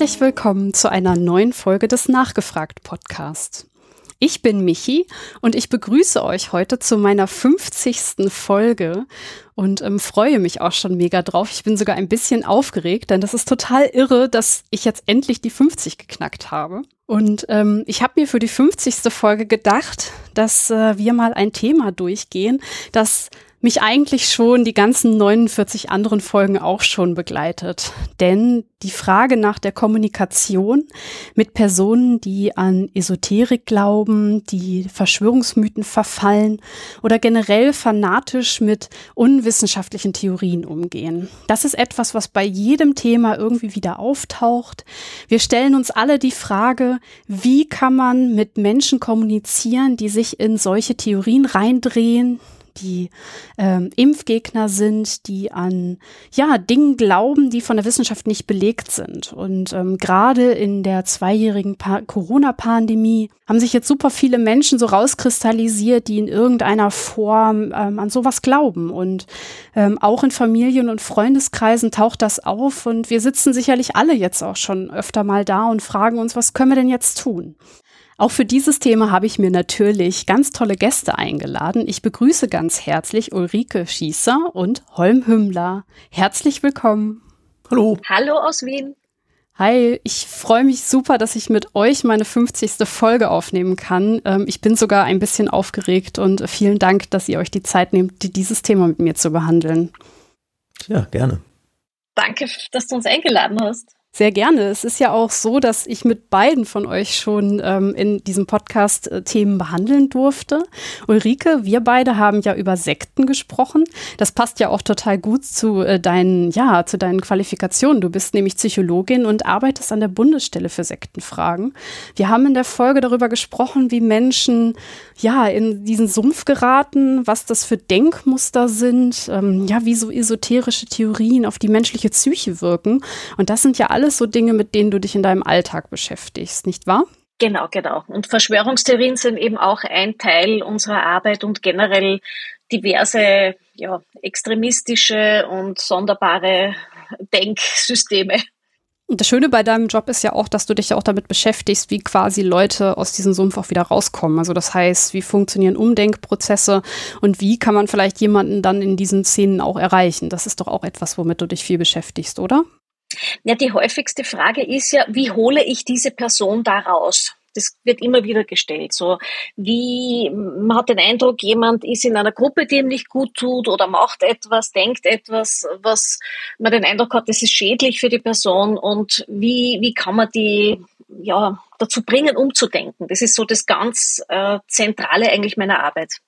Herzlich willkommen zu einer neuen Folge des Nachgefragt Podcast. Ich bin Michi und ich begrüße euch heute zu meiner 50. Folge und ähm, freue mich auch schon mega drauf. Ich bin sogar ein bisschen aufgeregt, denn das ist total irre, dass ich jetzt endlich die 50 geknackt habe. Und ähm, ich habe mir für die 50. Folge gedacht, dass äh, wir mal ein Thema durchgehen, das mich eigentlich schon die ganzen 49 anderen Folgen auch schon begleitet. Denn die Frage nach der Kommunikation mit Personen, die an Esoterik glauben, die Verschwörungsmythen verfallen oder generell fanatisch mit unwissenschaftlichen Theorien umgehen. Das ist etwas, was bei jedem Thema irgendwie wieder auftaucht. Wir stellen uns alle die Frage, wie kann man mit Menschen kommunizieren, die sich in solche Theorien reindrehen, die ähm, Impfgegner sind, die an ja Dingen glauben, die von der Wissenschaft nicht belegt sind. Und ähm, gerade in der zweijährigen Corona-Pandemie haben sich jetzt super viele Menschen so rauskristallisiert, die in irgendeiner Form ähm, an sowas glauben. Und ähm, auch in Familien und Freundeskreisen taucht das auf. Und wir sitzen sicherlich alle jetzt auch schon öfter mal da und fragen uns, was können wir denn jetzt tun? Auch für dieses Thema habe ich mir natürlich ganz tolle Gäste eingeladen. Ich begrüße ganz herzlich Ulrike Schießer und Holm Hümmler. Herzlich willkommen. Hallo. Hallo aus Wien. Hi, ich freue mich super, dass ich mit euch meine 50. Folge aufnehmen kann. Ähm, ich bin sogar ein bisschen aufgeregt und vielen Dank, dass ihr euch die Zeit nehmt, dieses Thema mit mir zu behandeln. Ja, gerne. Danke, dass du uns eingeladen hast. Sehr gerne. Es ist ja auch so, dass ich mit beiden von euch schon ähm, in diesem Podcast äh, Themen behandeln durfte. Ulrike, wir beide haben ja über Sekten gesprochen. Das passt ja auch total gut zu äh, deinen, ja, zu deinen Qualifikationen. Du bist nämlich Psychologin und arbeitest an der Bundesstelle für Sektenfragen. Wir haben in der Folge darüber gesprochen, wie Menschen ja in diesen Sumpf geraten, was das für Denkmuster sind, ähm, ja, wie so esoterische Theorien auf die menschliche Psyche wirken. Und das sind ja alles so Dinge, mit denen du dich in deinem Alltag beschäftigst, nicht wahr? Genau, genau. Und Verschwörungstheorien sind eben auch ein Teil unserer Arbeit und generell diverse ja, extremistische und sonderbare Denksysteme. Und das Schöne bei deinem Job ist ja auch, dass du dich ja auch damit beschäftigst, wie quasi Leute aus diesem Sumpf auch wieder rauskommen. Also das heißt, wie funktionieren Umdenkprozesse und wie kann man vielleicht jemanden dann in diesen Szenen auch erreichen? Das ist doch auch etwas, womit du dich viel beschäftigst, oder? Ja, die häufigste Frage ist ja, wie hole ich diese Person da raus? Das wird immer wieder gestellt. So, wie, man hat den Eindruck, jemand ist in einer Gruppe, die ihm nicht gut tut oder macht etwas, denkt etwas, was man den Eindruck hat, das ist schädlich für die Person und wie, wie kann man die, ja, dazu bringen, umzudenken? Das ist so das ganz äh, Zentrale eigentlich meiner Arbeit.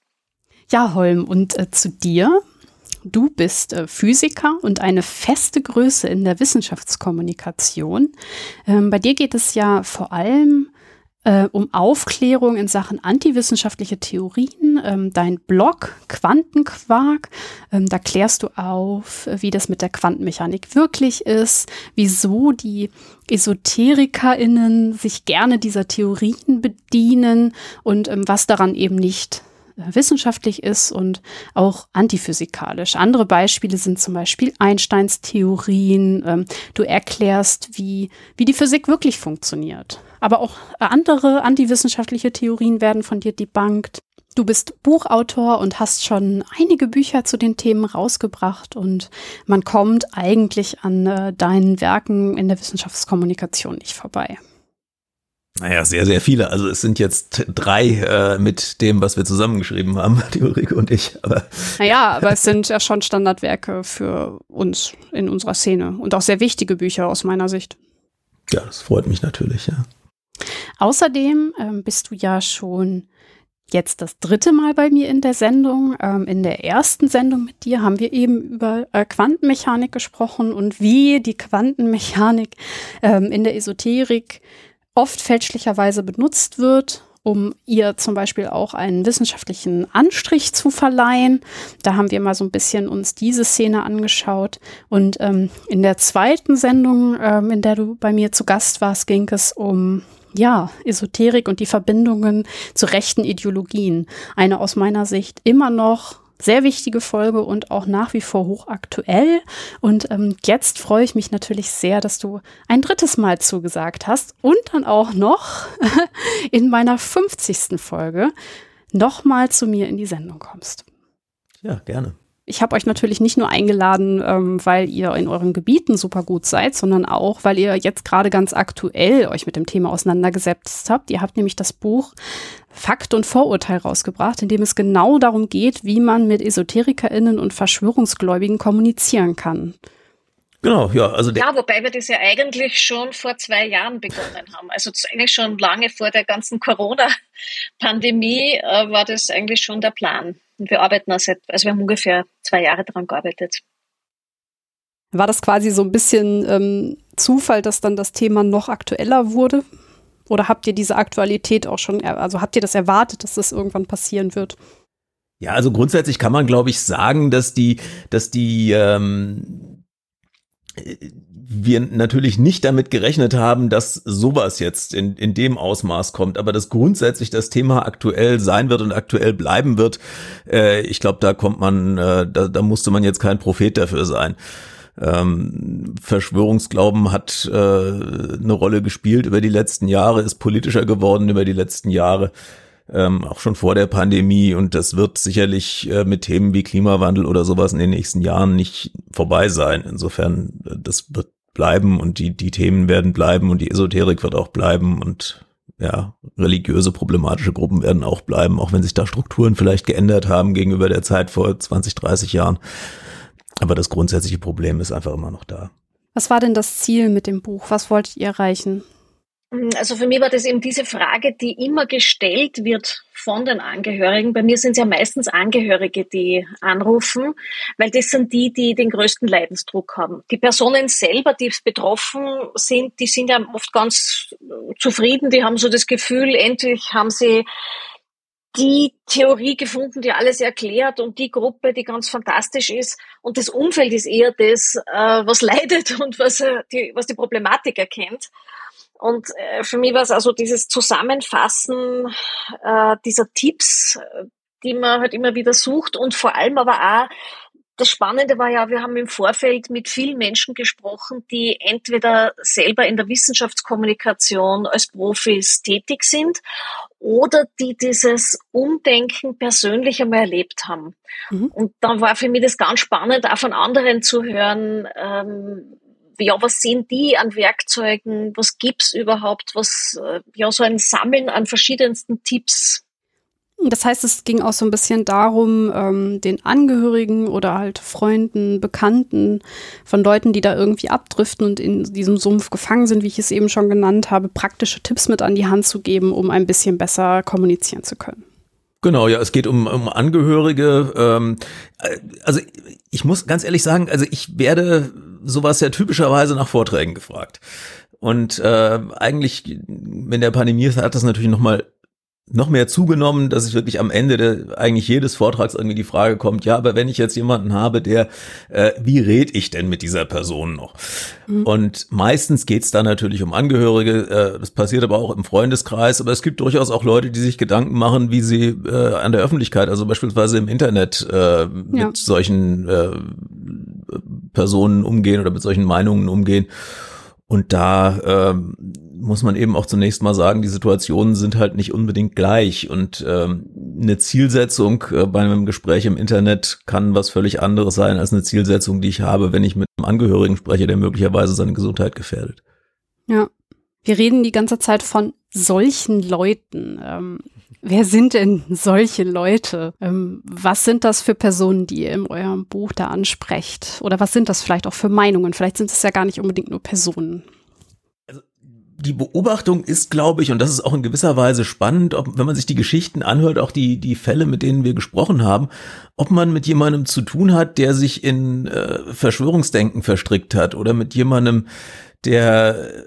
Ja, Holm, und äh, zu dir? Du bist äh, Physiker und eine feste Größe in der Wissenschaftskommunikation. Ähm, bei dir geht es ja vor allem äh, um Aufklärung in Sachen antiwissenschaftliche Theorien. Ähm, dein Blog Quantenquark, ähm, da klärst du auf, wie das mit der Quantenmechanik wirklich ist, wieso die EsoterikerInnen sich gerne dieser Theorien bedienen und ähm, was daran eben nicht wissenschaftlich ist und auch antiphysikalisch. Andere Beispiele sind zum Beispiel Einsteins Theorien. Ähm, du erklärst, wie, wie die Physik wirklich funktioniert. Aber auch andere antiwissenschaftliche Theorien werden von dir debunked. Du bist Buchautor und hast schon einige Bücher zu den Themen rausgebracht und man kommt eigentlich an äh, deinen Werken in der Wissenschaftskommunikation nicht vorbei. Naja, sehr, sehr viele. Also es sind jetzt drei äh, mit dem, was wir zusammengeschrieben haben, die Ulrike und ich. Aber naja, aber es sind ja schon Standardwerke für uns in unserer Szene und auch sehr wichtige Bücher aus meiner Sicht. Ja, das freut mich natürlich, ja. Außerdem ähm, bist du ja schon jetzt das dritte Mal bei mir in der Sendung. Ähm, in der ersten Sendung mit dir haben wir eben über äh, Quantenmechanik gesprochen und wie die Quantenmechanik ähm, in der Esoterik oft fälschlicherweise benutzt wird, um ihr zum Beispiel auch einen wissenschaftlichen Anstrich zu verleihen. Da haben wir mal so ein bisschen uns diese Szene angeschaut. Und ähm, in der zweiten Sendung, ähm, in der du bei mir zu Gast warst, ging es um ja, Esoterik und die Verbindungen zu rechten Ideologien. Eine aus meiner Sicht immer noch sehr wichtige Folge und auch nach wie vor hochaktuell. Und ähm, jetzt freue ich mich natürlich sehr, dass du ein drittes Mal zugesagt hast und dann auch noch in meiner 50. Folge nochmal zu mir in die Sendung kommst. Ja, gerne. Ich habe euch natürlich nicht nur eingeladen, ähm, weil ihr in euren Gebieten super gut seid, sondern auch, weil ihr jetzt gerade ganz aktuell euch mit dem Thema auseinandergesetzt habt. Ihr habt nämlich das Buch Fakt und Vorurteil rausgebracht, in dem es genau darum geht, wie man mit EsoterikerInnen und Verschwörungsgläubigen kommunizieren kann. Genau, ja. Also ja, wobei wir das ja eigentlich schon vor zwei Jahren begonnen haben. Also das ist eigentlich schon lange vor der ganzen Corona-Pandemie äh, war das eigentlich schon der Plan. Und wir arbeiten also, seit, also wir haben ungefähr zwei Jahre daran gearbeitet. War das quasi so ein bisschen ähm, Zufall, dass dann das Thema noch aktueller wurde? Oder habt ihr diese Aktualität auch schon, also habt ihr das erwartet, dass das irgendwann passieren wird? Ja, also grundsätzlich kann man, glaube ich, sagen, dass die, dass die ähm, wir natürlich nicht damit gerechnet haben, dass sowas jetzt in, in dem Ausmaß kommt, aber dass grundsätzlich das Thema aktuell sein wird und aktuell bleiben wird, äh, ich glaube, da kommt man, äh, da, da musste man jetzt kein Prophet dafür sein. Ähm, Verschwörungsglauben hat äh, eine Rolle gespielt über die letzten Jahre, ist politischer geworden über die letzten Jahre, ähm, auch schon vor der Pandemie. Und das wird sicherlich äh, mit Themen wie Klimawandel oder sowas in den nächsten Jahren nicht vorbei sein. Insofern, äh, das wird bleiben und die, die Themen werden bleiben und die Esoterik wird auch bleiben und ja, religiöse problematische Gruppen werden auch bleiben, auch wenn sich da Strukturen vielleicht geändert haben gegenüber der Zeit vor 20, 30 Jahren. Aber das grundsätzliche Problem ist einfach immer noch da. Was war denn das Ziel mit dem Buch? Was wolltet ihr erreichen? Also für mich war das eben diese Frage, die immer gestellt wird von den Angehörigen. Bei mir sind es ja meistens Angehörige, die anrufen, weil das sind die, die den größten Leidensdruck haben. Die Personen selber, die betroffen sind, die sind ja oft ganz zufrieden, die haben so das Gefühl, endlich haben sie die Theorie gefunden, die alles erklärt und die Gruppe, die ganz fantastisch ist. Und das Umfeld ist eher das, äh, was leidet und was, äh, die, was die Problematik erkennt. Und äh, für mich war es also dieses Zusammenfassen äh, dieser Tipps, die man halt immer wieder sucht und vor allem aber auch das Spannende war ja, wir haben im Vorfeld mit vielen Menschen gesprochen, die entweder selber in der Wissenschaftskommunikation als Profis tätig sind oder die dieses Umdenken persönlich einmal erlebt haben. Mhm. Und dann war für mich das ganz spannend, auch von anderen zu hören, ähm, ja, was sehen die an Werkzeugen, was gibt's überhaupt, was, äh, ja, so ein Sammeln an verschiedensten Tipps das heißt, es ging auch so ein bisschen darum, ähm, den Angehörigen oder halt Freunden, Bekannten von Leuten, die da irgendwie abdriften und in diesem Sumpf gefangen sind, wie ich es eben schon genannt habe, praktische Tipps mit an die Hand zu geben, um ein bisschen besser kommunizieren zu können. Genau, ja, es geht um, um Angehörige. Ähm, äh, also ich muss ganz ehrlich sagen, also ich werde sowas ja typischerweise nach Vorträgen gefragt. Und äh, eigentlich, wenn der Pandemie hat das natürlich nochmal noch mehr zugenommen, dass ich wirklich am Ende der, eigentlich jedes Vortrags irgendwie die Frage kommt, ja, aber wenn ich jetzt jemanden habe, der, äh, wie red ich denn mit dieser Person noch? Mhm. Und meistens geht's da natürlich um Angehörige, äh, das passiert aber auch im Freundeskreis, aber es gibt durchaus auch Leute, die sich Gedanken machen, wie sie äh, an der Öffentlichkeit, also beispielsweise im Internet äh, mit ja. solchen äh, Personen umgehen oder mit solchen Meinungen umgehen. Und da ähm, muss man eben auch zunächst mal sagen, die Situationen sind halt nicht unbedingt gleich und ähm, eine Zielsetzung äh, bei einem Gespräch im Internet kann was völlig anderes sein als eine Zielsetzung, die ich habe, wenn ich mit einem Angehörigen spreche, der möglicherweise seine Gesundheit gefährdet. Ja, wir reden die ganze Zeit von solchen Leuten. Ähm, wer sind denn solche Leute? Ähm, was sind das für Personen, die ihr in eurem Buch da ansprecht? Oder was sind das vielleicht auch für Meinungen? Vielleicht sind es ja gar nicht unbedingt nur Personen die Beobachtung ist, glaube ich, und das ist auch in gewisser Weise spannend, ob, wenn man sich die Geschichten anhört, auch die, die Fälle, mit denen wir gesprochen haben, ob man mit jemandem zu tun hat, der sich in äh, Verschwörungsdenken verstrickt hat oder mit jemandem, der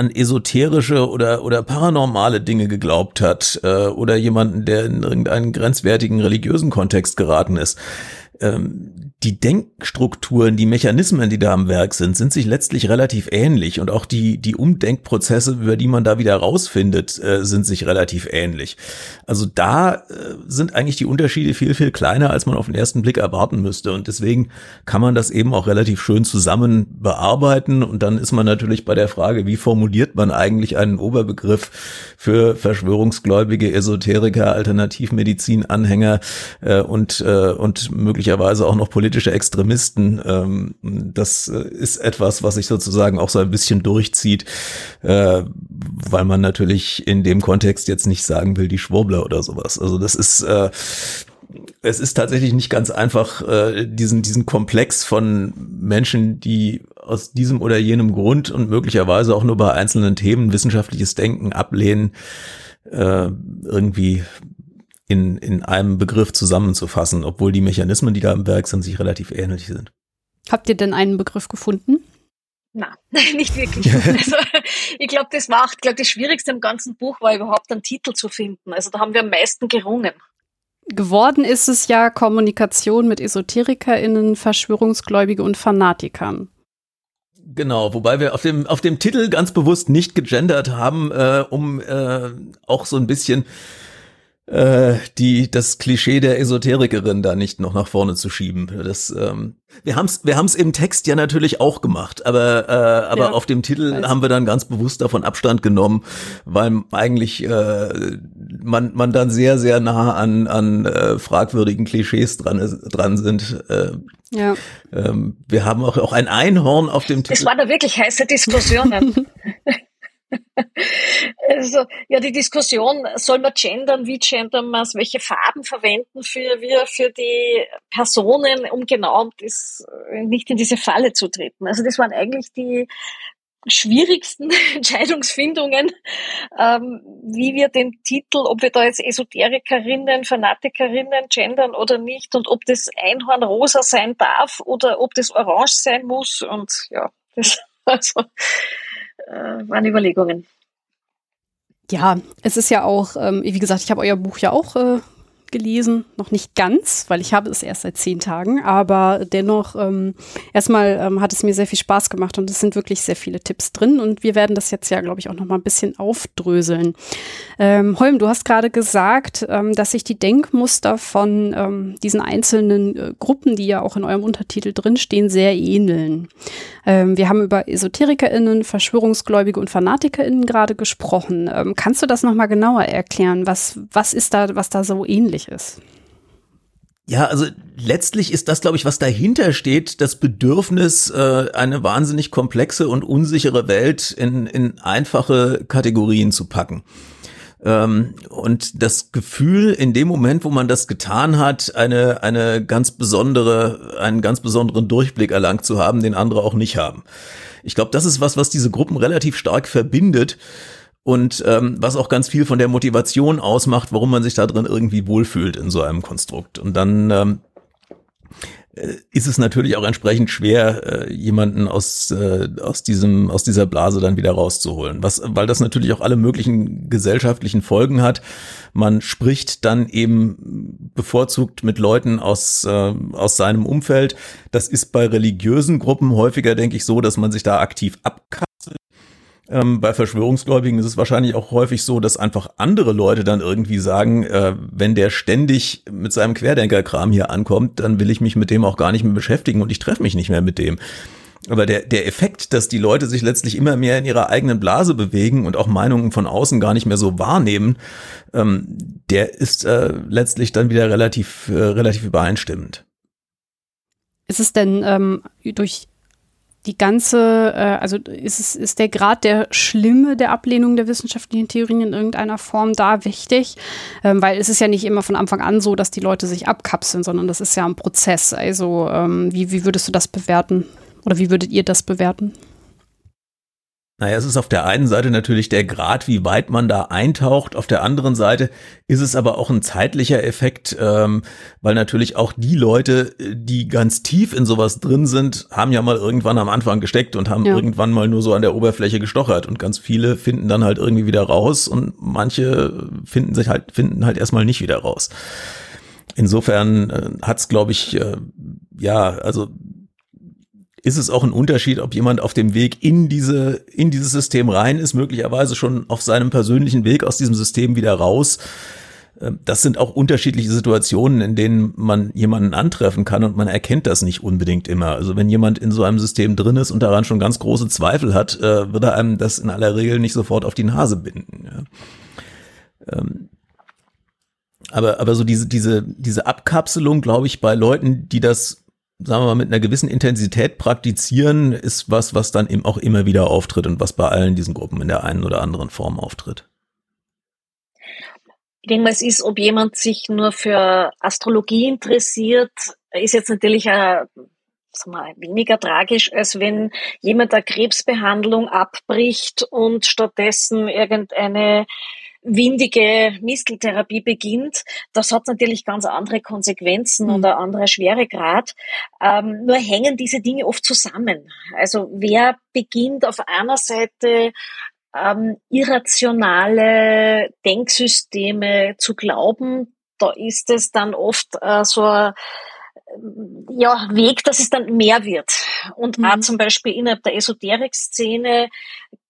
an esoterische oder, oder paranormale Dinge geglaubt hat äh, oder jemanden, der in irgendeinen grenzwertigen religiösen Kontext geraten ist. Ähm, die Denkstrukturen, die Mechanismen, die da am Werk sind, sind sich letztlich relativ ähnlich und auch die, die Umdenkprozesse, über die man da wieder rausfindet, äh, sind sich relativ ähnlich. Also da äh, sind eigentlich die Unterschiede viel, viel kleiner, als man auf den ersten Blick erwarten müsste und deswegen kann man das eben auch relativ schön zusammen bearbeiten und dann ist man natürlich bei der Frage, wie formuliert man eigentlich einen Oberbegriff für Verschwörungsgläubige, Esoteriker, Alternativmedizin-Anhänger äh, und, äh, und möglicherweise auch noch Politiker politische Extremisten. Ähm, das äh, ist etwas, was sich sozusagen auch so ein bisschen durchzieht, äh, weil man natürlich in dem Kontext jetzt nicht sagen will, die Schwurbler oder sowas. Also das ist äh, es ist tatsächlich nicht ganz einfach, äh, diesen, diesen Komplex von Menschen, die aus diesem oder jenem Grund und möglicherweise auch nur bei einzelnen Themen wissenschaftliches Denken ablehnen, äh, irgendwie in, in einem Begriff zusammenzufassen, obwohl die Mechanismen, die da im Werk sind, sich relativ ähnlich sind. Habt ihr denn einen Begriff gefunden? Nein, nicht wirklich. also, ich glaube, das war auch, glaube das Schwierigste im ganzen Buch war überhaupt einen Titel zu finden. Also da haben wir am meisten gerungen. Geworden ist es ja Kommunikation mit EsoterikerInnen, Verschwörungsgläubige und Fanatikern. Genau, wobei wir auf dem, auf dem Titel ganz bewusst nicht gegendert haben, äh, um äh, auch so ein bisschen äh, die das Klischee der Esoterikerin da nicht noch nach vorne zu schieben. Das, ähm, wir haben es wir haben's im Text ja natürlich auch gemacht, aber, äh, aber ja, auf dem Titel haben wir dann ganz bewusst davon Abstand genommen, weil eigentlich äh, man, man dann sehr, sehr nah an, an äh, fragwürdigen Klischees dran, dran sind. Äh, ja. Ähm, wir haben auch, auch ein Einhorn auf dem Titel. Es waren da wirklich heiße Diskussionen. also, ja, die Diskussion, soll man gendern, wie gendern man es, welche Farben verwenden für, wir, für die Personen, um genau das, äh, nicht in diese Falle zu treten. Also das waren eigentlich die schwierigsten Entscheidungsfindungen, ähm, wie wir den Titel, ob wir da jetzt Esoterikerinnen, Fanatikerinnen gendern oder nicht und ob das Einhorn rosa sein darf oder ob das orange sein muss und ja, das also waren Überlegungen. Ja, es ist ja auch, ähm, wie gesagt, ich habe euer Buch ja auch äh, gelesen, noch nicht ganz, weil ich habe es erst seit zehn Tagen, aber dennoch ähm, erstmal ähm, hat es mir sehr viel Spaß gemacht und es sind wirklich sehr viele Tipps drin und wir werden das jetzt ja, glaube ich, auch noch mal ein bisschen aufdröseln. Ähm, Holm, du hast gerade gesagt, ähm, dass sich die Denkmuster von ähm, diesen einzelnen äh, Gruppen, die ja auch in eurem Untertitel drinstehen, sehr ähneln. Ähm, wir haben über EsoterikerInnen, Verschwörungsgläubige und FanatikerInnen gerade gesprochen. Ähm, kannst du das noch mal genauer erklären? Was, was ist da, was da so ähnlich ähnlich ist. Ja, also letztlich ist das, glaube ich, was dahinter steht, das Bedürfnis, äh, eine wahnsinnig komplexe und unsichere Welt in, in einfache Kategorien zu packen. Ähm, und das Gefühl, in dem Moment, wo man das getan hat, eine, eine ganz besondere, einen ganz besonderen Durchblick erlangt zu haben, den andere auch nicht haben. Ich glaube, das ist was, was diese Gruppen relativ stark verbindet und ähm, was auch ganz viel von der Motivation ausmacht, warum man sich da drin irgendwie wohlfühlt in so einem Konstrukt. Und dann ähm, äh, ist es natürlich auch entsprechend schwer, äh, jemanden aus, äh, aus, diesem, aus dieser Blase dann wieder rauszuholen. Was, weil das natürlich auch alle möglichen gesellschaftlichen Folgen hat. Man spricht dann eben bevorzugt mit Leuten aus, äh, aus seinem Umfeld. Das ist bei religiösen Gruppen häufiger, denke ich, so, dass man sich da aktiv abkapselt ähm, bei Verschwörungsgläubigen ist es wahrscheinlich auch häufig so, dass einfach andere Leute dann irgendwie sagen, äh, wenn der ständig mit seinem Querdenkerkram hier ankommt, dann will ich mich mit dem auch gar nicht mehr beschäftigen und ich treffe mich nicht mehr mit dem. Aber der, der Effekt, dass die Leute sich letztlich immer mehr in ihrer eigenen Blase bewegen und auch Meinungen von außen gar nicht mehr so wahrnehmen, ähm, der ist äh, letztlich dann wieder relativ, äh, relativ übereinstimmend. Ist es denn ähm, durch die ganze, äh, also ist, es, ist der Grad der Schlimme der Ablehnung der wissenschaftlichen Theorien in irgendeiner Form da wichtig? Ähm, weil es ist ja nicht immer von Anfang an so, dass die Leute sich abkapseln, sondern das ist ja ein Prozess. Also ähm, wie, wie würdest du das bewerten? Oder wie würdet ihr das bewerten? Naja, es ist auf der einen Seite natürlich der Grad, wie weit man da eintaucht. Auf der anderen Seite ist es aber auch ein zeitlicher Effekt, ähm, weil natürlich auch die Leute, die ganz tief in sowas drin sind, haben ja mal irgendwann am Anfang gesteckt und haben ja. irgendwann mal nur so an der Oberfläche gestochert. Und ganz viele finden dann halt irgendwie wieder raus und manche finden sich halt, finden halt erstmal nicht wieder raus. insofern äh, hat es, glaube ich, äh, ja, also ist es auch ein Unterschied, ob jemand auf dem Weg in diese, in dieses System rein ist, möglicherweise schon auf seinem persönlichen Weg aus diesem System wieder raus. Ähm, das sind auch unterschiedliche Situationen, in denen man jemanden antreffen kann und man erkennt das nicht unbedingt immer. Also wenn jemand in so einem System drin ist und daran schon ganz große Zweifel hat, äh, wird er einem das in aller Regel nicht sofort auf die Nase binden. Ähm, aber, aber so diese, diese, diese Abkapselung, glaube ich, bei Leuten, die das sagen wir mal, mit einer gewissen Intensität praktizieren, ist was, was dann eben auch immer wieder auftritt und was bei allen diesen Gruppen in der einen oder anderen Form auftritt. Ich denke mal, es ist, ob jemand sich nur für Astrologie interessiert, ist jetzt natürlich ein, sag mal, weniger tragisch, als wenn jemand eine Krebsbehandlung abbricht und stattdessen irgendeine windige Misteltherapie beginnt, das hat natürlich ganz andere Konsequenzen mhm. und ein anderer Schweregrad. Ähm, nur hängen diese Dinge oft zusammen. Also wer beginnt auf einer Seite ähm, irrationale Denksysteme zu glauben, da ist es dann oft äh, so ein ja, Weg, dass es dann mehr wird. Und mhm. auch zum Beispiel innerhalb der Esoterik-Szene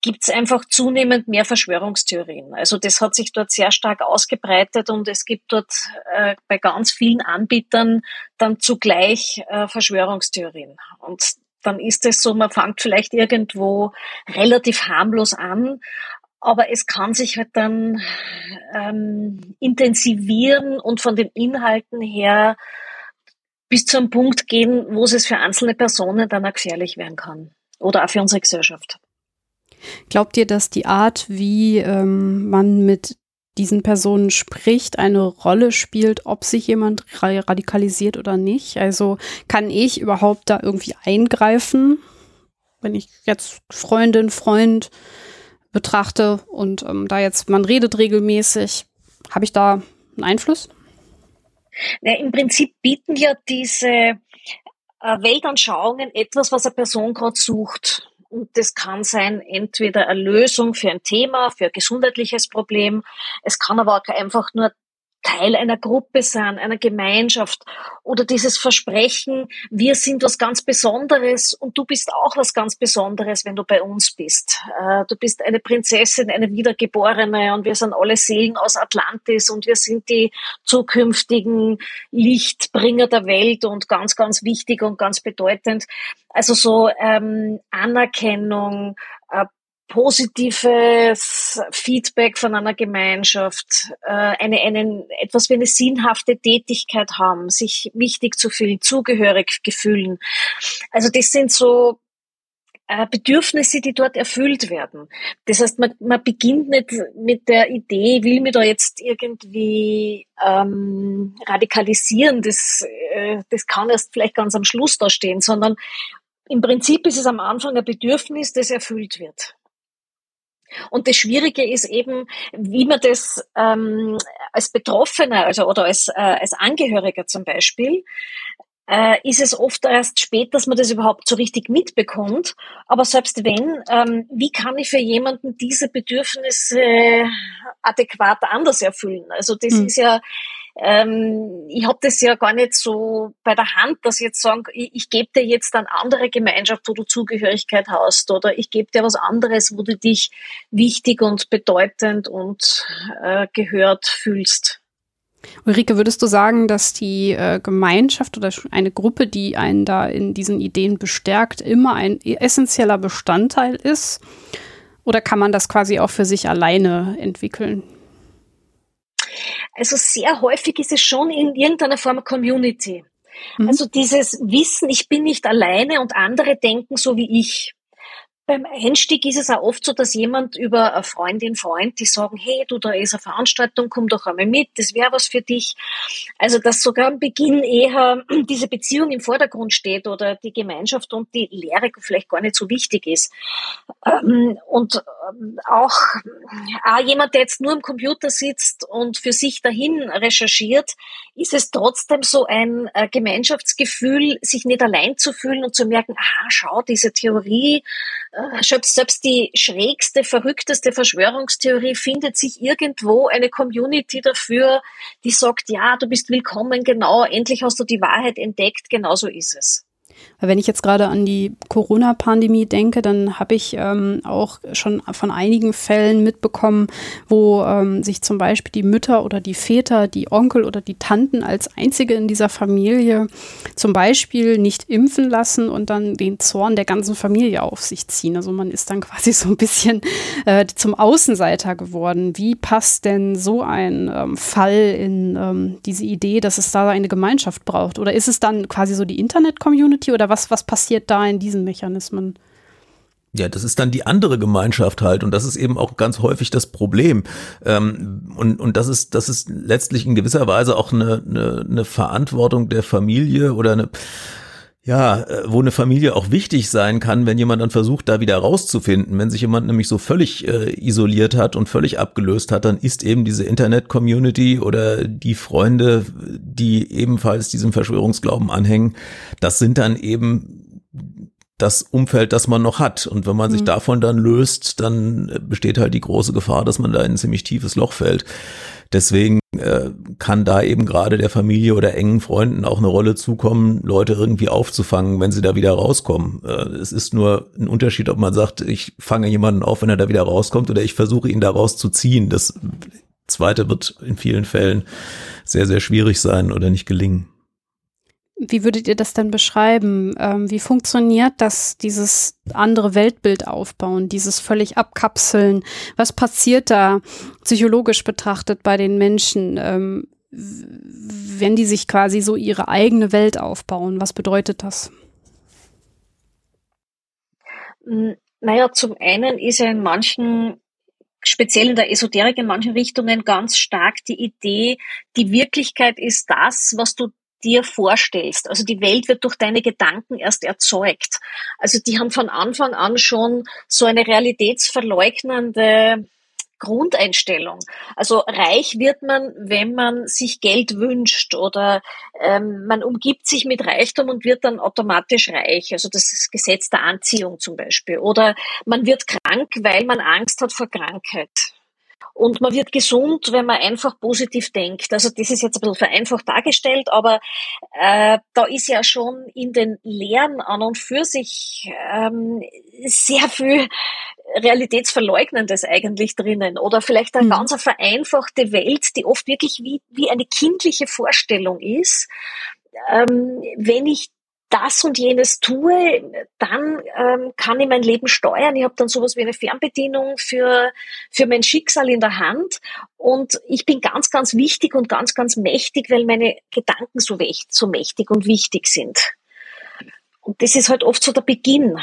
gibt es einfach zunehmend mehr Verschwörungstheorien. Also das hat sich dort sehr stark ausgebreitet und es gibt dort äh, bei ganz vielen Anbietern dann zugleich äh, Verschwörungstheorien. Und dann ist es so, man fängt vielleicht irgendwo relativ harmlos an, aber es kann sich halt dann ähm, intensivieren und von den Inhalten her bis zu einem Punkt gehen, wo es für einzelne Personen dann auch gefährlich werden kann oder auch für unsere Gesellschaft. Glaubt ihr, dass die Art, wie ähm, man mit diesen Personen spricht, eine Rolle spielt, ob sich jemand radikalisiert oder nicht? Also kann ich überhaupt da irgendwie eingreifen, wenn ich jetzt Freundin, Freund betrachte und ähm, da jetzt man redet regelmäßig, habe ich da einen Einfluss? Na, Im Prinzip bieten ja diese äh, Weltanschauungen etwas, was eine Person gerade sucht. Und das kann sein, entweder eine Lösung für ein Thema, für ein gesundheitliches Problem. Es kann aber auch einfach nur Teil einer Gruppe sein, einer Gemeinschaft oder dieses Versprechen, wir sind was ganz Besonderes und du bist auch was ganz Besonderes, wenn du bei uns bist. Äh, du bist eine Prinzessin, eine Wiedergeborene und wir sind alle Seelen aus Atlantis und wir sind die zukünftigen Lichtbringer der Welt und ganz, ganz wichtig und ganz bedeutend. Also so ähm, Anerkennung, positives Feedback von einer Gemeinschaft, äh, eine, einen, etwas wie eine sinnhafte Tätigkeit haben, sich wichtig zu fühlen, zugehörig gefühlen. Also das sind so äh, Bedürfnisse, die dort erfüllt werden. Das heißt, man, man beginnt nicht mit der Idee, will mir da jetzt irgendwie ähm, radikalisieren, das, äh, das kann erst vielleicht ganz am Schluss da stehen, sondern im Prinzip ist es am Anfang ein Bedürfnis, das erfüllt wird. Und das Schwierige ist eben, wie man das ähm, als Betroffener also, oder als, äh, als Angehöriger zum Beispiel, äh, ist es oft erst spät, dass man das überhaupt so richtig mitbekommt. Aber selbst wenn, ähm, wie kann ich für jemanden diese Bedürfnisse adäquat anders erfüllen? Also das mhm. ist ja ähm, ich habe das ja gar nicht so bei der Hand, dass ich jetzt sagen, ich, ich gebe dir jetzt eine andere Gemeinschaft, wo du Zugehörigkeit hast, oder ich gebe dir was anderes, wo du dich wichtig und bedeutend und äh, gehört fühlst. Ulrike, würdest du sagen, dass die äh, Gemeinschaft oder eine Gruppe, die einen da in diesen Ideen bestärkt, immer ein essentieller Bestandteil ist? Oder kann man das quasi auch für sich alleine entwickeln? Also sehr häufig ist es schon in irgendeiner Form Community. Mhm. Also dieses Wissen, ich bin nicht alleine und andere denken so wie ich beim Einstieg ist es auch oft so, dass jemand über eine Freundin, Freund, die sagen, hey, du, da ist eine Veranstaltung, komm doch einmal mit, das wäre was für dich. Also, dass sogar am Beginn eher diese Beziehung im Vordergrund steht oder die Gemeinschaft und die Lehre vielleicht gar nicht so wichtig ist. Ähm, und auch äh, jemand, der jetzt nur im Computer sitzt und für sich dahin recherchiert, ist es trotzdem so ein äh, Gemeinschaftsgefühl, sich nicht allein zu fühlen und zu merken, aha, schau, diese Theorie, selbst, selbst die schrägste, verrückteste Verschwörungstheorie findet sich irgendwo eine Community dafür, die sagt, ja, du bist willkommen, genau, endlich hast du die Wahrheit entdeckt, genau so ist es. Wenn ich jetzt gerade an die Corona-Pandemie denke, dann habe ich ähm, auch schon von einigen Fällen mitbekommen, wo ähm, sich zum Beispiel die Mütter oder die Väter, die Onkel oder die Tanten als einzige in dieser Familie zum Beispiel nicht impfen lassen und dann den Zorn der ganzen Familie auf sich ziehen. Also man ist dann quasi so ein bisschen äh, zum Außenseiter geworden. Wie passt denn so ein ähm, Fall in ähm, diese Idee, dass es da eine Gemeinschaft braucht? Oder ist es dann quasi so die Internet-Community? Oder was, was passiert da in diesen Mechanismen? Ja, das ist dann die andere Gemeinschaft halt und das ist eben auch ganz häufig das Problem. Ähm, und, und das ist, das ist letztlich in gewisser Weise auch eine, eine, eine Verantwortung der Familie oder eine, ja, äh, wo eine Familie auch wichtig sein kann, wenn jemand dann versucht, da wieder rauszufinden. Wenn sich jemand nämlich so völlig äh, isoliert hat und völlig abgelöst hat, dann ist eben diese Internet-Community oder die Freunde, die ebenfalls diesem Verschwörungsglauben anhängen, das sind dann eben das Umfeld, das man noch hat. Und wenn man sich mhm. davon dann löst, dann besteht halt die große Gefahr, dass man da in ein ziemlich tiefes Loch fällt. Deswegen äh, kann da eben gerade der Familie oder engen Freunden auch eine Rolle zukommen, Leute irgendwie aufzufangen, wenn sie da wieder rauskommen. Äh, es ist nur ein Unterschied, ob man sagt, ich fange jemanden auf, wenn er da wieder rauskommt, oder ich versuche ihn da rauszuziehen. Das zweite wird in vielen Fällen sehr, sehr schwierig sein oder nicht gelingen. Wie würdet ihr das denn beschreiben? Ähm, wie funktioniert das, dieses andere Weltbild aufbauen, dieses völlig abkapseln? Was passiert da psychologisch betrachtet bei den Menschen, ähm, wenn die sich quasi so ihre eigene Welt aufbauen? Was bedeutet das? Naja, zum einen ist ja in manchen speziell in der Esoterik in manchen Richtungen ganz stark die Idee, die Wirklichkeit ist das, was du dir vorstellst. Also die Welt wird durch deine Gedanken erst erzeugt. Also die haben von Anfang an schon so eine realitätsverleugnende Grundeinstellung. Also reich wird man, wenn man sich Geld wünscht oder ähm, man umgibt sich mit Reichtum und wird dann automatisch reich. Also das ist Gesetz der Anziehung zum Beispiel. Oder man wird krank, weil man Angst hat vor Krankheit. Und man wird gesund, wenn man einfach positiv denkt. Also das ist jetzt ein bisschen vereinfacht dargestellt, aber äh, da ist ja schon in den Lehren an und für sich ähm, sehr viel Realitätsverleugnendes eigentlich drinnen. Oder vielleicht eine mhm. ganz vereinfachte Welt, die oft wirklich wie, wie eine kindliche Vorstellung ist. Ähm, wenn ich das und jenes tue, dann ähm, kann ich mein Leben steuern. Ich habe dann sowas wie eine Fernbedienung für, für mein Schicksal in der Hand. Und ich bin ganz, ganz wichtig und ganz, ganz mächtig, weil meine Gedanken so, so mächtig und wichtig sind. Und das ist halt oft so der Beginn.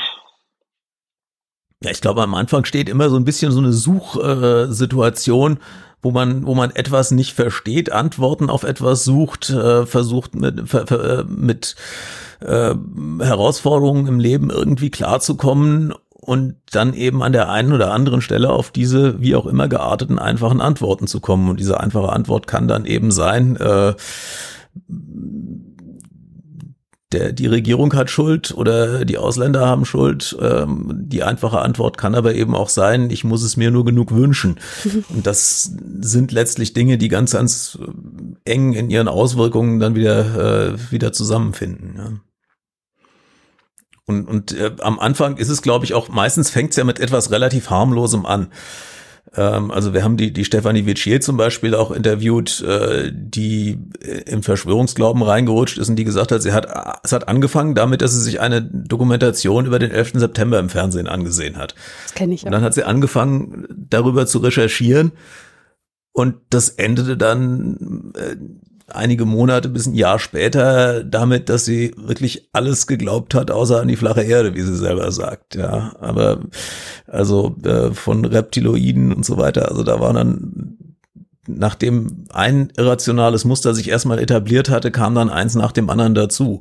Ja, ich glaube, am Anfang steht immer so ein bisschen so eine Suchsituation. Äh, wo man, wo man etwas nicht versteht, Antworten auf etwas sucht, äh, versucht mit, ver, mit äh, Herausforderungen im Leben irgendwie klarzukommen und dann eben an der einen oder anderen Stelle auf diese wie auch immer gearteten einfachen Antworten zu kommen. Und diese einfache Antwort kann dann eben sein, äh, der, die Regierung hat Schuld oder die Ausländer haben Schuld. Ähm, die einfache Antwort kann aber eben auch sein, ich muss es mir nur genug wünschen. Und das sind letztlich Dinge, die ganz, ganz eng in ihren Auswirkungen dann wieder, äh, wieder zusammenfinden. Ja. Und, und äh, am Anfang ist es, glaube ich, auch meistens fängt es ja mit etwas relativ harmlosem an. Ähm, also wir haben die, die Stefanie Vicier zum Beispiel auch interviewt, äh, die äh, im Verschwörungsglauben reingerutscht ist und die gesagt hat, sie hat, es hat angefangen damit, dass sie sich eine Dokumentation über den 11. September im Fernsehen angesehen hat. Das kenne ich. Ja. Und dann hat sie angefangen, darüber zu recherchieren. Und das endete dann äh, einige Monate bis ein Jahr später damit, dass sie wirklich alles geglaubt hat, außer an die flache Erde, wie sie selber sagt. Ja, aber also äh, von Reptiloiden und so weiter. Also da war dann nachdem ein irrationales Muster sich erstmal etabliert hatte, kam dann eins nach dem anderen dazu.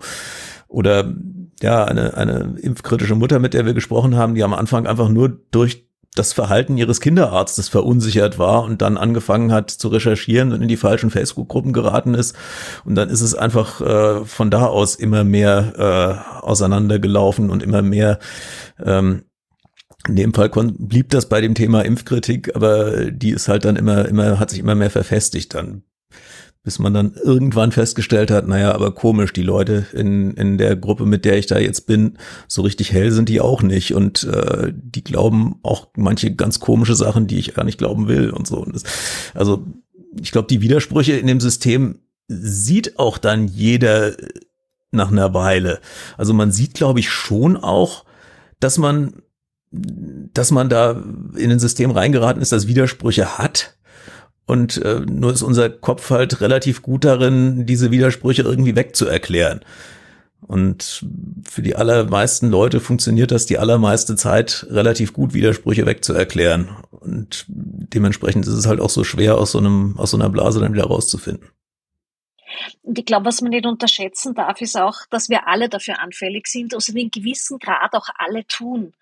Oder ja, eine, eine impfkritische Mutter, mit der wir gesprochen haben, die am Anfang einfach nur durch das Verhalten ihres Kinderarztes verunsichert war und dann angefangen hat zu recherchieren und in die falschen Facebook-Gruppen geraten ist. Und dann ist es einfach äh, von da aus immer mehr äh, auseinandergelaufen und immer mehr ähm, in dem Fall blieb das bei dem Thema Impfkritik, aber die ist halt dann immer, immer, hat sich immer mehr verfestigt dann bis man dann irgendwann festgestellt hat, naja, aber komisch, die Leute in, in der Gruppe, mit der ich da jetzt bin, so richtig hell sind die auch nicht und äh, die glauben auch manche ganz komische Sachen, die ich gar nicht glauben will und so. Und das, also ich glaube, die Widersprüche in dem System sieht auch dann jeder nach einer Weile. Also man sieht, glaube ich, schon auch, dass man, dass man da in ein System reingeraten ist, das Widersprüche hat und äh, nur ist unser Kopf halt relativ gut darin, diese Widersprüche irgendwie wegzuerklären. Und für die allermeisten Leute funktioniert das die allermeiste Zeit relativ gut, Widersprüche wegzuerklären. Und dementsprechend ist es halt auch so schwer, aus so einem, aus so einer Blase dann wieder rauszufinden. Und ich glaube, was man nicht unterschätzen darf, ist auch, dass wir alle dafür anfällig sind, also in einem gewissen Grad auch alle tun.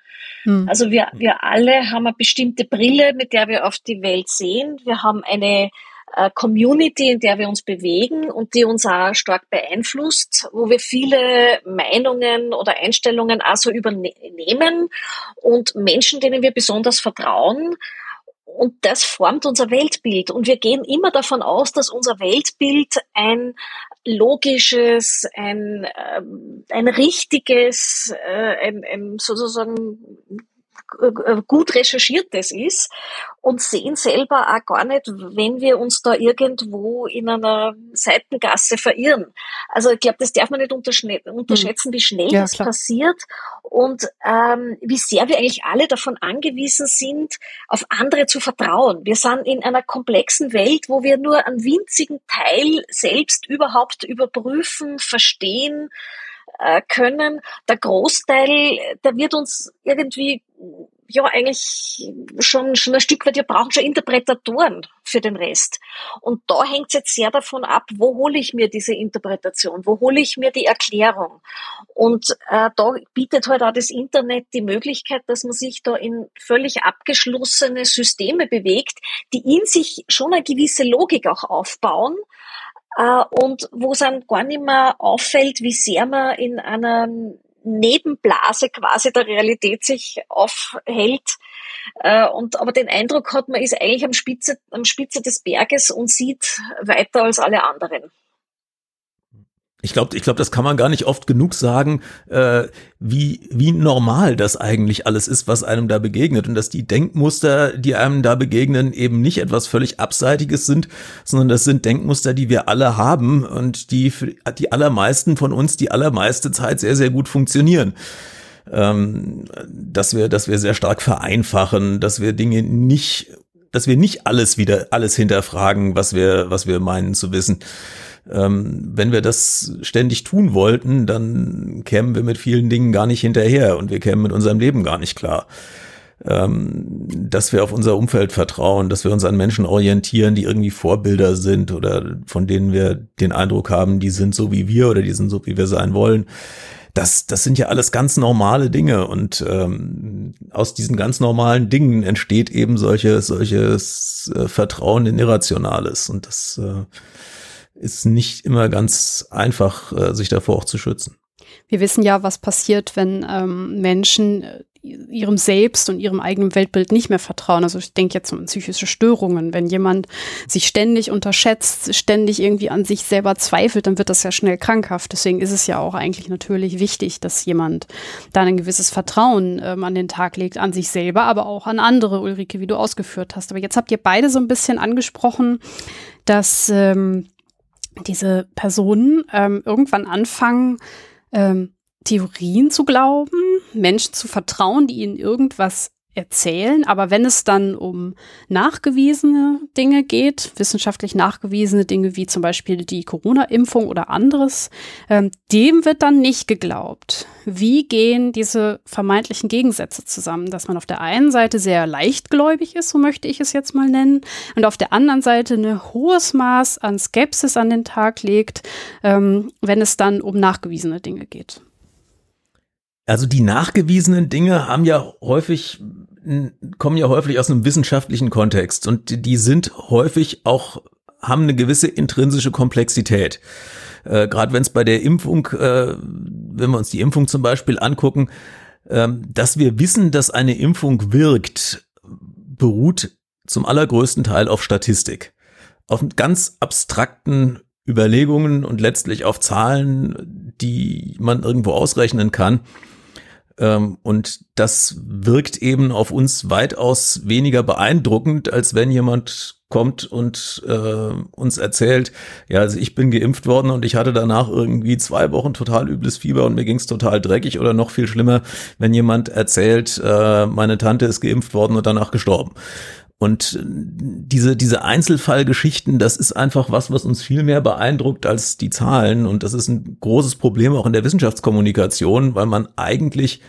Hm. Also wir, wir alle haben eine bestimmte Brille, mit der wir auf die Welt sehen. Wir haben eine äh, Community, in der wir uns bewegen und die uns auch stark beeinflusst, wo wir viele Meinungen oder Einstellungen also übernehmen und Menschen, denen wir besonders vertrauen, und das formt unser Weltbild. Und wir gehen immer davon aus, dass unser Weltbild ein logisches, ein, ähm, ein richtiges, äh, ein, ein sozusagen gut recherchiertes ist und sehen selber auch gar nicht, wenn wir uns da irgendwo in einer Seitengasse verirren. Also ich glaube, das darf man nicht unterschätzen, wie schnell ja, das klar. passiert und ähm, wie sehr wir eigentlich alle davon angewiesen sind, auf andere zu vertrauen. Wir sind in einer komplexen Welt, wo wir nur einen winzigen Teil selbst überhaupt überprüfen, verstehen, äh, können. Der Großteil, der wird uns irgendwie ja eigentlich schon, schon ein Stück weit, wir brauchen schon Interpretatoren für den Rest. Und da hängt es jetzt sehr davon ab, wo hole ich mir diese Interpretation, wo hole ich mir die Erklärung. Und äh, da bietet halt auch das Internet die Möglichkeit, dass man sich da in völlig abgeschlossene Systeme bewegt, die in sich schon eine gewisse Logik auch aufbauen, und wo es dann gar nicht mehr auffällt, wie sehr man in einer Nebenblase quasi der Realität sich aufhält. Äh, und aber den Eindruck hat, man ist eigentlich am Spitze, am Spitze des Berges und sieht weiter als alle anderen. Ich glaube, ich glaube, das kann man gar nicht oft genug sagen, äh, wie, wie normal das eigentlich alles ist, was einem da begegnet. Und dass die Denkmuster, die einem da begegnen, eben nicht etwas völlig Abseitiges sind, sondern das sind Denkmuster, die wir alle haben und die für die allermeisten von uns die allermeiste Zeit sehr, sehr gut funktionieren. Ähm, dass wir, dass wir sehr stark vereinfachen, dass wir Dinge nicht, dass wir nicht alles wieder, alles hinterfragen, was wir, was wir meinen zu wissen. Ähm, wenn wir das ständig tun wollten, dann kämen wir mit vielen Dingen gar nicht hinterher und wir kämen mit unserem Leben gar nicht klar. Ähm, dass wir auf unser Umfeld vertrauen, dass wir uns an Menschen orientieren, die irgendwie Vorbilder sind oder von denen wir den Eindruck haben, die sind so wie wir oder die sind so wie wir sein wollen. Das, das sind ja alles ganz normale Dinge und ähm, aus diesen ganz normalen Dingen entsteht eben solche, solches äh, Vertrauen in Irrationales und das äh, ist nicht immer ganz einfach, äh, sich davor auch zu schützen. Wir wissen ja, was passiert, wenn ähm, Menschen äh, ihrem Selbst und ihrem eigenen Weltbild nicht mehr vertrauen. Also ich denke jetzt um psychische Störungen. Wenn jemand sich ständig unterschätzt, ständig irgendwie an sich selber zweifelt, dann wird das ja schnell krankhaft. Deswegen ist es ja auch eigentlich natürlich wichtig, dass jemand da ein gewisses Vertrauen ähm, an den Tag legt, an sich selber, aber auch an andere, Ulrike, wie du ausgeführt hast. Aber jetzt habt ihr beide so ein bisschen angesprochen, dass ähm, diese Personen ähm, irgendwann anfangen, ähm, Theorien zu glauben, Menschen zu vertrauen, die ihnen irgendwas erzählen. Aber wenn es dann um nachgewiesene Dinge geht, wissenschaftlich nachgewiesene Dinge wie zum Beispiel die Corona-Impfung oder anderes, ähm, dem wird dann nicht geglaubt. Wie gehen diese vermeintlichen Gegensätze zusammen, dass man auf der einen Seite sehr leichtgläubig ist, so möchte ich es jetzt mal nennen, und auf der anderen Seite ein hohes Maß an Skepsis an den Tag legt, ähm, wenn es dann um nachgewiesene Dinge geht. Also die nachgewiesenen Dinge haben ja häufig kommen ja häufig aus einem wissenschaftlichen Kontext und die sind häufig auch, haben eine gewisse intrinsische Komplexität. Äh, Gerade wenn es bei der Impfung, äh, wenn wir uns die Impfung zum Beispiel angucken, äh, dass wir wissen, dass eine Impfung wirkt, beruht zum allergrößten Teil auf Statistik. Auf ganz abstrakten Überlegungen und letztlich auf Zahlen, die man irgendwo ausrechnen kann. Ähm, und das wirkt eben auf uns weitaus weniger beeindruckend, als wenn jemand kommt und äh, uns erzählt, ja, also ich bin geimpft worden und ich hatte danach irgendwie zwei Wochen total übles Fieber und mir ging's total dreckig oder noch viel schlimmer, wenn jemand erzählt, äh, meine Tante ist geimpft worden und danach gestorben. Und diese, diese Einzelfallgeschichten, das ist einfach was, was uns viel mehr beeindruckt als die Zahlen. Und das ist ein großes Problem auch in der Wissenschaftskommunikation, weil man eigentlich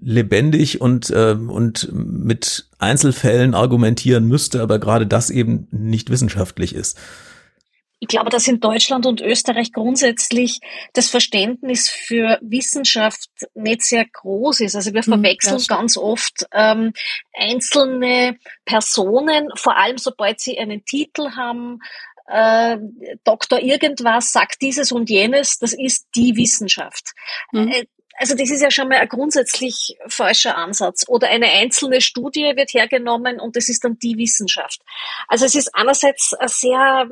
lebendig und, äh, und mit Einzelfällen argumentieren müsste, aber gerade das eben nicht wissenschaftlich ist. Ich glaube, dass in Deutschland und Österreich grundsätzlich das Verständnis für Wissenschaft nicht sehr groß ist. Also wir hm, verwechseln ja, ganz oft ähm, einzelne Personen, vor allem sobald sie einen Titel haben, äh, Doktor irgendwas sagt dieses und jenes, das ist die Wissenschaft. Mhm. Äh, also das ist ja schon mal ein grundsätzlich falscher Ansatz. Oder eine einzelne Studie wird hergenommen und das ist dann die Wissenschaft. Also es ist einerseits ein sehr,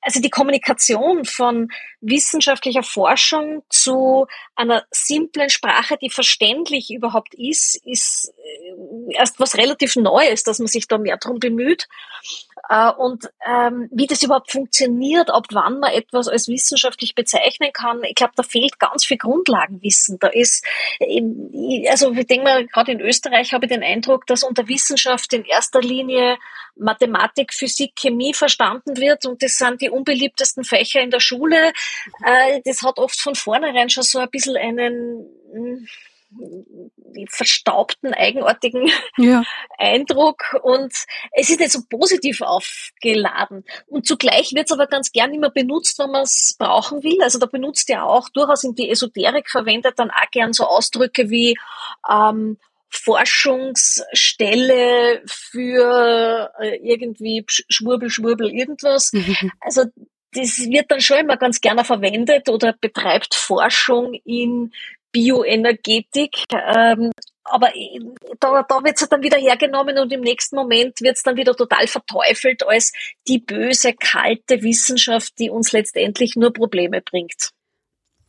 also die Kommunikation von wissenschaftlicher Forschung zu einer simplen Sprache, die verständlich überhaupt ist, ist erst was relativ Neues, dass man sich da mehr drum bemüht. Äh, und ähm, wie das überhaupt funktioniert, ab wann man etwas als wissenschaftlich bezeichnen kann, ich glaube, da fehlt ganz viel Grundlagenwissen. Da ist, also ich denke mal, gerade in Österreich habe ich den Eindruck, dass unter Wissenschaft in erster Linie Mathematik, Physik, Chemie verstanden wird und das sind die unbeliebtesten Fächer in der Schule. Äh, das hat oft von vornherein schon so ein bisschen einen hm, verstaubten, eigenartigen ja. Eindruck und es ist nicht so positiv aufgeladen. Und zugleich wird es aber ganz gern immer benutzt, wenn man es brauchen will. Also da benutzt ja auch durchaus in die Esoterik verwendet dann auch gern so Ausdrücke wie ähm, Forschungsstelle für äh, irgendwie Schwurbel, Schwurbel, irgendwas. Mhm. Also das wird dann schon immer ganz gerne verwendet oder betreibt Forschung in Bioenergetik. Ähm, aber da, da wird es dann wieder hergenommen und im nächsten Moment wird es dann wieder total verteufelt als die böse, kalte Wissenschaft, die uns letztendlich nur Probleme bringt.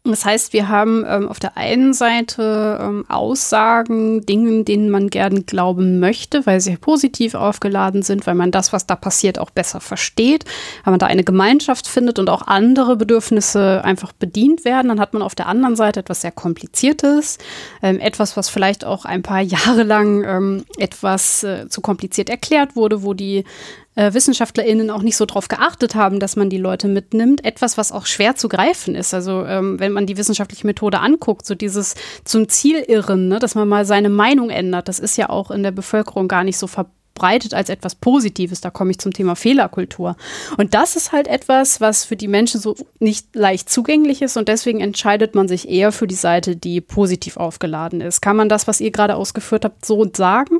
Das heißt, wir haben ähm, auf der einen Seite ähm, Aussagen, Dingen, denen man gern glauben möchte, weil sie positiv aufgeladen sind, weil man das, was da passiert, auch besser versteht, weil man da eine Gemeinschaft findet und auch andere Bedürfnisse einfach bedient werden. Dann hat man auf der anderen Seite etwas sehr Kompliziertes, ähm, etwas, was vielleicht auch ein paar Jahre lang ähm, etwas äh, zu kompliziert erklärt wurde, wo die äh, WissenschaftlerInnen auch nicht so drauf geachtet haben, dass man die Leute mitnimmt. Etwas, was auch schwer zu greifen ist. Also ähm, wenn man die wissenschaftliche Methode anguckt, so dieses zum Ziel irren, ne, dass man mal seine Meinung ändert, das ist ja auch in der Bevölkerung gar nicht so verbreitet als etwas Positives. Da komme ich zum Thema Fehlerkultur. Und das ist halt etwas, was für die Menschen so nicht leicht zugänglich ist und deswegen entscheidet man sich eher für die Seite, die positiv aufgeladen ist. Kann man das, was ihr gerade ausgeführt habt, so sagen?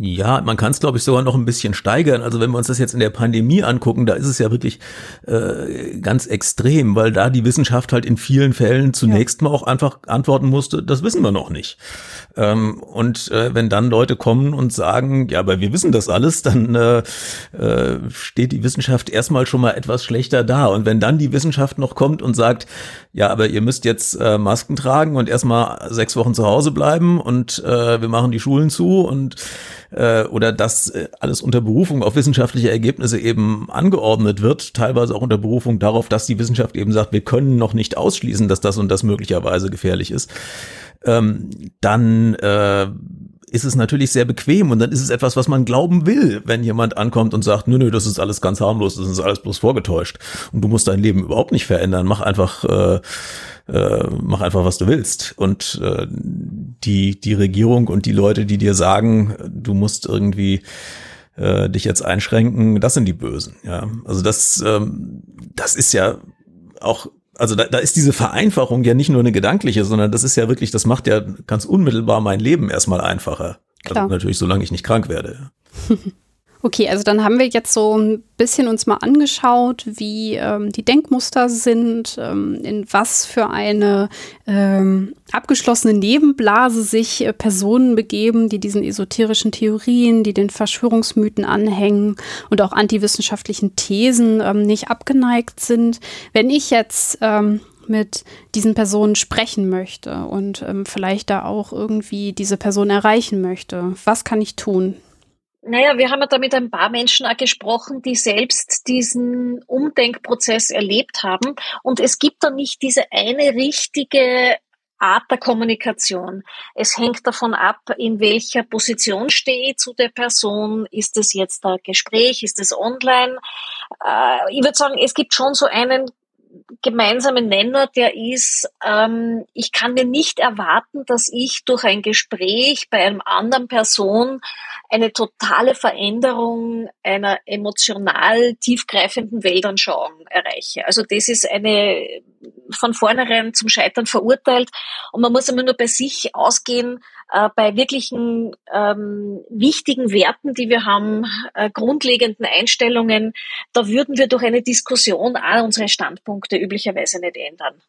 Ja, man kann es, glaube ich, sogar noch ein bisschen steigern. Also wenn wir uns das jetzt in der Pandemie angucken, da ist es ja wirklich äh, ganz extrem, weil da die Wissenschaft halt in vielen Fällen zunächst ja. mal auch einfach antworten musste, das wissen wir noch nicht. Ähm, und äh, wenn dann Leute kommen und sagen, ja, aber wir wissen das alles, dann äh, äh, steht die Wissenschaft erstmal schon mal etwas schlechter da. Und wenn dann die Wissenschaft noch kommt und sagt, ja, aber ihr müsst jetzt äh, Masken tragen und erstmal sechs Wochen zu Hause bleiben und äh, wir machen die Schulen zu und äh, oder dass äh, alles unter Berufung auf wissenschaftliche Ergebnisse eben angeordnet wird, teilweise auch unter Berufung darauf, dass die Wissenschaft eben sagt, wir können noch nicht ausschließen, dass das und das möglicherweise gefährlich ist, ähm, dann äh, ist es natürlich sehr bequem und dann ist es etwas, was man glauben will, wenn jemand ankommt und sagt, nö, nö, das ist alles ganz harmlos, das ist alles bloß vorgetäuscht und du musst dein Leben überhaupt nicht verändern, mach einfach äh, äh, mach einfach, was du willst. Und äh, die, die Regierung und die Leute, die dir sagen, du musst irgendwie äh, dich jetzt einschränken, das sind die Bösen. Ja, also das, ähm, das ist ja auch also da, da ist diese Vereinfachung ja nicht nur eine gedankliche, sondern das ist ja wirklich, das macht ja ganz unmittelbar mein Leben erstmal einfacher. Also Klar. Also natürlich, solange ich nicht krank werde. Okay, also dann haben wir jetzt so ein bisschen uns mal angeschaut, wie ähm, die Denkmuster sind, ähm, in was für eine ähm, abgeschlossene Nebenblase sich äh, Personen begeben, die diesen esoterischen Theorien, die den Verschwörungsmythen anhängen und auch antiwissenschaftlichen Thesen ähm, nicht abgeneigt sind. Wenn ich jetzt ähm, mit diesen Personen sprechen möchte und ähm, vielleicht da auch irgendwie diese Person erreichen möchte, was kann ich tun? Naja, wir haben ja da mit ein paar Menschen auch gesprochen, die selbst diesen Umdenkprozess erlebt haben. Und es gibt da nicht diese eine richtige Art der Kommunikation. Es hängt davon ab, in welcher Position stehe ich zu der Person. Ist es jetzt ein Gespräch? Ist es online? Äh, ich würde sagen, es gibt schon so einen gemeinsamen Nenner, der ist, ähm, ich kann mir nicht erwarten, dass ich durch ein Gespräch bei einem anderen Person eine totale Veränderung einer emotional tiefgreifenden Weltanschauung erreiche. Also das ist eine von vornherein zum Scheitern verurteilt und man muss immer nur bei sich ausgehen, äh, bei wirklichen ähm, wichtigen Werten, die wir haben, äh, grundlegenden Einstellungen, da würden wir durch eine Diskussion auch unsere Standpunkte üblicherweise nicht ändern.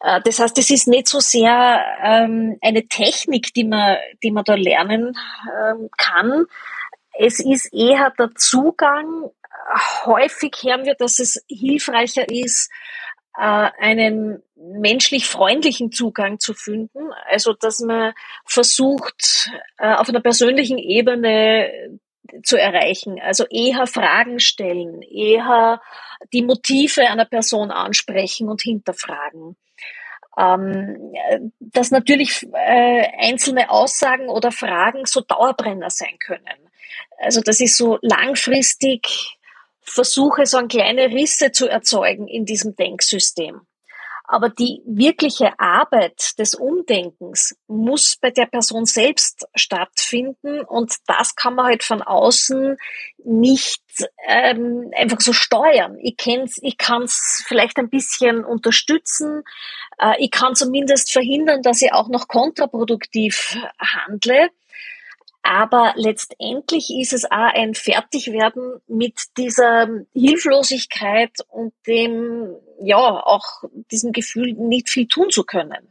Äh, das heißt, es ist nicht so sehr ähm, eine Technik, die man, die man da lernen ähm, kann. Es ist eher der Zugang. Häufig hören wir, dass es hilfreicher ist, äh, einen menschlich freundlichen Zugang zu finden. Also, dass man versucht, äh, auf einer persönlichen Ebene zu erreichen. Also eher Fragen stellen, eher die Motive einer Person ansprechen und hinterfragen. Ähm, dass natürlich äh, einzelne Aussagen oder Fragen so Dauerbrenner sein können. Also dass ich so langfristig versuche, so ein kleine Risse zu erzeugen in diesem Denksystem. Aber die wirkliche Arbeit des Umdenkens muss bei der Person selbst stattfinden und das kann man halt von außen nicht ähm, einfach so steuern. Ich, kenn's, ich kann es vielleicht ein bisschen unterstützen, äh, ich kann zumindest verhindern, dass ich auch noch kontraproduktiv handle. Aber letztendlich ist es auch ein Fertigwerden mit dieser Hilflosigkeit und dem, ja, auch diesem Gefühl, nicht viel tun zu können.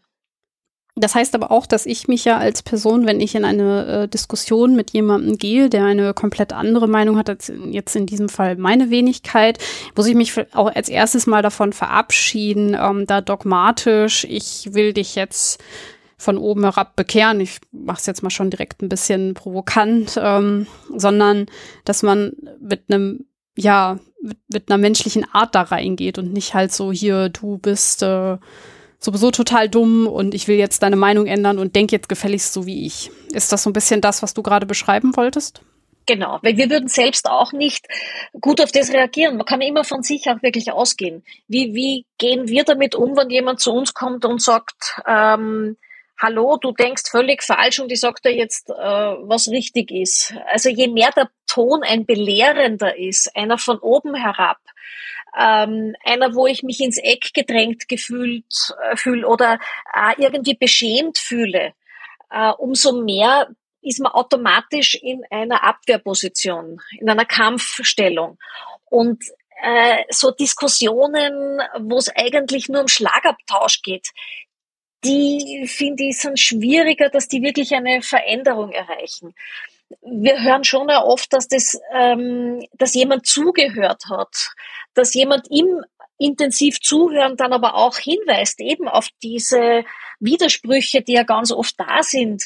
Das heißt aber auch, dass ich mich ja als Person, wenn ich in eine äh, Diskussion mit jemandem gehe, der eine komplett andere Meinung hat, als jetzt in diesem Fall meine Wenigkeit, muss ich mich auch als erstes mal davon verabschieden, ähm, da dogmatisch, ich will dich jetzt von oben herab bekehren. Ich mache es jetzt mal schon direkt ein bisschen provokant, ähm, sondern dass man mit einem, ja, mit, mit, einer menschlichen Art da reingeht und nicht halt so hier, du bist äh, sowieso total dumm und ich will jetzt deine Meinung ändern und denk jetzt gefälligst so wie ich. Ist das so ein bisschen das, was du gerade beschreiben wolltest? Genau, weil wir würden selbst auch nicht gut auf das reagieren. Man kann immer von sich auch wirklich ausgehen. Wie, wie gehen wir damit um, wenn jemand zu uns kommt und sagt, ähm, hallo, du denkst völlig falsch und ich sag dir jetzt, äh, was richtig ist. Also je mehr der Ton ein belehrender ist, einer von oben herab, ähm, einer, wo ich mich ins Eck gedrängt gefühlt äh, fühle oder äh, irgendwie beschämt fühle, äh, umso mehr ist man automatisch in einer Abwehrposition, in einer Kampfstellung. Und äh, so Diskussionen, wo es eigentlich nur um Schlagabtausch geht, die finde ich sind schwieriger, dass die wirklich eine Veränderung erreichen. Wir hören schon ja oft, dass das, ähm, dass jemand zugehört hat, dass jemand ihm intensiv zuhören, dann aber auch hinweist eben auf diese Widersprüche, die ja ganz oft da sind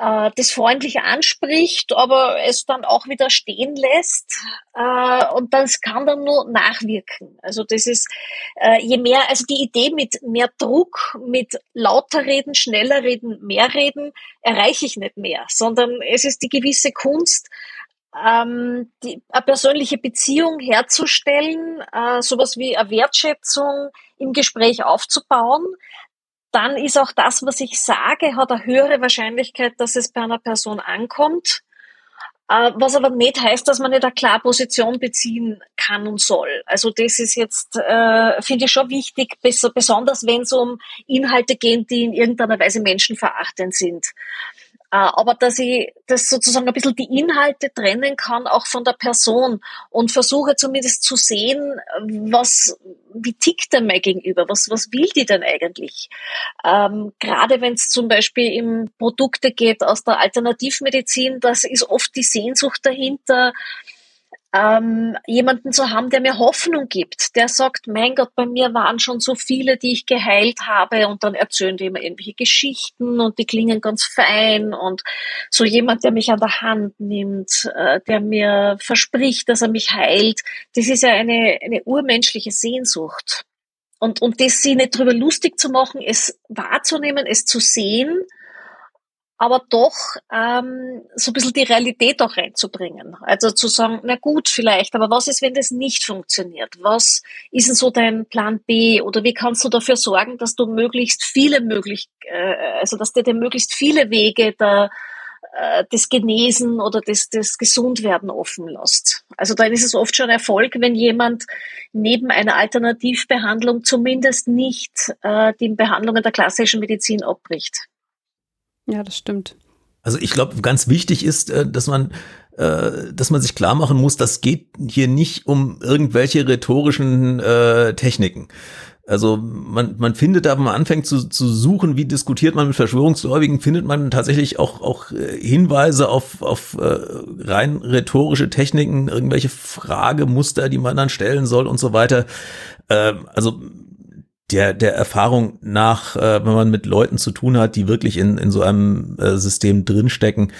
äh, das freundlich anspricht, aber es dann auch wieder stehen lässt äh, und das kann dann nur nachwirken. Also das ist äh, je mehr, also die Idee mit mehr Druck, mit lauter reden, schneller reden, mehr reden, erreiche ich nicht mehr, sondern es ist die gewisse Kunst, ähm, die, eine persönliche Beziehung herzustellen, äh, sowas wie eine Wertschätzung im Gespräch aufzubauen, dann ist auch das, was ich sage, hat eine höhere Wahrscheinlichkeit, dass es bei einer Person ankommt. Äh, was aber nicht heißt, dass man nicht eine klare Position beziehen kann und soll. Also das ist jetzt, äh, finde ich schon wichtig, besonders wenn es um Inhalte geht, die in irgendeiner Weise menschenverachtend sind. Aber dass ich das sozusagen ein bisschen die Inhalte trennen kann, auch von der Person und versuche zumindest zu sehen, was, wie tickt denn mein Gegenüber, was, was will die denn eigentlich? Ähm, gerade wenn es zum Beispiel um Produkte geht aus der Alternativmedizin, das ist oft die Sehnsucht dahinter, ähm, jemanden zu haben, der mir Hoffnung gibt, der sagt, mein Gott, bei mir waren schon so viele, die ich geheilt habe und dann erzählen die immer irgendwelche Geschichten und die klingen ganz fein und so jemand, der mich an der Hand nimmt, äh, der mir verspricht, dass er mich heilt, das ist ja eine, eine urmenschliche Sehnsucht. Und, und das sie nicht drüber lustig zu machen, es wahrzunehmen, es zu sehen, aber doch ähm, so ein bisschen die Realität auch reinzubringen. Also zu sagen, na gut, vielleicht, aber was ist, wenn das nicht funktioniert? Was ist denn so dein Plan B? Oder wie kannst du dafür sorgen, dass du möglichst viele möglich, äh, also dass dir möglichst viele Wege der, äh, des Genesen oder des, des Gesundwerden offen lässt. Also dann ist es oft schon Erfolg, wenn jemand neben einer Alternativbehandlung zumindest nicht äh, die Behandlungen der klassischen Medizin abbricht. Ja, das stimmt. Also ich glaube, ganz wichtig ist, äh, dass man, äh, dass man sich klar machen muss, das geht hier nicht um irgendwelche rhetorischen äh, Techniken. Also man, man findet da, wenn man anfängt zu, zu suchen, wie diskutiert man mit Verschwörungsgläubigen, findet man tatsächlich auch, auch Hinweise auf, auf rein rhetorische Techniken, irgendwelche Fragemuster, die man dann stellen soll und so weiter. Äh, also der, der Erfahrung nach, äh, wenn man mit Leuten zu tun hat, die wirklich in, in so einem äh, System drinstecken,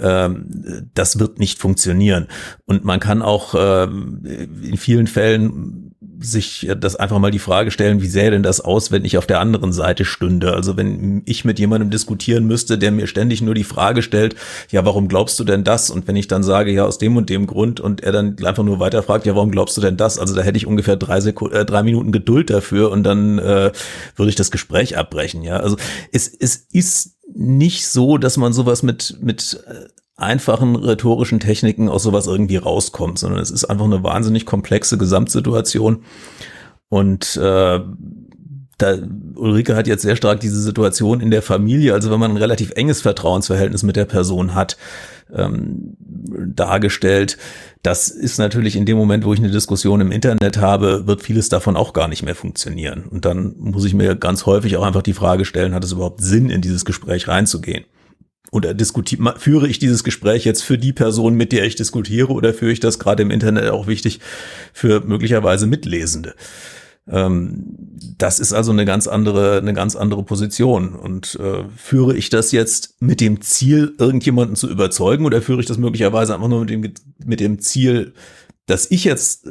ähm, das wird nicht funktionieren. Und man kann auch äh, in vielen Fällen sich das einfach mal die Frage stellen, wie sähe denn das aus, wenn ich auf der anderen Seite stünde? Also wenn ich mit jemandem diskutieren müsste, der mir ständig nur die Frage stellt, ja, warum glaubst du denn das? Und wenn ich dann sage, ja, aus dem und dem Grund und er dann einfach nur weiter fragt, ja, warum glaubst du denn das? Also da hätte ich ungefähr drei, Sekunden, äh, drei Minuten Geduld dafür und dann äh, würde ich das Gespräch abbrechen. Ja, also es, es ist nicht so, dass man sowas mit, mit äh, einfachen rhetorischen Techniken aus sowas irgendwie rauskommt, sondern es ist einfach eine wahnsinnig komplexe Gesamtsituation. Und äh, da, Ulrike hat jetzt sehr stark diese Situation in der Familie, also wenn man ein relativ enges Vertrauensverhältnis mit der Person hat, ähm, dargestellt. Das ist natürlich in dem Moment, wo ich eine Diskussion im Internet habe, wird vieles davon auch gar nicht mehr funktionieren. Und dann muss ich mir ganz häufig auch einfach die Frage stellen, hat es überhaupt Sinn, in dieses Gespräch reinzugehen? oder diskutiere, führe ich dieses Gespräch jetzt für die Person, mit der ich diskutiere, oder führe ich das gerade im Internet auch wichtig für möglicherweise Mitlesende? Ähm, das ist also eine ganz andere, eine ganz andere Position. Und äh, führe ich das jetzt mit dem Ziel, irgendjemanden zu überzeugen, oder führe ich das möglicherweise einfach nur mit dem, mit dem Ziel, dass ich jetzt äh,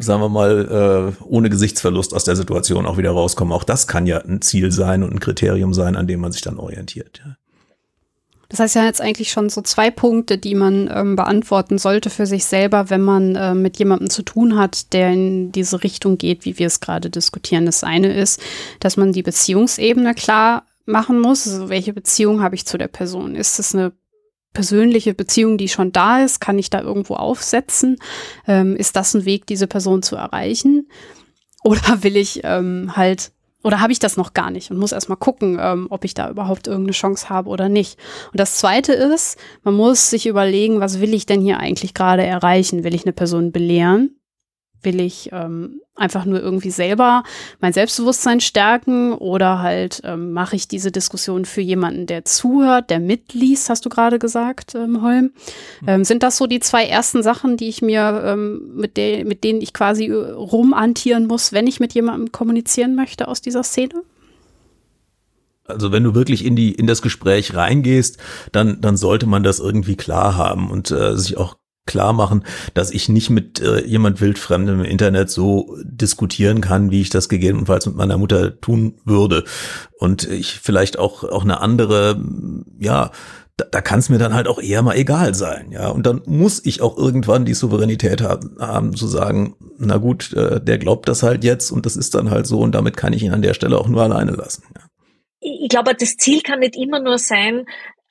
sagen wir mal, äh, ohne Gesichtsverlust aus der Situation auch wieder rauskomme. Auch das kann ja ein Ziel sein und ein Kriterium sein, an dem man sich dann orientiert. Ja. Das heißt ja jetzt eigentlich schon so zwei Punkte, die man ähm, beantworten sollte für sich selber, wenn man äh, mit jemandem zu tun hat, der in diese Richtung geht, wie wir es gerade diskutieren. Das eine ist, dass man die Beziehungsebene klar machen muss. Also welche Beziehung habe ich zu der Person? Ist es eine persönliche Beziehung, die schon da ist? Kann ich da irgendwo aufsetzen? Ähm, ist das ein Weg, diese Person zu erreichen? Oder will ich ähm, halt oder habe ich das noch gar nicht und muss erstmal gucken, ähm, ob ich da überhaupt irgendeine Chance habe oder nicht. Und das Zweite ist, man muss sich überlegen, was will ich denn hier eigentlich gerade erreichen? Will ich eine Person belehren? Will ich ähm, einfach nur irgendwie selber mein Selbstbewusstsein stärken oder halt ähm, mache ich diese Diskussion für jemanden, der zuhört, der mitliest, hast du gerade gesagt, ähm, Holm. Hm. Ähm, sind das so die zwei ersten Sachen, die ich mir, ähm, mit, de mit denen ich quasi äh, rumantieren muss, wenn ich mit jemandem kommunizieren möchte aus dieser Szene? Also wenn du wirklich in die in das Gespräch reingehst, dann dann sollte man das irgendwie klar haben und äh, sich auch klar machen, dass ich nicht mit äh, jemand wildfremdem im Internet so diskutieren kann, wie ich das gegebenenfalls mit meiner Mutter tun würde. Und ich vielleicht auch, auch eine andere, ja, da, da kann es mir dann halt auch eher mal egal sein, ja. Und dann muss ich auch irgendwann die Souveränität haben, haben zu sagen, na gut, äh, der glaubt das halt jetzt und das ist dann halt so und damit kann ich ihn an der Stelle auch nur alleine lassen. Ja. Ich glaube, das Ziel kann nicht immer nur sein,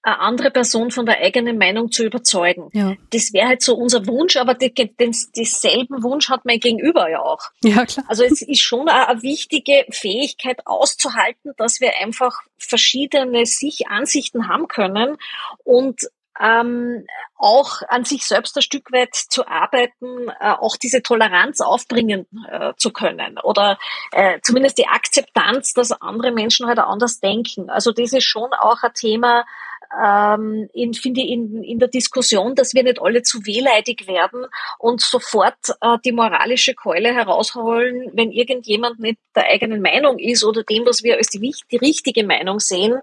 eine andere Person von der eigenen Meinung zu überzeugen. Ja. Das wäre halt so unser Wunsch, aber den, den, denselben Wunsch hat mein Gegenüber ja auch. Ja, klar. Also es ist schon eine, eine wichtige Fähigkeit auszuhalten, dass wir einfach verschiedene sich Ansichten haben können und ähm, auch an sich selbst ein Stück weit zu arbeiten, äh, auch diese Toleranz aufbringen äh, zu können oder äh, zumindest die Akzeptanz, dass andere Menschen halt anders denken. Also das ist schon auch ein Thema, ähm, in, finde ich, in, in der Diskussion, dass wir nicht alle zu wehleidig werden und sofort äh, die moralische Keule herausholen, wenn irgendjemand nicht der eigenen Meinung ist oder dem, was wir als die, die richtige Meinung sehen.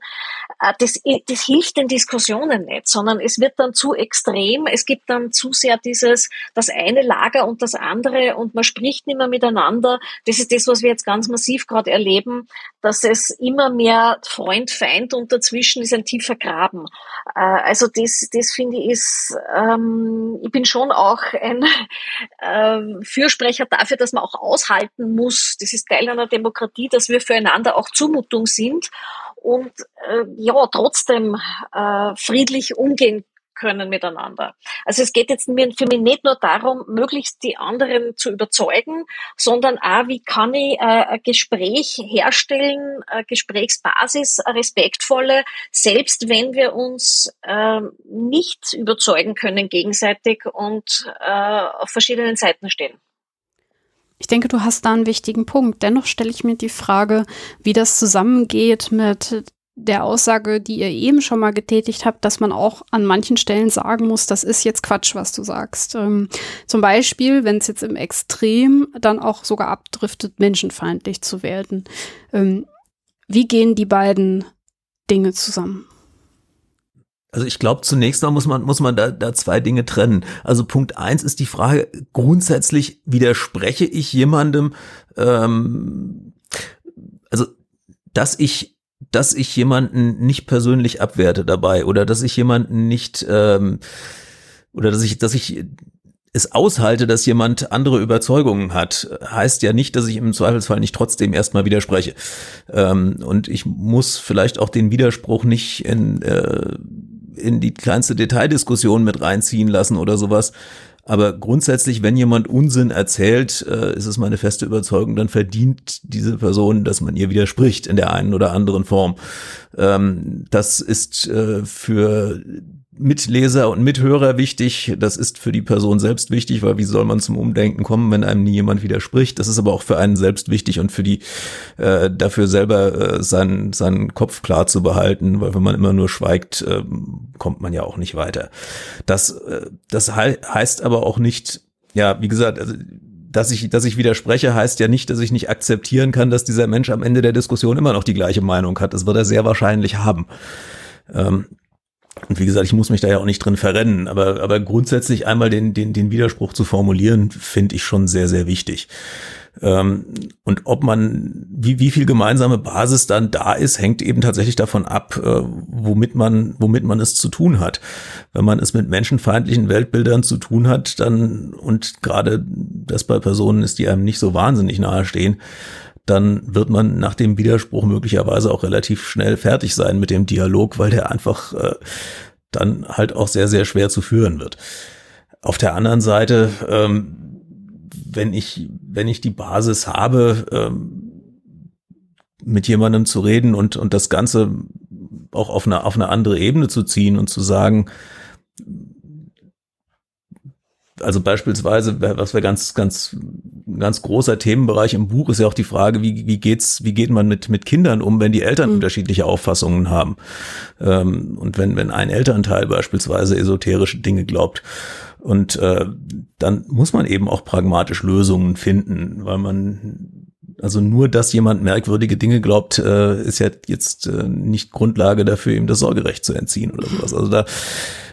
Äh, das, das hilft den Diskussionen nicht, sondern es wird dann zu extrem. Es gibt dann zu sehr dieses, das eine Lager und das andere und man spricht nicht mehr miteinander. Das ist das, was wir jetzt ganz massiv gerade erleben, dass es immer mehr Freund-Feind und dazwischen ist ein tiefer Graben haben. Äh, also das, das finde ich ist, ähm, ich bin schon auch ein äh, Fürsprecher dafür, dass man auch aushalten muss. Das ist Teil einer Demokratie, dass wir füreinander auch Zumutung sind und äh, ja trotzdem äh, friedlich umgehen können miteinander. Also es geht jetzt für mich nicht nur darum, möglichst die anderen zu überzeugen, sondern auch, wie kann ich äh, ein Gespräch herstellen, eine Gesprächsbasis, eine respektvolle, selbst wenn wir uns äh, nicht überzeugen können gegenseitig und äh, auf verschiedenen Seiten stehen. Ich denke, du hast da einen wichtigen Punkt. Dennoch stelle ich mir die Frage, wie das zusammengeht mit der Aussage, die ihr eben schon mal getätigt habt, dass man auch an manchen Stellen sagen muss, das ist jetzt Quatsch, was du sagst. Ähm, zum Beispiel, wenn es jetzt im Extrem dann auch sogar abdriftet, menschenfeindlich zu werden. Ähm, wie gehen die beiden Dinge zusammen? Also ich glaube, zunächst mal muss man, muss man da, da zwei Dinge trennen. Also Punkt eins ist die Frage, grundsätzlich widerspreche ich jemandem, ähm, also dass ich dass ich jemanden nicht persönlich abwerte dabei oder dass ich jemanden nicht ähm, oder dass ich, dass ich es aushalte, dass jemand andere Überzeugungen hat, heißt ja nicht, dass ich im Zweifelsfall nicht trotzdem erstmal widerspreche. Ähm, und ich muss vielleicht auch den Widerspruch nicht in, äh, in die kleinste Detaildiskussion mit reinziehen lassen oder sowas, aber grundsätzlich, wenn jemand Unsinn erzählt, äh, ist es meine feste Überzeugung, dann verdient diese Person, dass man ihr widerspricht in der einen oder anderen Form. Ähm, das ist äh, für Mitleser und Mithörer wichtig. Das ist für die Person selbst wichtig, weil wie soll man zum Umdenken kommen, wenn einem nie jemand widerspricht? Das ist aber auch für einen selbst wichtig und für die äh, dafür selber äh, seinen seinen Kopf klar zu behalten, weil wenn man immer nur schweigt, äh, kommt man ja auch nicht weiter. Das äh, das he heißt aber auch nicht, ja, wie gesagt, also dass ich, dass ich widerspreche, heißt ja nicht, dass ich nicht akzeptieren kann, dass dieser Mensch am Ende der Diskussion immer noch die gleiche Meinung hat. Das wird er sehr wahrscheinlich haben. Ähm, und wie gesagt, ich muss mich da ja auch nicht drin verrennen, aber, aber grundsätzlich einmal den, den, den Widerspruch zu formulieren, finde ich schon sehr, sehr wichtig. Ähm, und ob man, wie, wie viel gemeinsame Basis dann da ist, hängt eben tatsächlich davon ab, äh, womit man, womit man es zu tun hat. Wenn man es mit menschenfeindlichen Weltbildern zu tun hat, dann, und gerade das bei Personen ist, die einem nicht so wahnsinnig nahe stehen, dann wird man nach dem Widerspruch möglicherweise auch relativ schnell fertig sein mit dem Dialog, weil der einfach äh, dann halt auch sehr, sehr schwer zu führen wird. Auf der anderen Seite, ähm, wenn ich, wenn ich die Basis habe, ähm, mit jemandem zu reden und, und das Ganze auch auf eine, auf eine andere Ebene zu ziehen und zu sagen, also beispielsweise, was wir ganz, ganz, ganz großer Themenbereich im Buch ist ja auch die Frage, wie, wie geht's, wie geht man mit, mit Kindern um, wenn die Eltern mhm. unterschiedliche Auffassungen haben? Ähm, und wenn, wenn ein Elternteil beispielsweise esoterische Dinge glaubt. Und äh, dann muss man eben auch pragmatisch Lösungen finden, weil man also nur, dass jemand merkwürdige Dinge glaubt, äh, ist ja jetzt äh, nicht Grundlage dafür, ihm das Sorgerecht zu entziehen oder sowas. Also da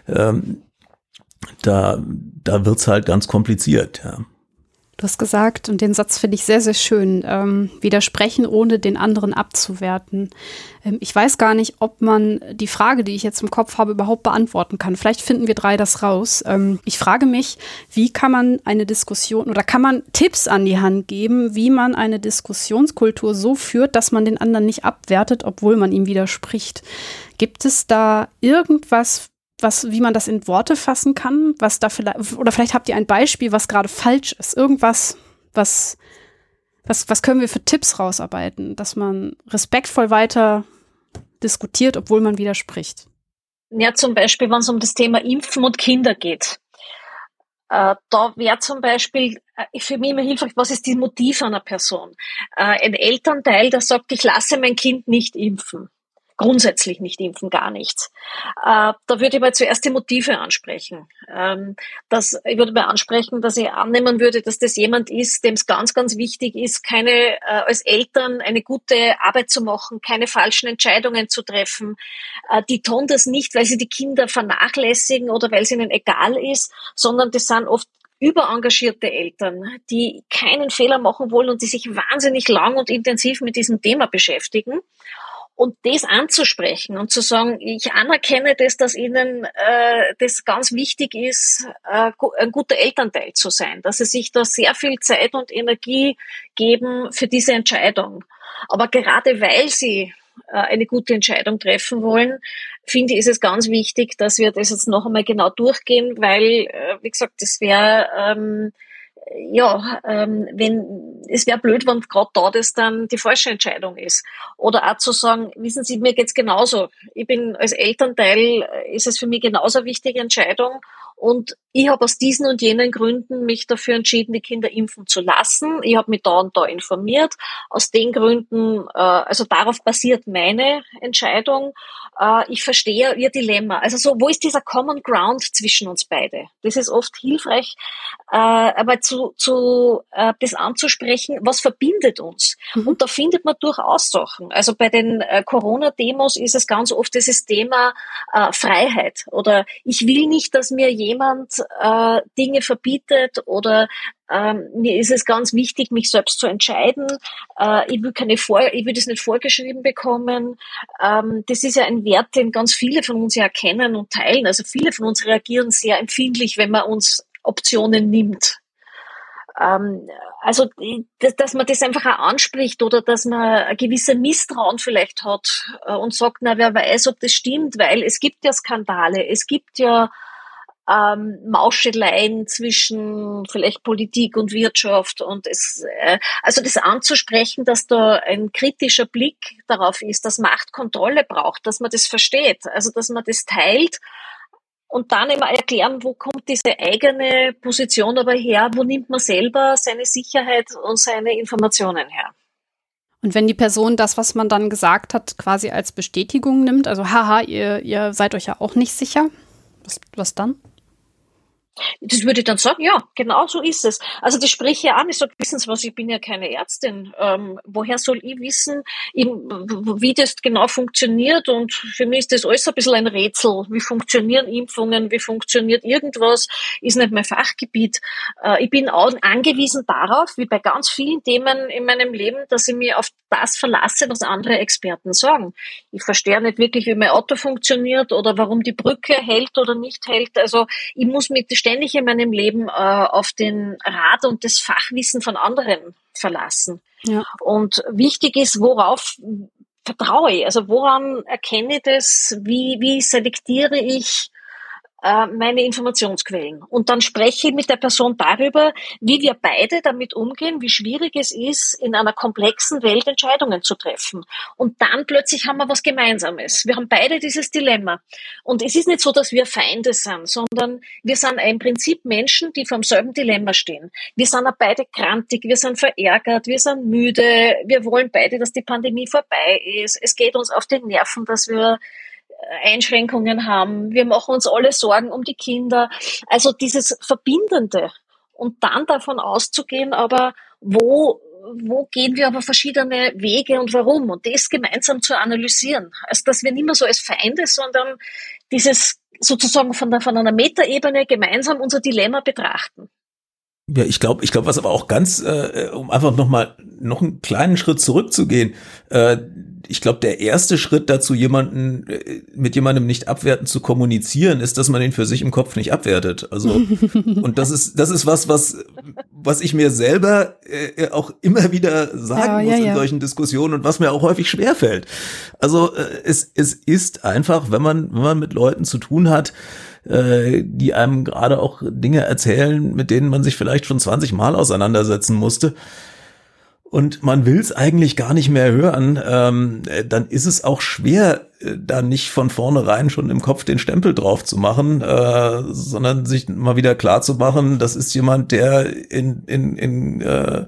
ähm, da, da wird's halt ganz kompliziert, ja. Du hast gesagt, und den Satz finde ich sehr, sehr schön, ähm, widersprechen, ohne den anderen abzuwerten. Ähm, ich weiß gar nicht, ob man die Frage, die ich jetzt im Kopf habe, überhaupt beantworten kann. Vielleicht finden wir drei das raus. Ähm, ich frage mich, wie kann man eine Diskussion oder kann man Tipps an die Hand geben, wie man eine Diskussionskultur so führt, dass man den anderen nicht abwertet, obwohl man ihm widerspricht. Gibt es da irgendwas, was, wie man das in Worte fassen kann, was da vielleicht, oder vielleicht habt ihr ein Beispiel, was gerade falsch ist, irgendwas, was, was, was können wir für Tipps rausarbeiten, dass man respektvoll weiter diskutiert, obwohl man widerspricht? Ja, zum Beispiel, wenn es um das Thema Impfen und Kinder geht. Äh, da wäre zum Beispiel äh, für mich immer hilfreich, was ist das Motiv einer Person? Äh, ein Elternteil, der sagt, ich lasse mein Kind nicht impfen grundsätzlich nicht impfen, gar nichts. Äh, da würde ich mal zuerst die Motive ansprechen. Ähm, das, ich würde mal ansprechen, dass ich annehmen würde, dass das jemand ist, dem es ganz, ganz wichtig ist, keine äh, als Eltern eine gute Arbeit zu machen, keine falschen Entscheidungen zu treffen. Äh, die tun das nicht, weil sie die Kinder vernachlässigen oder weil es ihnen egal ist, sondern das sind oft überengagierte Eltern, die keinen Fehler machen wollen und die sich wahnsinnig lang und intensiv mit diesem Thema beschäftigen. Und das anzusprechen und zu sagen, ich anerkenne das, dass Ihnen äh, das ganz wichtig ist, äh, ein guter Elternteil zu sein, dass Sie sich da sehr viel Zeit und Energie geben für diese Entscheidung. Aber gerade weil Sie äh, eine gute Entscheidung treffen wollen, finde ich, ist es ganz wichtig, dass wir das jetzt noch einmal genau durchgehen, weil, äh, wie gesagt, das wäre ähm, ja, ähm, wenn es wäre blöd, wenn gerade da das dann die falsche Entscheidung ist. Oder auch zu sagen, wissen Sie, mir geht's genauso. Ich bin als Elternteil, äh, ist es für mich genauso eine wichtige Entscheidung und ich habe aus diesen und jenen Gründen mich dafür entschieden, die Kinder impfen zu lassen. Ich habe mich da und da informiert. Aus den Gründen, äh, also darauf basiert meine Entscheidung. Äh, ich verstehe ihr Dilemma. Also so, wo ist dieser Common Ground zwischen uns beide? Das ist oft hilfreich, äh, aber zu, zu äh, das anzusprechen, was verbindet uns? Mhm. Und da findet man durchaus Sachen. Also bei den äh, Corona-Demos ist es ganz oft dieses Thema äh, Freiheit oder ich will nicht, dass mir jemand jemand äh, Dinge verbietet oder ähm, mir ist es ganz wichtig, mich selbst zu entscheiden. Äh, ich will keine Vor ich will das nicht vorgeschrieben bekommen. Ähm, das ist ja ein Wert, den ganz viele von uns ja erkennen und teilen. Also viele von uns reagieren sehr empfindlich, wenn man uns Optionen nimmt. Ähm, also, dass, dass man das einfach auch anspricht oder dass man ein gewisser Misstrauen vielleicht hat äh, und sagt, na, wer weiß, ob das stimmt, weil es gibt ja Skandale, es gibt ja ähm, Mauscheleien zwischen vielleicht Politik und Wirtschaft und es, äh, also das anzusprechen, dass da ein kritischer Blick darauf ist, dass Macht Kontrolle braucht, dass man das versteht, also dass man das teilt und dann immer erklären, wo kommt diese eigene Position aber her, wo nimmt man selber seine Sicherheit und seine Informationen her. Und wenn die Person das, was man dann gesagt hat, quasi als Bestätigung nimmt, also haha, ihr, ihr seid euch ja auch nicht sicher, was, was dann? Das würde ich dann sagen, ja, genau so ist es. Also das spreche ich an. Ich sage, wissen Sie was, ich bin ja keine Ärztin. Ähm, woher soll ich wissen, wie das genau funktioniert? Und für mich ist das alles ein bisschen ein Rätsel. Wie funktionieren Impfungen? Wie funktioniert irgendwas? Ist nicht mein Fachgebiet. Äh, ich bin auch angewiesen darauf, wie bei ganz vielen Themen in meinem Leben, dass ich mir auf das verlasse, was andere Experten sagen. Ich verstehe nicht wirklich, wie mein Auto funktioniert oder warum die Brücke hält oder nicht hält. Also ich muss mich ständig in meinem Leben äh, auf den Rat und das Fachwissen von anderen verlassen. Ja. Und wichtig ist, worauf vertraue ich? Also woran erkenne ich das? Wie, wie selektiere ich meine Informationsquellen. Und dann spreche ich mit der Person darüber, wie wir beide damit umgehen, wie schwierig es ist, in einer komplexen Welt Entscheidungen zu treffen. Und dann plötzlich haben wir was Gemeinsames. Wir haben beide dieses Dilemma. Und es ist nicht so, dass wir Feinde sind, sondern wir sind im Prinzip Menschen, die vor demselben Dilemma stehen. Wir sind auch beide krantig, wir sind verärgert, wir sind müde, wir wollen beide, dass die Pandemie vorbei ist. Es geht uns auf den Nerven, dass wir Einschränkungen haben. Wir machen uns alle Sorgen um die Kinder. Also dieses Verbindende. Und dann davon auszugehen, aber wo, wo gehen wir aber verschiedene Wege und warum? Und das gemeinsam zu analysieren. Also, dass wir nicht mehr so als Feinde, sondern dieses sozusagen von, der, von einer Metaebene gemeinsam unser Dilemma betrachten. Ja, ich glaube, ich glaube, was aber auch ganz, äh, um einfach noch mal noch einen kleinen Schritt zurückzugehen, äh, ich glaube, der erste Schritt dazu, jemanden äh, mit jemandem nicht abwertend zu kommunizieren, ist, dass man ihn für sich im Kopf nicht abwertet. Also und das ist das ist was, was was ich mir selber äh, auch immer wieder sagen ja, muss ja, in ja. solchen Diskussionen und was mir auch häufig schwerfällt. Also äh, es es ist einfach, wenn man wenn man mit Leuten zu tun hat, äh, die einem gerade auch Dinge erzählen, mit denen man sich vielleicht schon 20 Mal auseinandersetzen musste. Und man will es eigentlich gar nicht mehr hören, ähm, dann ist es auch schwer, äh, da nicht von vornherein schon im Kopf den Stempel drauf zu machen, äh, sondern sich mal wieder klar zu machen, das ist jemand, der in, in, in äh,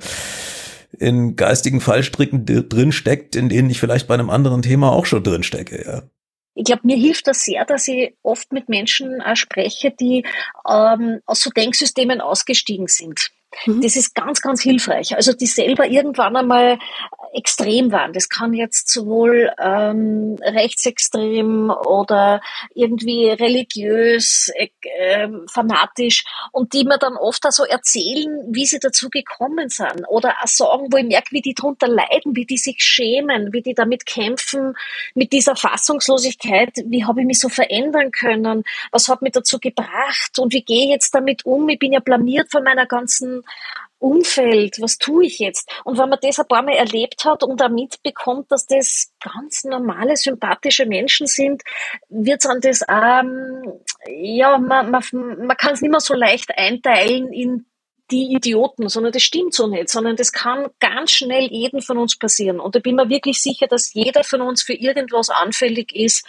in geistigen Fallstricken drin steckt, in denen ich vielleicht bei einem anderen Thema auch schon drin stecke, ja. Ich glaube, mir hilft das sehr, dass ich oft mit Menschen äh, spreche, die ähm, aus so Denksystemen ausgestiegen sind. Mhm. Das ist ganz, ganz hilfreich. Also die selber irgendwann einmal extrem waren. Das kann jetzt sowohl ähm, rechtsextrem oder irgendwie religiös, äh, ähm, fanatisch und die mir dann oft auch so erzählen, wie sie dazu gekommen sind oder auch sagen, wo ich merke, wie die drunter leiden, wie die sich schämen, wie die damit kämpfen, mit dieser Fassungslosigkeit, wie habe ich mich so verändern können, was hat mich dazu gebracht und wie gehe ich jetzt damit um, ich bin ja blamiert von meiner ganzen Umfeld, was tue ich jetzt? Und wenn man das ein paar Mal erlebt hat und auch mitbekommt, dass das ganz normale, sympathische Menschen sind, wird dann das, ähm, ja, man, man, man kann es nicht mehr so leicht einteilen in die Idioten, sondern das stimmt so nicht, sondern das kann ganz schnell jeden von uns passieren. Und ich bin mir wirklich sicher, dass jeder von uns für irgendwas anfällig ist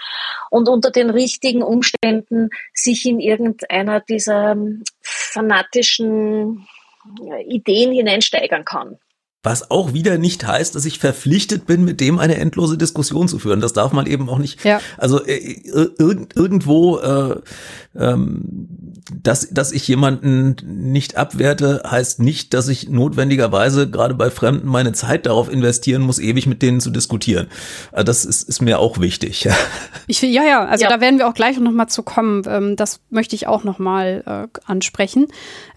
und unter den richtigen Umständen sich in irgendeiner dieser fanatischen Ideen hineinsteigern kann. Was auch wieder nicht heißt, dass ich verpflichtet bin, mit dem eine endlose Diskussion zu führen. Das darf man eben auch nicht. Ja. Also äh, ir irgendwo äh, ähm, dass, dass ich jemanden nicht abwerte, heißt nicht, dass ich notwendigerweise gerade bei Fremden meine Zeit darauf investieren muss, ewig mit denen zu diskutieren. Also das ist, ist mir auch wichtig. Ich, ja, ja, also ja. da werden wir auch gleich noch mal zu kommen. Ähm, das möchte ich auch noch mal äh, ansprechen.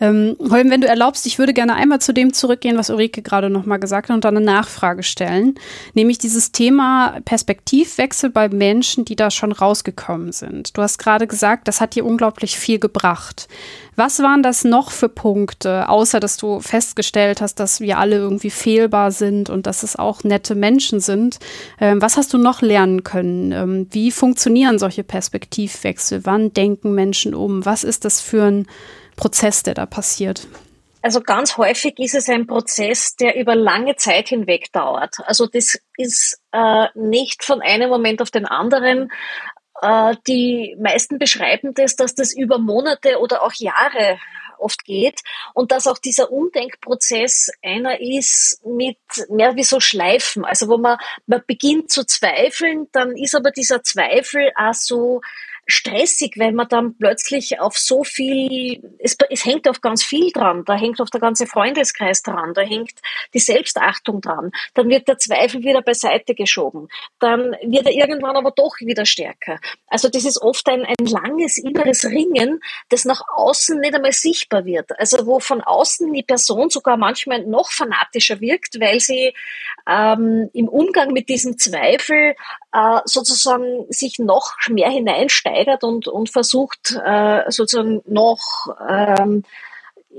Ähm, Holm, wenn du erlaubst, ich würde gerne einmal zu dem zurückgehen, was Ulrike gerade noch mal gesagt und dann eine Nachfrage stellen. Nämlich dieses Thema Perspektivwechsel bei Menschen, die da schon rausgekommen sind. Du hast gerade gesagt, das hat dir unglaublich viel gebracht. Was waren das noch für Punkte, außer dass du festgestellt hast, dass wir alle irgendwie fehlbar sind und dass es auch nette Menschen sind? Ähm, was hast du noch lernen können? Ähm, wie funktionieren solche Perspektivwechsel? Wann denken Menschen um? Was ist das für ein Prozess, der da passiert? Also ganz häufig ist es ein Prozess, der über lange Zeit hinweg dauert. Also das ist äh, nicht von einem Moment auf den anderen, äh, die meisten beschreiben das, dass das über Monate oder auch Jahre oft geht und dass auch dieser Umdenkprozess einer ist mit mehr wie so Schleifen, also wo man, man beginnt zu zweifeln, dann ist aber dieser Zweifel auch so stressig, weil man dann plötzlich auf so viel, es, es hängt auf ganz viel dran, da hängt auf der ganze Freundeskreis dran, da hängt die Selbstachtung dran, dann wird der Zweifel wieder beiseite geschoben, dann wird er irgendwann aber doch wieder stärker. Also das ist oft ein, ein langes inneres Ringen, das nach außen nicht einmal sichtbar wird. Also wo von außen die Person sogar manchmal noch fanatischer wirkt, weil sie ähm, im Umgang mit diesem Zweifel äh, sozusagen sich noch mehr hineinsteigert und, und versucht äh, sozusagen noch ähm,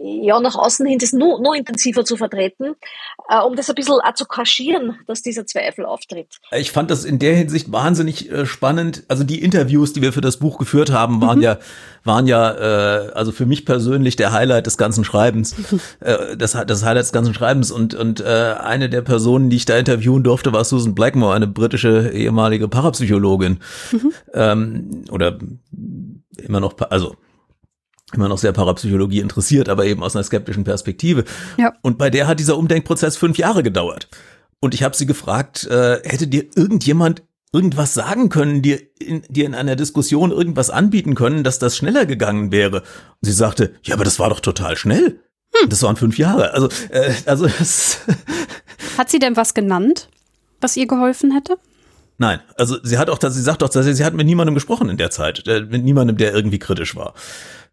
ja, nach außen hin das nur, nur intensiver zu vertreten, äh, um das ein bisschen auch zu kaschieren, dass dieser Zweifel auftritt. Ich fand das in der Hinsicht wahnsinnig äh, spannend. Also die Interviews, die wir für das Buch geführt haben, waren mhm. ja, waren ja, äh, also für mich persönlich der Highlight des ganzen Schreibens, äh, das, das Highlight des ganzen Schreibens. Und, und äh, eine der Personen, die ich da interviewen durfte, war Susan Blackmore, eine britische ehemalige Parapsychologin. Mhm. Ähm, oder immer noch, also immer noch sehr Parapsychologie interessiert, aber eben aus einer skeptischen Perspektive. Ja. Und bei der hat dieser Umdenkprozess fünf Jahre gedauert. Und ich habe sie gefragt, äh, hätte dir irgendjemand irgendwas sagen können, dir in, dir in einer Diskussion irgendwas anbieten können, dass das schneller gegangen wäre? Und sie sagte, ja, aber das war doch total schnell. Hm. Das waren fünf Jahre. Also, äh, also das Hat sie denn was genannt, was ihr geholfen hätte? Nein, also sie hat auch, sie sagt auch, dass sie, sie hat mit niemandem gesprochen in der Zeit, äh, mit niemandem, der irgendwie kritisch war.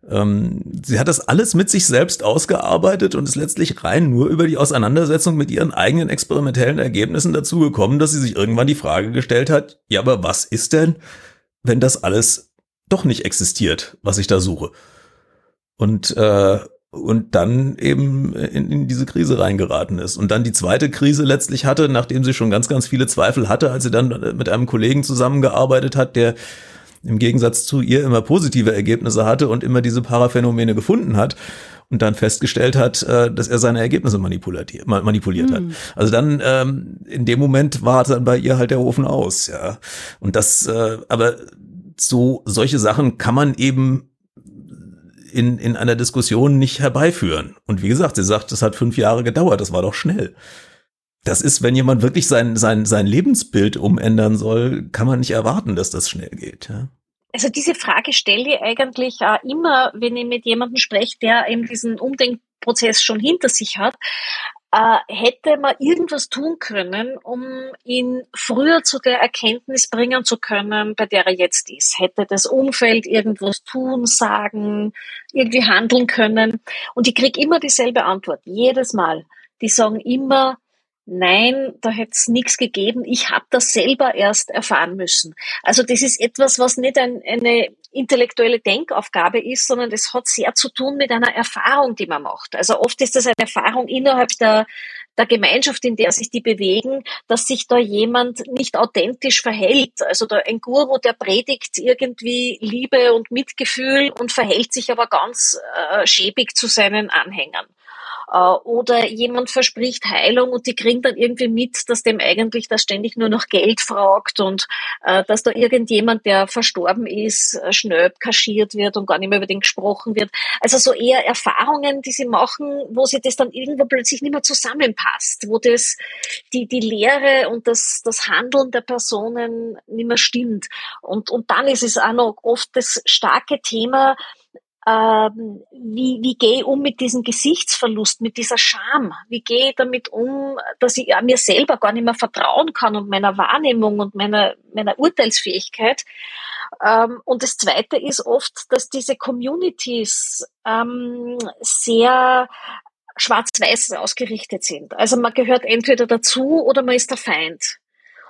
Ähm, sie hat das alles mit sich selbst ausgearbeitet und ist letztlich rein nur über die Auseinandersetzung mit ihren eigenen experimentellen Ergebnissen dazu gekommen, dass sie sich irgendwann die Frage gestellt hat, ja, aber was ist denn, wenn das alles doch nicht existiert, was ich da suche? Und äh, und dann eben in, in diese Krise reingeraten ist. Und dann die zweite Krise letztlich hatte, nachdem sie schon ganz, ganz viele Zweifel hatte, als sie dann mit einem Kollegen zusammengearbeitet hat, der im Gegensatz zu ihr immer positive Ergebnisse hatte und immer diese Paraphänomene gefunden hat und dann festgestellt hat, äh, dass er seine Ergebnisse manipuliert, manipuliert hat. Hm. Also dann ähm, in dem Moment war dann bei ihr halt der Ofen aus, ja. Und das, äh, aber so solche Sachen kann man eben in, in einer Diskussion nicht herbeiführen. Und wie gesagt, sie sagt, es hat fünf Jahre gedauert, das war doch schnell. Das ist, wenn jemand wirklich sein, sein, sein Lebensbild umändern soll, kann man nicht erwarten, dass das schnell geht. Ja. Also diese Frage stelle ich eigentlich auch immer, wenn ich mit jemandem spreche, der eben diesen Umdenkprozess schon hinter sich hat. Äh, hätte man irgendwas tun können, um ihn früher zu der Erkenntnis bringen zu können, bei der er jetzt ist? Hätte das Umfeld irgendwas tun, sagen, irgendwie handeln können? Und ich kriege immer dieselbe Antwort, jedes Mal. Die sagen immer, Nein, da hätte es nichts gegeben. Ich habe das selber erst erfahren müssen. Also das ist etwas, was nicht ein, eine intellektuelle Denkaufgabe ist, sondern das hat sehr zu tun mit einer Erfahrung, die man macht. Also oft ist das eine Erfahrung innerhalb der, der Gemeinschaft, in der sich die bewegen, dass sich da jemand nicht authentisch verhält. Also da ein Guru, der predigt irgendwie Liebe und Mitgefühl und verhält sich aber ganz äh, schäbig zu seinen Anhängern. Äh, oder jemand verspricht Heilung und die kriegen dann irgendwie mit, dass dem eigentlich das ständig nur noch Geld fragt und äh, dass da irgendjemand, der verstorben ist, äh, schnell kaschiert wird und gar nicht mehr über den gesprochen wird. Also so eher Erfahrungen, die sie machen, wo sie das dann irgendwo plötzlich nicht mehr zusammenpasst, wo das die, die Lehre und das, das Handeln der Personen nicht mehr stimmt. Und, und dann ist es auch noch oft das starke Thema, ähm, wie, wie gehe ich um mit diesem Gesichtsverlust, mit dieser Scham? Wie gehe ich damit um, dass ich mir selber gar nicht mehr vertrauen kann und meiner Wahrnehmung und meiner, meiner Urteilsfähigkeit? Ähm, und das Zweite ist oft, dass diese Communities ähm, sehr schwarz-weiß ausgerichtet sind. Also man gehört entweder dazu oder man ist der Feind.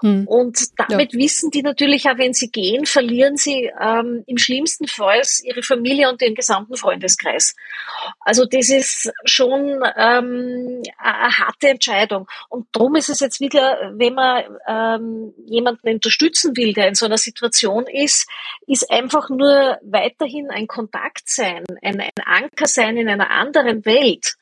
Hm. Und damit ja. wissen die natürlich auch, wenn sie gehen, verlieren sie ähm, im schlimmsten Fall ihre Familie und den gesamten Freundeskreis. Also das ist schon ähm, eine harte Entscheidung. Und darum ist es jetzt wieder, wenn man ähm, jemanden unterstützen will, der in so einer Situation ist, ist einfach nur weiterhin ein Kontakt sein, ein, ein Anker sein in einer anderen Welt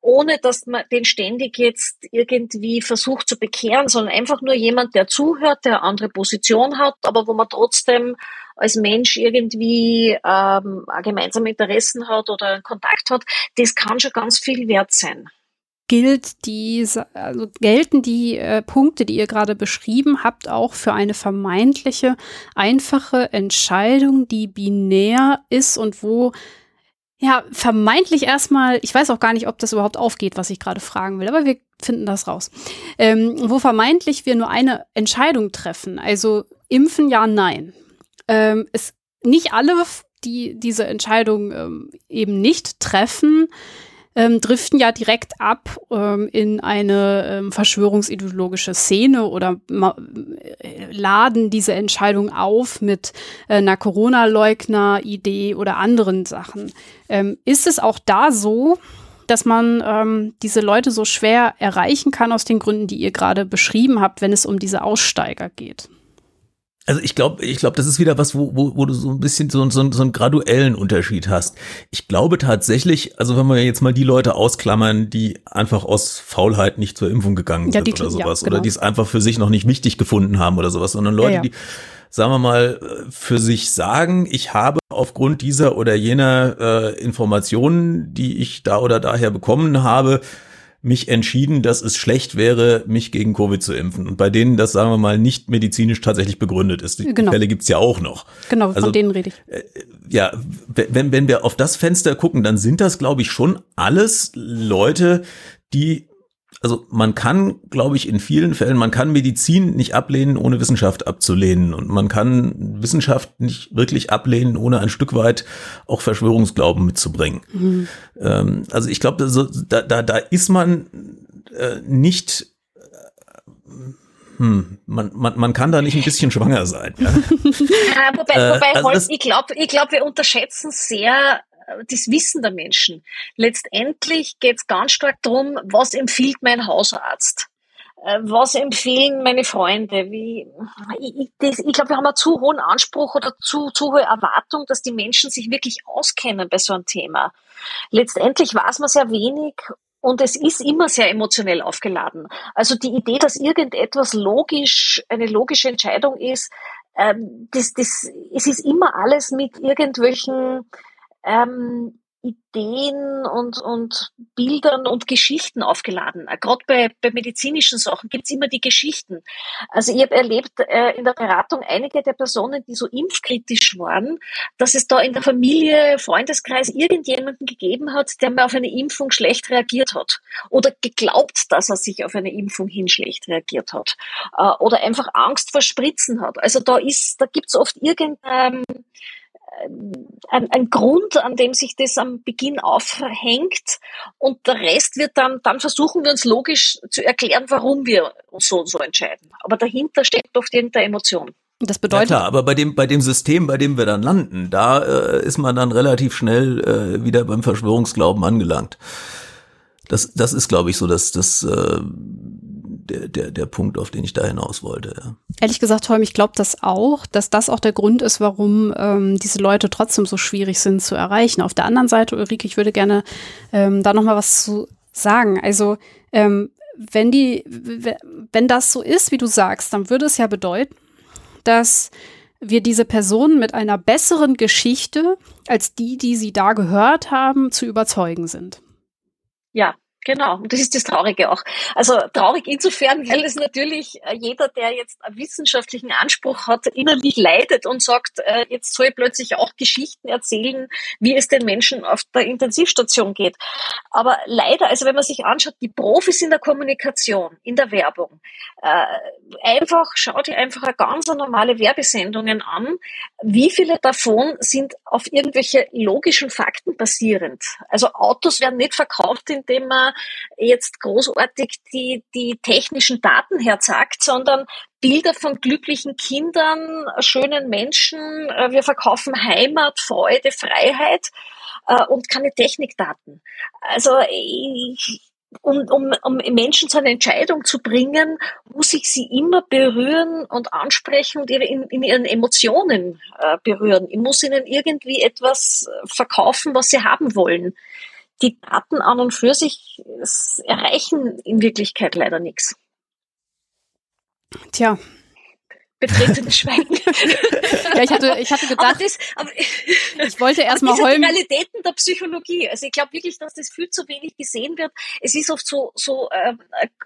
ohne dass man den ständig jetzt irgendwie versucht zu bekehren, sondern einfach nur jemand, der zuhört, der eine andere Position hat, aber wo man trotzdem als Mensch irgendwie ähm, gemeinsame Interessen hat oder einen Kontakt hat, das kann schon ganz viel wert sein. Gilt diese, also gelten die äh, Punkte, die ihr gerade beschrieben habt, auch für eine vermeintliche einfache Entscheidung, die binär ist und wo ja, vermeintlich erstmal, ich weiß auch gar nicht, ob das überhaupt aufgeht, was ich gerade fragen will, aber wir finden das raus. Ähm, wo vermeintlich wir nur eine Entscheidung treffen, also impfen ja, nein. Ähm, es, nicht alle, die diese Entscheidung ähm, eben nicht treffen, ähm, driften ja direkt ab ähm, in eine ähm, verschwörungsideologische Szene oder äh, laden diese Entscheidung auf mit äh, einer Corona-Leugner-Idee oder anderen Sachen. Ähm, ist es auch da so, dass man ähm, diese Leute so schwer erreichen kann aus den Gründen, die ihr gerade beschrieben habt, wenn es um diese Aussteiger geht? Also ich glaube, ich glaube, das ist wieder was, wo, wo, wo du so ein bisschen so, so, so einen graduellen Unterschied hast. Ich glaube tatsächlich, also wenn wir jetzt mal die Leute ausklammern, die einfach aus Faulheit nicht zur Impfung gegangen ja, sind oder sowas, ja, genau. oder die es einfach für sich noch nicht wichtig gefunden haben oder sowas, sondern Leute, ja, die, sagen wir mal, für sich sagen, ich habe aufgrund dieser oder jener äh, Informationen, die ich da oder daher bekommen habe, mich entschieden, dass es schlecht wäre, mich gegen Covid zu impfen. Und bei denen das, sagen wir mal, nicht medizinisch tatsächlich begründet ist. Die genau. Fälle gibt's ja auch noch. Genau, also, von denen rede ich. Äh, ja, wenn, wenn wir auf das Fenster gucken, dann sind das, glaube ich, schon alles Leute, die also man kann, glaube ich, in vielen Fällen, man kann Medizin nicht ablehnen, ohne Wissenschaft abzulehnen. Und man kann Wissenschaft nicht wirklich ablehnen, ohne ein Stück weit auch Verschwörungsglauben mitzubringen. Mhm. Ähm, also ich glaube, da, da, da ist man äh, nicht hm, man, man, man kann da nicht ein bisschen schwanger sein. Ja? ja wobei, äh, wobei äh, also ich glaube, ich glaub, wir unterschätzen sehr äh, das Wissen der Menschen. Letztendlich geht es ganz stark darum, was empfiehlt mein Hausarzt? Äh, was empfehlen meine Freunde? Wie, ich, ich, glaube, wir haben einen zu hohen Anspruch oder zu, zu hohe Erwartung, dass die Menschen sich wirklich auskennen bei so einem Thema. Letztendlich weiß man sehr wenig und es ist immer sehr emotionell aufgeladen. Also die Idee, dass irgendetwas logisch, eine logische Entscheidung ist, ähm, das, das, es ist immer alles mit irgendwelchen ähm, Ideen und, und Bildern und Geschichten aufgeladen. Gerade bei, bei medizinischen Sachen gibt's immer die Geschichten. Also ich habe erlebt äh, in der Beratung einige der Personen, die so impfkritisch waren, dass es da in der Familie, Freundeskreis irgendjemanden gegeben hat, der mal auf eine Impfung schlecht reagiert hat oder geglaubt, dass er sich auf eine Impfung hin schlecht reagiert hat äh, oder einfach Angst vor Spritzen hat. Also da ist, da gibt's oft irgendein ein, ein Grund, an dem sich das am Beginn aufhängt und der Rest wird dann, dann versuchen wir uns logisch zu erklären, warum wir uns so und so entscheiden. Aber dahinter steckt oft irgendeine Emotion. Das bedeutet. Ja klar, aber bei dem, bei dem System, bei dem wir dann landen, da äh, ist man dann relativ schnell äh, wieder beim Verschwörungsglauben angelangt. Das, das ist, glaube ich, so, dass das äh, der, der, der Punkt, auf den ich da hinaus wollte. Ja. Ehrlich gesagt, Holm, ich glaube das auch, dass das auch der Grund ist, warum ähm, diese Leute trotzdem so schwierig sind zu erreichen. Auf der anderen Seite, Ulrike, ich würde gerne ähm, da noch mal was zu sagen. Also ähm, wenn die, wenn das so ist, wie du sagst, dann würde es ja bedeuten, dass wir diese Personen mit einer besseren Geschichte als die, die sie da gehört haben, zu überzeugen sind. Ja, Genau, und das ist das Traurige auch. Also traurig insofern, weil es natürlich äh, jeder, der jetzt einen wissenschaftlichen Anspruch hat, innerlich leidet und sagt, äh, jetzt soll ich plötzlich auch Geschichten erzählen, wie es den Menschen auf der Intensivstation geht. Aber leider, also wenn man sich anschaut, die Profis in der Kommunikation, in der Werbung, äh, einfach, schau dir einfach ganz normale Werbesendungen an. Wie viele davon sind auf irgendwelche logischen Fakten basierend? Also Autos werden nicht verkauft, indem man jetzt großartig die, die technischen Daten herzeigt, sondern Bilder von glücklichen Kindern, schönen Menschen. Äh, wir verkaufen Heimat, Freude, Freiheit äh, und keine Technikdaten. Also um, um, um Menschen zu einer Entscheidung zu bringen, muss ich sie immer berühren und ansprechen und in, in ihren Emotionen äh, berühren. Ich muss ihnen irgendwie etwas verkaufen, was sie haben wollen die Daten an und für sich erreichen in Wirklichkeit leider nichts. Tja, betretenes Schweigen. ja, ich hatte, ich hatte gedacht, aber das, aber, ich wollte erstmal heulen. Die Realitäten der Psychologie. Also ich glaube wirklich, dass das viel zu wenig gesehen wird. Es ist oft so, so äh,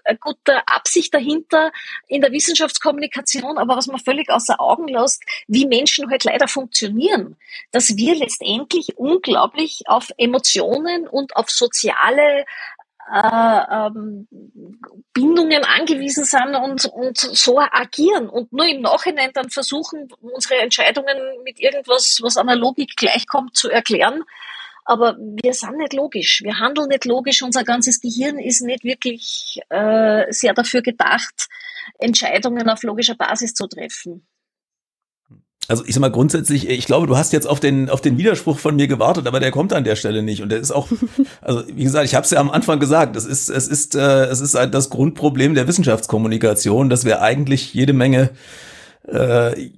eine gute Absicht dahinter in der Wissenschaftskommunikation, aber was man völlig außer Augen lässt, wie Menschen halt leider funktionieren, dass wir letztendlich unglaublich auf Emotionen und auf soziale äh, ähm, Bindungen angewiesen sind und, und so agieren und nur im Nachhinein dann versuchen, unsere Entscheidungen mit irgendwas, was der Logik gleichkommt, zu erklären. Aber wir sind nicht logisch. Wir handeln nicht logisch. Unser ganzes Gehirn ist nicht wirklich äh, sehr dafür gedacht, Entscheidungen auf logischer Basis zu treffen. Also ich sag mal grundsätzlich, ich glaube, du hast jetzt auf den auf den Widerspruch von mir gewartet, aber der kommt an der Stelle nicht und der ist auch, also wie gesagt, ich habe es ja am Anfang gesagt, es ist es ist äh, es ist halt das Grundproblem der Wissenschaftskommunikation, dass wir eigentlich jede Menge äh,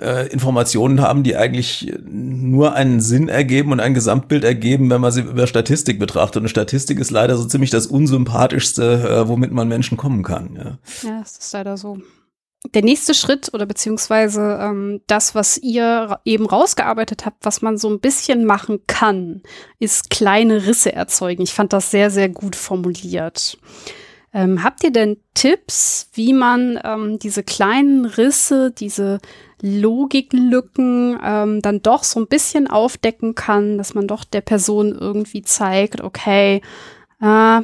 äh, Informationen haben, die eigentlich nur einen Sinn ergeben und ein Gesamtbild ergeben, wenn man sie über Statistik betrachtet. Und Statistik ist leider so ziemlich das unsympathischste, äh, womit man Menschen kommen kann. Ja, ja das ist leider so der nächste Schritt oder beziehungsweise ähm, das, was ihr eben rausgearbeitet habt, was man so ein bisschen machen kann, ist kleine Risse erzeugen. Ich fand das sehr, sehr gut formuliert. Ähm, habt ihr denn Tipps, wie man ähm, diese kleinen Risse, diese Logiklücken ähm, dann doch so ein bisschen aufdecken kann, dass man doch der Person irgendwie zeigt, okay, äh,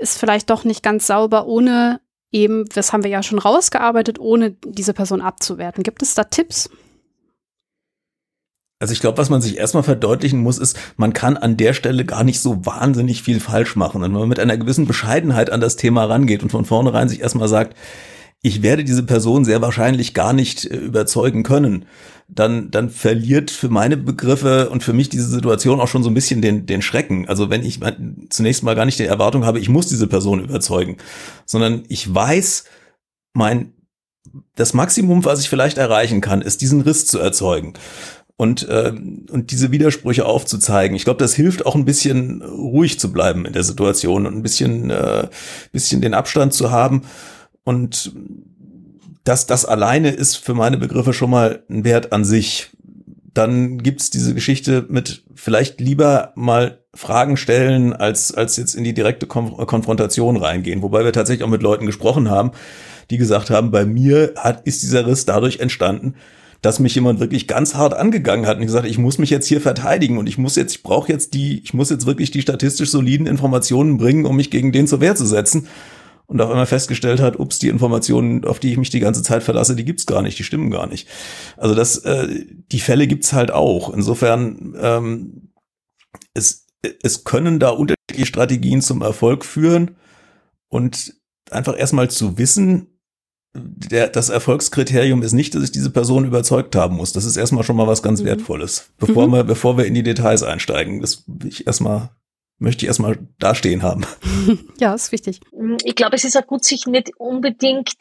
ist vielleicht doch nicht ganz sauber, ohne eben, das haben wir ja schon rausgearbeitet, ohne diese Person abzuwerten. Gibt es da Tipps? Also ich glaube, was man sich erstmal verdeutlichen muss, ist, man kann an der Stelle gar nicht so wahnsinnig viel falsch machen. Und wenn man mit einer gewissen Bescheidenheit an das Thema rangeht und von vornherein sich erstmal sagt, ich werde diese Person sehr wahrscheinlich gar nicht äh, überzeugen können, dann, dann verliert für meine Begriffe und für mich diese Situation auch schon so ein bisschen den, den Schrecken. Also wenn ich zunächst mal gar nicht die Erwartung habe, ich muss diese Person überzeugen, sondern ich weiß, mein, das Maximum, was ich vielleicht erreichen kann, ist diesen Riss zu erzeugen und, äh, und diese Widersprüche aufzuzeigen. Ich glaube, das hilft auch ein bisschen ruhig zu bleiben in der Situation und ein bisschen, äh, bisschen den Abstand zu haben und das, das alleine ist für meine Begriffe schon mal ein Wert an sich. Dann gibt's diese Geschichte mit vielleicht lieber mal Fragen stellen, als, als jetzt in die direkte Konfrontation reingehen. Wobei wir tatsächlich auch mit Leuten gesprochen haben, die gesagt haben, bei mir hat, ist dieser Riss dadurch entstanden, dass mich jemand wirklich ganz hart angegangen hat und gesagt, ich muss mich jetzt hier verteidigen und ich muss jetzt, ich brauche jetzt die, ich muss jetzt wirklich die statistisch soliden Informationen bringen, um mich gegen den zur Wehr zu setzen und auf einmal festgestellt hat, ups, die Informationen, auf die ich mich die ganze Zeit verlasse, die gibt's gar nicht, die stimmen gar nicht. Also das, äh, die Fälle gibt's halt auch. Insofern, ähm, es, es können da unterschiedliche Strategien zum Erfolg führen und einfach erstmal zu wissen, der, das Erfolgskriterium ist nicht, dass ich diese Person überzeugt haben muss. Das ist erstmal schon mal was ganz mhm. Wertvolles. Bevor, mhm. wir, bevor wir in die Details einsteigen, das will ich erstmal möchte ich erstmal dastehen haben. Ja, ist wichtig. Ich glaube, es ist auch gut, sich nicht unbedingt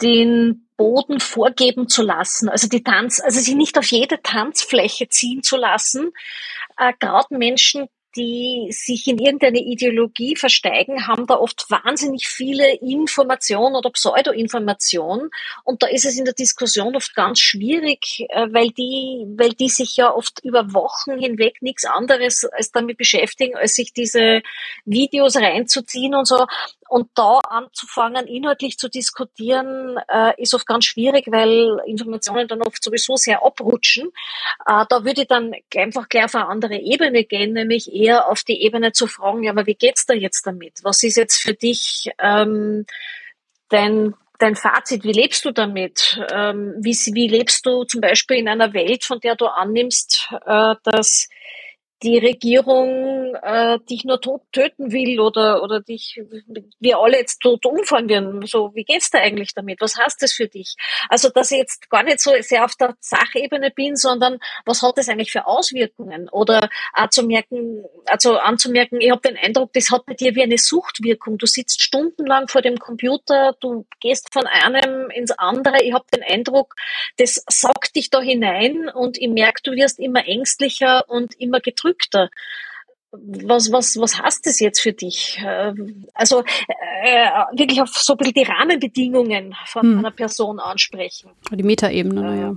den Boden vorgeben zu lassen, also die Tanz, also sich nicht auf jede Tanzfläche ziehen zu lassen. Äh, Gerade Menschen, die sich in irgendeine Ideologie versteigen, haben da oft wahnsinnig viele Informationen oder Pseudoinformationen. Und da ist es in der Diskussion oft ganz schwierig, äh, weil die, weil die sich ja oft über Wochen hinweg nichts anderes als damit beschäftigen, als sich diese Videos reinzuziehen und so. Und da anzufangen, inhaltlich zu diskutieren, äh, ist oft ganz schwierig, weil Informationen dann oft sowieso sehr abrutschen. Äh, da würde ich dann einfach gleich auf eine andere Ebene gehen, nämlich eher auf die Ebene zu fragen, ja, aber wie geht's da jetzt damit? Was ist jetzt für dich ähm, dein dein Fazit, wie lebst du damit? Ähm, wie, wie lebst du zum Beispiel in einer Welt, von der du annimmst, äh, dass die Regierung äh, dich nur tot töten will oder, oder dich, wir alle jetzt tot umfahren werden. So, wie geht's da eigentlich damit? Was heißt das für dich? Also, dass ich jetzt gar nicht so sehr auf der Sachebene bin, sondern was hat das eigentlich für Auswirkungen? Oder auch zu merken, also anzumerken, ich habe den Eindruck, das hat bei dir wie eine Suchtwirkung. Du sitzt stundenlang vor dem Computer, du gehst von einem ins andere. Ich habe den Eindruck, das saugt dich da hinein und ich merke, du wirst immer ängstlicher und immer gedrückter entrückter. Was, was, was heißt das jetzt für dich? Also äh, wirklich auf so ein bisschen die Rahmenbedingungen von hm. einer Person ansprechen. Die Metaebene, äh, naja.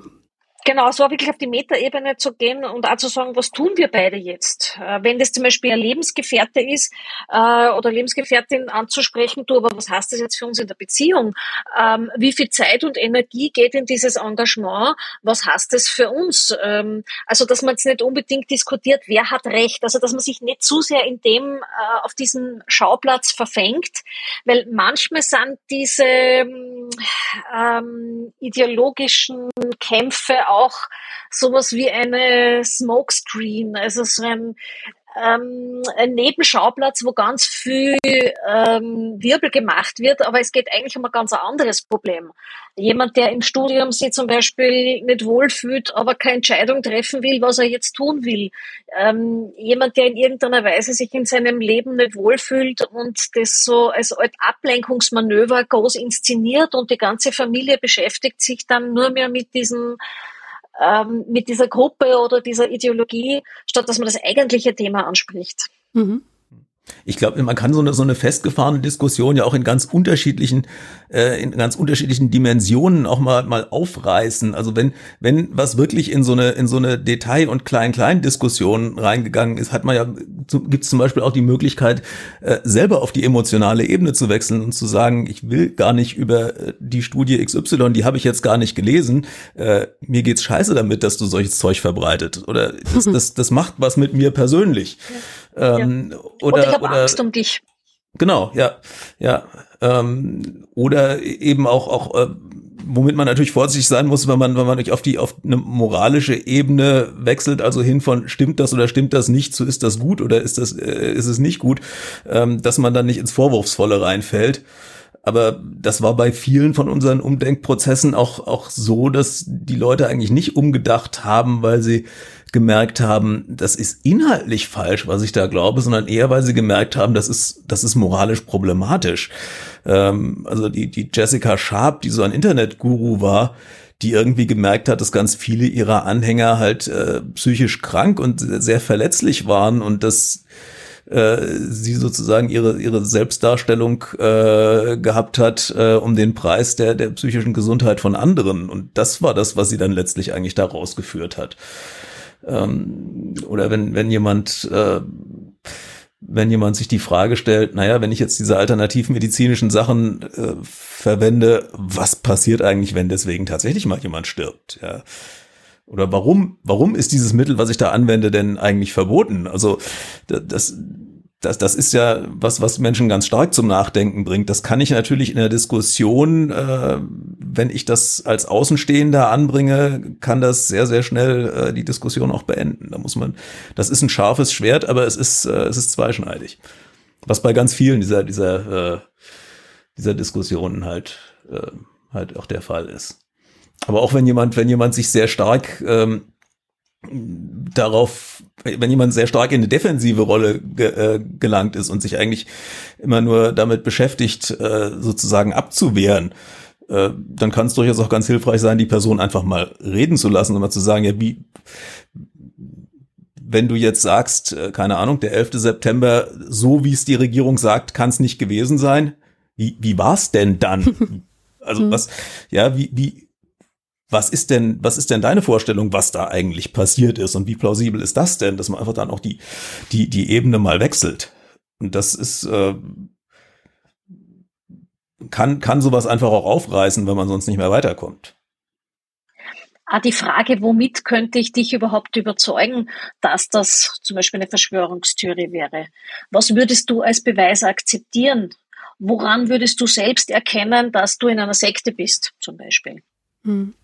Genau, so wirklich auf die Metaebene zu gehen und auch zu sagen, was tun wir beide jetzt? Äh, wenn das zum Beispiel ein Lebensgefährte ist äh, oder Lebensgefährtin anzusprechen, du, aber was heißt das jetzt für uns in der Beziehung? Ähm, wie viel Zeit und Energie geht in dieses Engagement? Was heißt das für uns? Ähm, also, dass man jetzt nicht unbedingt diskutiert, wer hat Recht, also dass man sich nicht zu sehr in dem äh, auf diesem Schauplatz verfängt, weil manchmal sind diese ähm, ideologischen Kämpfe auch auch sowas wie eine Smokescreen, also so ein, ähm, ein Nebenschauplatz, wo ganz viel ähm, Wirbel gemacht wird, aber es geht eigentlich um ein ganz anderes Problem. Jemand, der im Studium sich zum Beispiel nicht wohlfühlt, aber keine Entscheidung treffen will, was er jetzt tun will. Ähm, jemand, der in irgendeiner Weise sich in seinem Leben nicht wohlfühlt und das so als Ablenkungsmanöver groß inszeniert und die ganze Familie beschäftigt sich dann nur mehr mit diesem ähm, mit dieser Gruppe oder dieser Ideologie, statt dass man das eigentliche Thema anspricht. Mhm. Ich glaube, man kann so eine, so eine festgefahrene Diskussion ja auch in ganz unterschiedlichen, äh, in ganz unterschiedlichen Dimensionen auch mal, mal aufreißen. Also wenn, wenn was wirklich in so eine, in so eine Detail- und Klein-Klein-Diskussion reingegangen ist, hat man ja, gibt es zum Beispiel auch die Möglichkeit, äh, selber auf die emotionale Ebene zu wechseln und zu sagen, ich will gar nicht über äh, die Studie XY, die habe ich jetzt gar nicht gelesen. Äh, mir geht's scheiße damit, dass du solches Zeug verbreitet. Oder das, das, das macht was mit mir persönlich. Ja. Ähm, ja. oder, und ich habe Angst um dich. Genau, ja, ja. Ähm, oder eben auch auch äh, womit man natürlich vorsichtig sein muss, wenn man wenn man nicht auf die auf eine moralische Ebene wechselt, also hin von stimmt das oder stimmt das nicht, so ist das gut oder ist das äh, ist es nicht gut, ähm, dass man dann nicht ins Vorwurfsvolle reinfällt. Aber das war bei vielen von unseren Umdenkprozessen auch, auch so, dass die Leute eigentlich nicht umgedacht haben, weil sie gemerkt haben, das ist inhaltlich falsch, was ich da glaube, sondern eher, weil sie gemerkt haben, das ist, das ist moralisch problematisch. Ähm, also die, die Jessica Sharp, die so ein Internetguru war, die irgendwie gemerkt hat, dass ganz viele ihrer Anhänger halt äh, psychisch krank und sehr verletzlich waren und das äh, sie sozusagen ihre ihre Selbstdarstellung äh, gehabt hat äh, um den Preis der der psychischen Gesundheit von anderen und das war das was sie dann letztlich eigentlich da rausgeführt hat ähm, oder wenn wenn jemand äh, wenn jemand sich die Frage stellt, naja, wenn ich jetzt diese alternativmedizinischen Sachen äh, verwende, was passiert eigentlich, wenn deswegen tatsächlich mal jemand stirbt? Ja. Oder warum, warum ist dieses Mittel, was ich da anwende, denn eigentlich verboten? Also das, das, das ist ja was, was Menschen ganz stark zum Nachdenken bringt. Das kann ich natürlich in der Diskussion, äh, wenn ich das als Außenstehender anbringe, kann das sehr, sehr schnell äh, die Diskussion auch beenden. Da muss man, das ist ein scharfes Schwert, aber es ist, äh, es ist zweischneidig. Was bei ganz vielen dieser, dieser, äh, dieser Diskussionen halt, äh, halt auch der Fall ist. Aber auch wenn jemand, wenn jemand sich sehr stark ähm, darauf, wenn jemand sehr stark in eine defensive Rolle ge, äh, gelangt ist und sich eigentlich immer nur damit beschäftigt, äh, sozusagen abzuwehren, äh, dann kann es durchaus auch ganz hilfreich sein, die Person einfach mal reden zu lassen und mal zu sagen, ja, wie, wenn du jetzt sagst, äh, keine Ahnung, der 11. September, so wie es die Regierung sagt, kann es nicht gewesen sein. Wie, wie war es denn dann? Also hm. was, ja, wie, wie, was ist denn, was ist denn deine Vorstellung, was da eigentlich passiert ist und wie plausibel ist das denn, dass man einfach dann auch die, die, die Ebene mal wechselt? Und das ist, äh, kann, kann sowas einfach auch aufreißen, wenn man sonst nicht mehr weiterkommt. Ah, die Frage, womit könnte ich dich überhaupt überzeugen, dass das zum Beispiel eine Verschwörungstheorie wäre? Was würdest du als Beweis akzeptieren? Woran würdest du selbst erkennen, dass du in einer Sekte bist, zum Beispiel? Hm.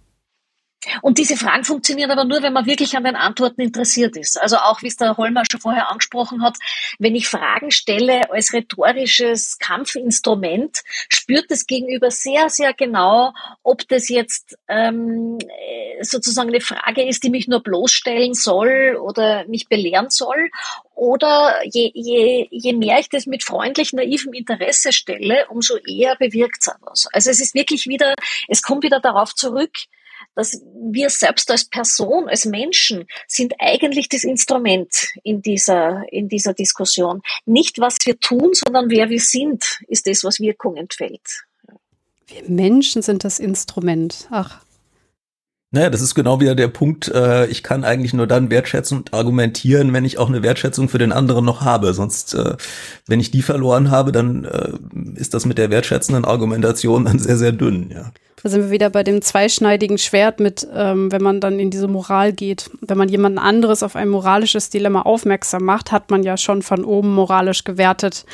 Und diese Fragen funktionieren aber nur, wenn man wirklich an den Antworten interessiert ist. Also auch, wie es der Holmer schon vorher angesprochen hat, wenn ich Fragen stelle als rhetorisches Kampfinstrument, spürt das Gegenüber sehr, sehr genau, ob das jetzt ähm, sozusagen eine Frage ist, die mich nur bloßstellen soll oder mich belehren soll. Oder je, je, je mehr ich das mit freundlich naivem Interesse stelle, umso eher bewirkt es was. Also es ist wirklich wieder, es kommt wieder darauf zurück, dass wir selbst als Person, als Menschen sind eigentlich das Instrument in dieser, in dieser Diskussion. Nicht, was wir tun, sondern wer wir sind, ist das, was Wirkung entfällt. Wir Menschen sind das Instrument. Ach. Naja, das ist genau wieder der Punkt, äh, ich kann eigentlich nur dann wertschätzen und argumentieren, wenn ich auch eine Wertschätzung für den anderen noch habe. Sonst, äh, wenn ich die verloren habe, dann äh, ist das mit der wertschätzenden Argumentation dann sehr, sehr dünn, ja. Da sind wir wieder bei dem zweischneidigen Schwert mit, ähm, wenn man dann in diese Moral geht. Wenn man jemand anderes auf ein moralisches Dilemma aufmerksam macht, hat man ja schon von oben moralisch gewertet,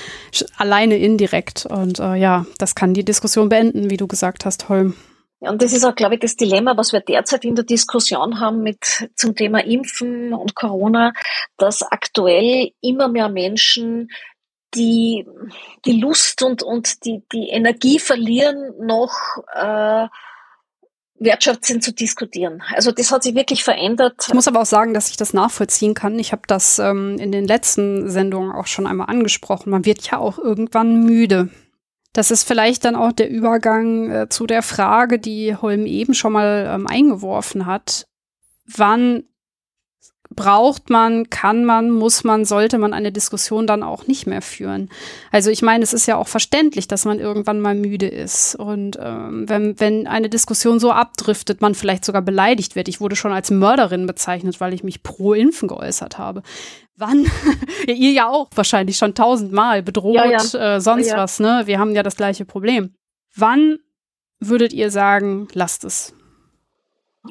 alleine indirekt. Und äh, ja, das kann die Diskussion beenden, wie du gesagt hast, Holm. Und das ist auch, glaube ich, das Dilemma, was wir derzeit in der Diskussion haben mit zum Thema Impfen und Corona, dass aktuell immer mehr Menschen die, die Lust und, und die, die Energie verlieren, noch äh, wertschöpft sind zu diskutieren. Also das hat sich wirklich verändert. Ich muss aber auch sagen, dass ich das nachvollziehen kann. Ich habe das ähm, in den letzten Sendungen auch schon einmal angesprochen. Man wird ja auch irgendwann müde. Das ist vielleicht dann auch der Übergang äh, zu der Frage, die Holm eben schon mal ähm, eingeworfen hat. Wann braucht man, kann man, muss man, sollte man eine Diskussion dann auch nicht mehr führen. Also ich meine, es ist ja auch verständlich, dass man irgendwann mal müde ist. Und ähm, wenn, wenn eine Diskussion so abdriftet, man vielleicht sogar beleidigt wird. Ich wurde schon als Mörderin bezeichnet, weil ich mich pro Impfen geäußert habe. Wann? ja, ihr ja auch wahrscheinlich schon tausendmal bedroht, ja, ja. Äh, sonst was, ne? Wir haben ja das gleiche Problem. Wann würdet ihr sagen, lasst es?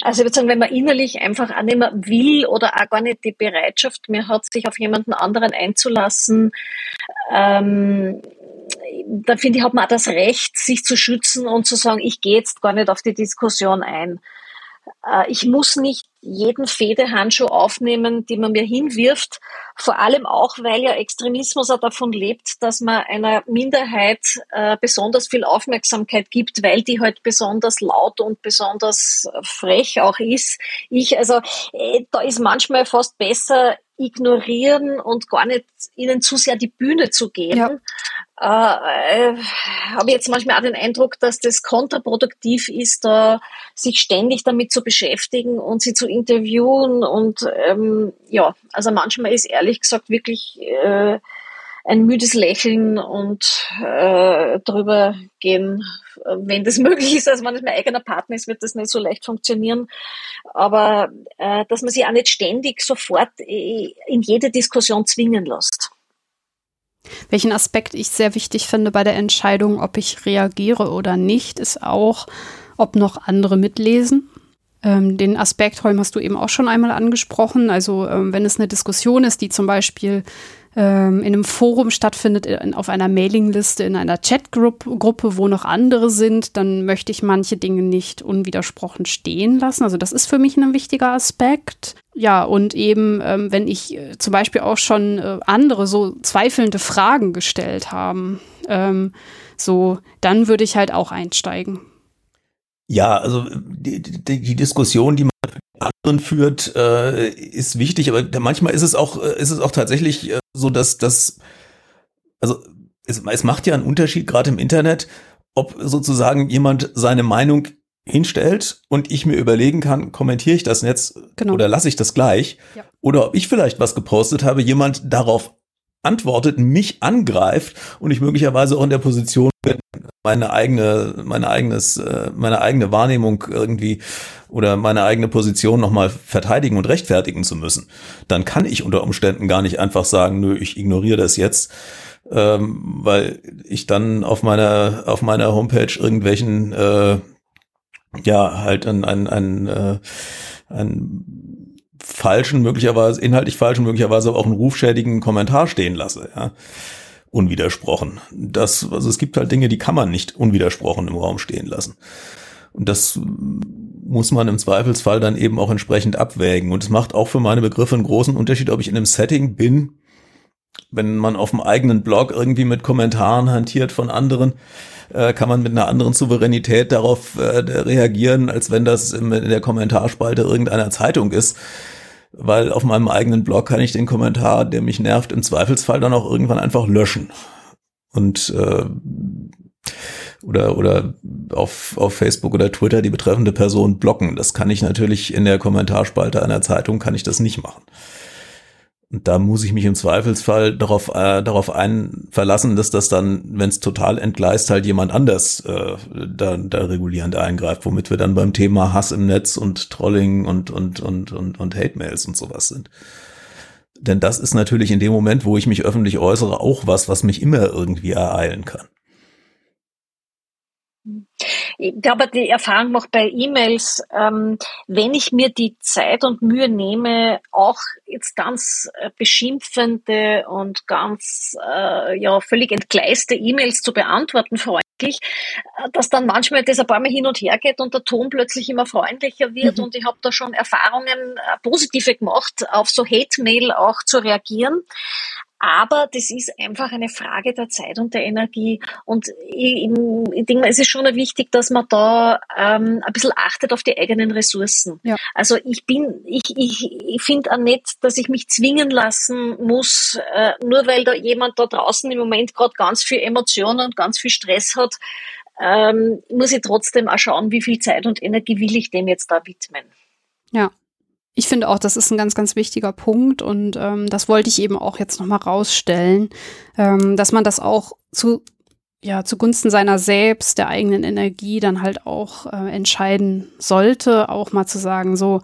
Also ich würde sagen, wenn man innerlich einfach auch nicht mehr will oder auch gar nicht die Bereitschaft mehr hat, sich auf jemanden anderen einzulassen, ähm, da finde ich, hat man auch das Recht, sich zu schützen und zu sagen, ich gehe jetzt gar nicht auf die Diskussion ein. Äh, ich muss nicht jeden Fehdehandschuh aufnehmen, den man mir hinwirft. Vor allem auch, weil ja Extremismus auch davon lebt, dass man einer Minderheit äh, besonders viel Aufmerksamkeit gibt, weil die halt besonders laut und besonders frech auch ist. Ich, also, äh, da ist manchmal fast besser, ignorieren und gar nicht ihnen zu sehr die Bühne zu geben. Ja. Äh, äh, habe jetzt manchmal auch den Eindruck, dass das kontraproduktiv ist, da sich ständig damit zu beschäftigen und sie zu interviewen und ähm, ja, also manchmal ist ehrlich gesagt wirklich äh, ein müdes Lächeln und äh, drüber gehen, wenn das möglich ist. Also wenn es mein eigener Partner ist, wird das nicht so leicht funktionieren. Aber äh, dass man sich auch nicht ständig sofort äh, in jede Diskussion zwingen lässt. Welchen Aspekt ich sehr wichtig finde bei der Entscheidung, ob ich reagiere oder nicht, ist auch, ob noch andere mitlesen. Ähm, den Aspekt, Holm, hast du eben auch schon einmal angesprochen. Also ähm, wenn es eine Diskussion ist, die zum Beispiel ähm, in einem Forum stattfindet, in, auf einer Mailingliste, in einer Chatgruppe, wo noch andere sind, dann möchte ich manche Dinge nicht unwidersprochen stehen lassen. Also das ist für mich ein wichtiger Aspekt. Ja, und eben, ähm, wenn ich äh, zum Beispiel auch schon äh, andere so zweifelnde Fragen gestellt haben, ähm, so, dann würde ich halt auch einsteigen. Ja, also die, die, die Diskussion, die man anderen führt, äh, ist wichtig, aber manchmal ist es auch, äh, ist es auch tatsächlich äh, so, dass das, also es, es macht ja einen Unterschied, gerade im Internet, ob sozusagen jemand seine Meinung hinstellt und ich mir überlegen kann, kommentiere ich das jetzt genau. oder lasse ich das gleich? Ja. Oder ob ich vielleicht was gepostet habe, jemand darauf antwortet, mich angreift und ich möglicherweise auch in der Position bin, meine eigene, meine eigenes, äh, meine eigene Wahrnehmung irgendwie oder meine eigene Position nochmal verteidigen und rechtfertigen zu müssen, dann kann ich unter Umständen gar nicht einfach sagen, nö, ich ignoriere das jetzt, ähm, weil ich dann auf meiner, auf meiner Homepage irgendwelchen, äh, ja, halt ein, ein, ein, äh, ein falschen, möglicherweise, inhaltlich falschen, möglicherweise auch einen rufschädigen Kommentar stehen lasse, ja. Unwidersprochen. Das, also es gibt halt Dinge, die kann man nicht unwidersprochen im Raum stehen lassen. Und das muss man im Zweifelsfall dann eben auch entsprechend abwägen. Und es macht auch für meine Begriffe einen großen Unterschied, ob ich in einem Setting bin, wenn man auf dem eigenen Blog irgendwie mit Kommentaren hantiert von anderen, äh, kann man mit einer anderen Souveränität darauf äh, reagieren, als wenn das in der Kommentarspalte irgendeiner Zeitung ist. Weil auf meinem eigenen Blog kann ich den Kommentar, der mich nervt, im Zweifelsfall dann auch irgendwann einfach löschen. Und äh, oder, oder auf, auf Facebook oder Twitter die betreffende Person blocken. Das kann ich natürlich in der Kommentarspalte einer Zeitung, kann ich das nicht machen. Und da muss ich mich im Zweifelsfall darauf, äh, darauf ein verlassen, dass das dann, wenn es total entgleist, halt jemand anders äh, da, da regulierend eingreift, womit wir dann beim Thema Hass im Netz und Trolling und, und, und, und, und Hate-Mails und sowas sind. Denn das ist natürlich in dem Moment, wo ich mich öffentlich äußere, auch was, was mich immer irgendwie ereilen kann. Ich glaube, die Erfahrung macht bei E-Mails, ähm, wenn ich mir die Zeit und Mühe nehme, auch jetzt ganz äh, beschimpfende und ganz äh, ja völlig entgleiste E-Mails zu beantworten, freundlich, äh, dass dann manchmal das ein paar Mal hin und her geht und der Ton plötzlich immer freundlicher wird. Mhm. Und ich habe da schon Erfahrungen positive gemacht, auf so Hate-Mail auch zu reagieren. Aber das ist einfach eine Frage der Zeit und der Energie. Und ich, ich denke mal, es ist schon wichtig, dass man da ähm, ein bisschen achtet auf die eigenen Ressourcen. Ja. Also ich bin, ich, ich, ich finde auch nicht, dass ich mich zwingen lassen muss, äh, nur weil da jemand da draußen im Moment gerade ganz viel Emotionen und ganz viel Stress hat, ähm, muss ich trotzdem auch schauen, wie viel Zeit und Energie will ich dem jetzt da widmen. Ja, ich finde auch, das ist ein ganz, ganz wichtiger Punkt und ähm, das wollte ich eben auch jetzt nochmal rausstellen, ähm, dass man das auch zu, ja, zugunsten seiner selbst, der eigenen Energie dann halt auch äh, entscheiden sollte, auch mal zu sagen, so,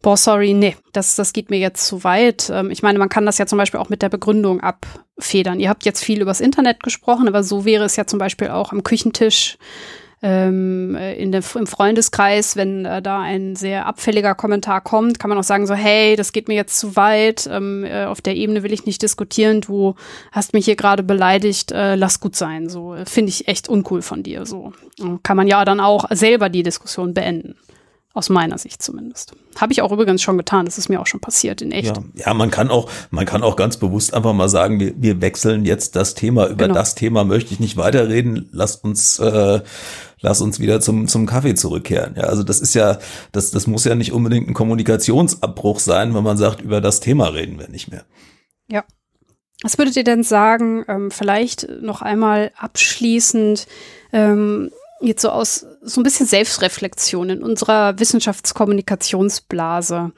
boah, sorry, nee, das, das geht mir jetzt zu weit. Ähm, ich meine, man kann das ja zum Beispiel auch mit der Begründung abfedern. Ihr habt jetzt viel übers Internet gesprochen, aber so wäre es ja zum Beispiel auch am Küchentisch ähm, in der, im Freundeskreis, wenn äh, da ein sehr abfälliger Kommentar kommt, kann man auch sagen so, hey, das geht mir jetzt zu weit, ähm, äh, auf der Ebene will ich nicht diskutieren, du hast mich hier gerade beleidigt, äh, lass gut sein, so finde ich echt uncool von dir, so kann man ja dann auch selber die Diskussion beenden. Aus meiner Sicht zumindest. Habe ich auch übrigens schon getan. Das ist mir auch schon passiert in echt. Ja, ja man kann auch, man kann auch ganz bewusst einfach mal sagen, wir, wir wechseln jetzt das Thema. Über genau. das Thema möchte ich nicht weiterreden. Lasst uns, äh, lass uns wieder zum, zum Kaffee zurückkehren. Ja, also das ist ja, das, das muss ja nicht unbedingt ein Kommunikationsabbruch sein, wenn man sagt, über das Thema reden wir nicht mehr. Ja. Was würdet ihr denn sagen, ähm, vielleicht noch einmal abschließend, ähm, jetzt so aus so ein bisschen Selbstreflexion in unserer Wissenschaftskommunikationsblase.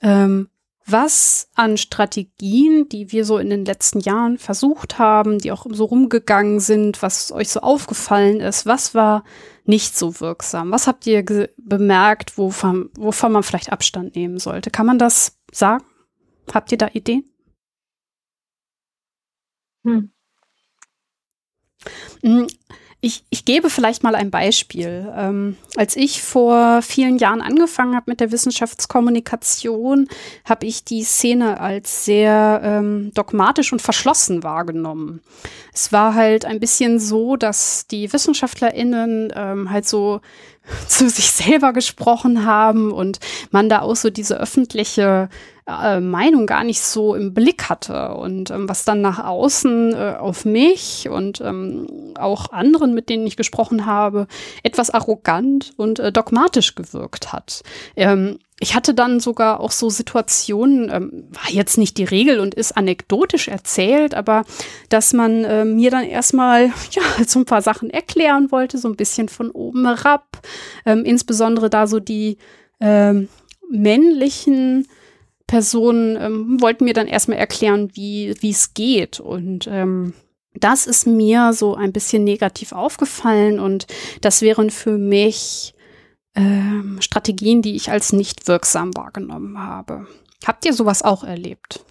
Ähm, was an Strategien, die wir so in den letzten Jahren versucht haben, die auch so rumgegangen sind, was euch so aufgefallen ist, was war nicht so wirksam? Was habt ihr bemerkt, wovon, wovon man vielleicht Abstand nehmen sollte? Kann man das sagen? Habt ihr da Ideen? Hm. Ich, ich gebe vielleicht mal ein Beispiel. Ähm, als ich vor vielen Jahren angefangen habe mit der Wissenschaftskommunikation, habe ich die Szene als sehr ähm, dogmatisch und verschlossen wahrgenommen. Es war halt ein bisschen so, dass die WissenschaftlerInnen ähm, halt so zu sich selber gesprochen haben und man da auch so diese öffentliche äh, Meinung gar nicht so im Blick hatte und ähm, was dann nach außen äh, auf mich und ähm, auch anderen, mit denen ich gesprochen habe, etwas arrogant und äh, dogmatisch gewirkt hat. Ähm, ich hatte dann sogar auch so Situationen, ähm, war jetzt nicht die Regel und ist anekdotisch erzählt, aber dass man äh, mir dann erstmal ja so ein paar Sachen erklären wollte, so ein bisschen von oben herab, ähm, insbesondere da so die ähm, männlichen Personen ähm, wollten mir dann erstmal erklären, wie es geht und ähm, das ist mir so ein bisschen negativ aufgefallen und das wären für mich ähm, Strategien, die ich als nicht wirksam wahrgenommen habe. Habt ihr sowas auch erlebt?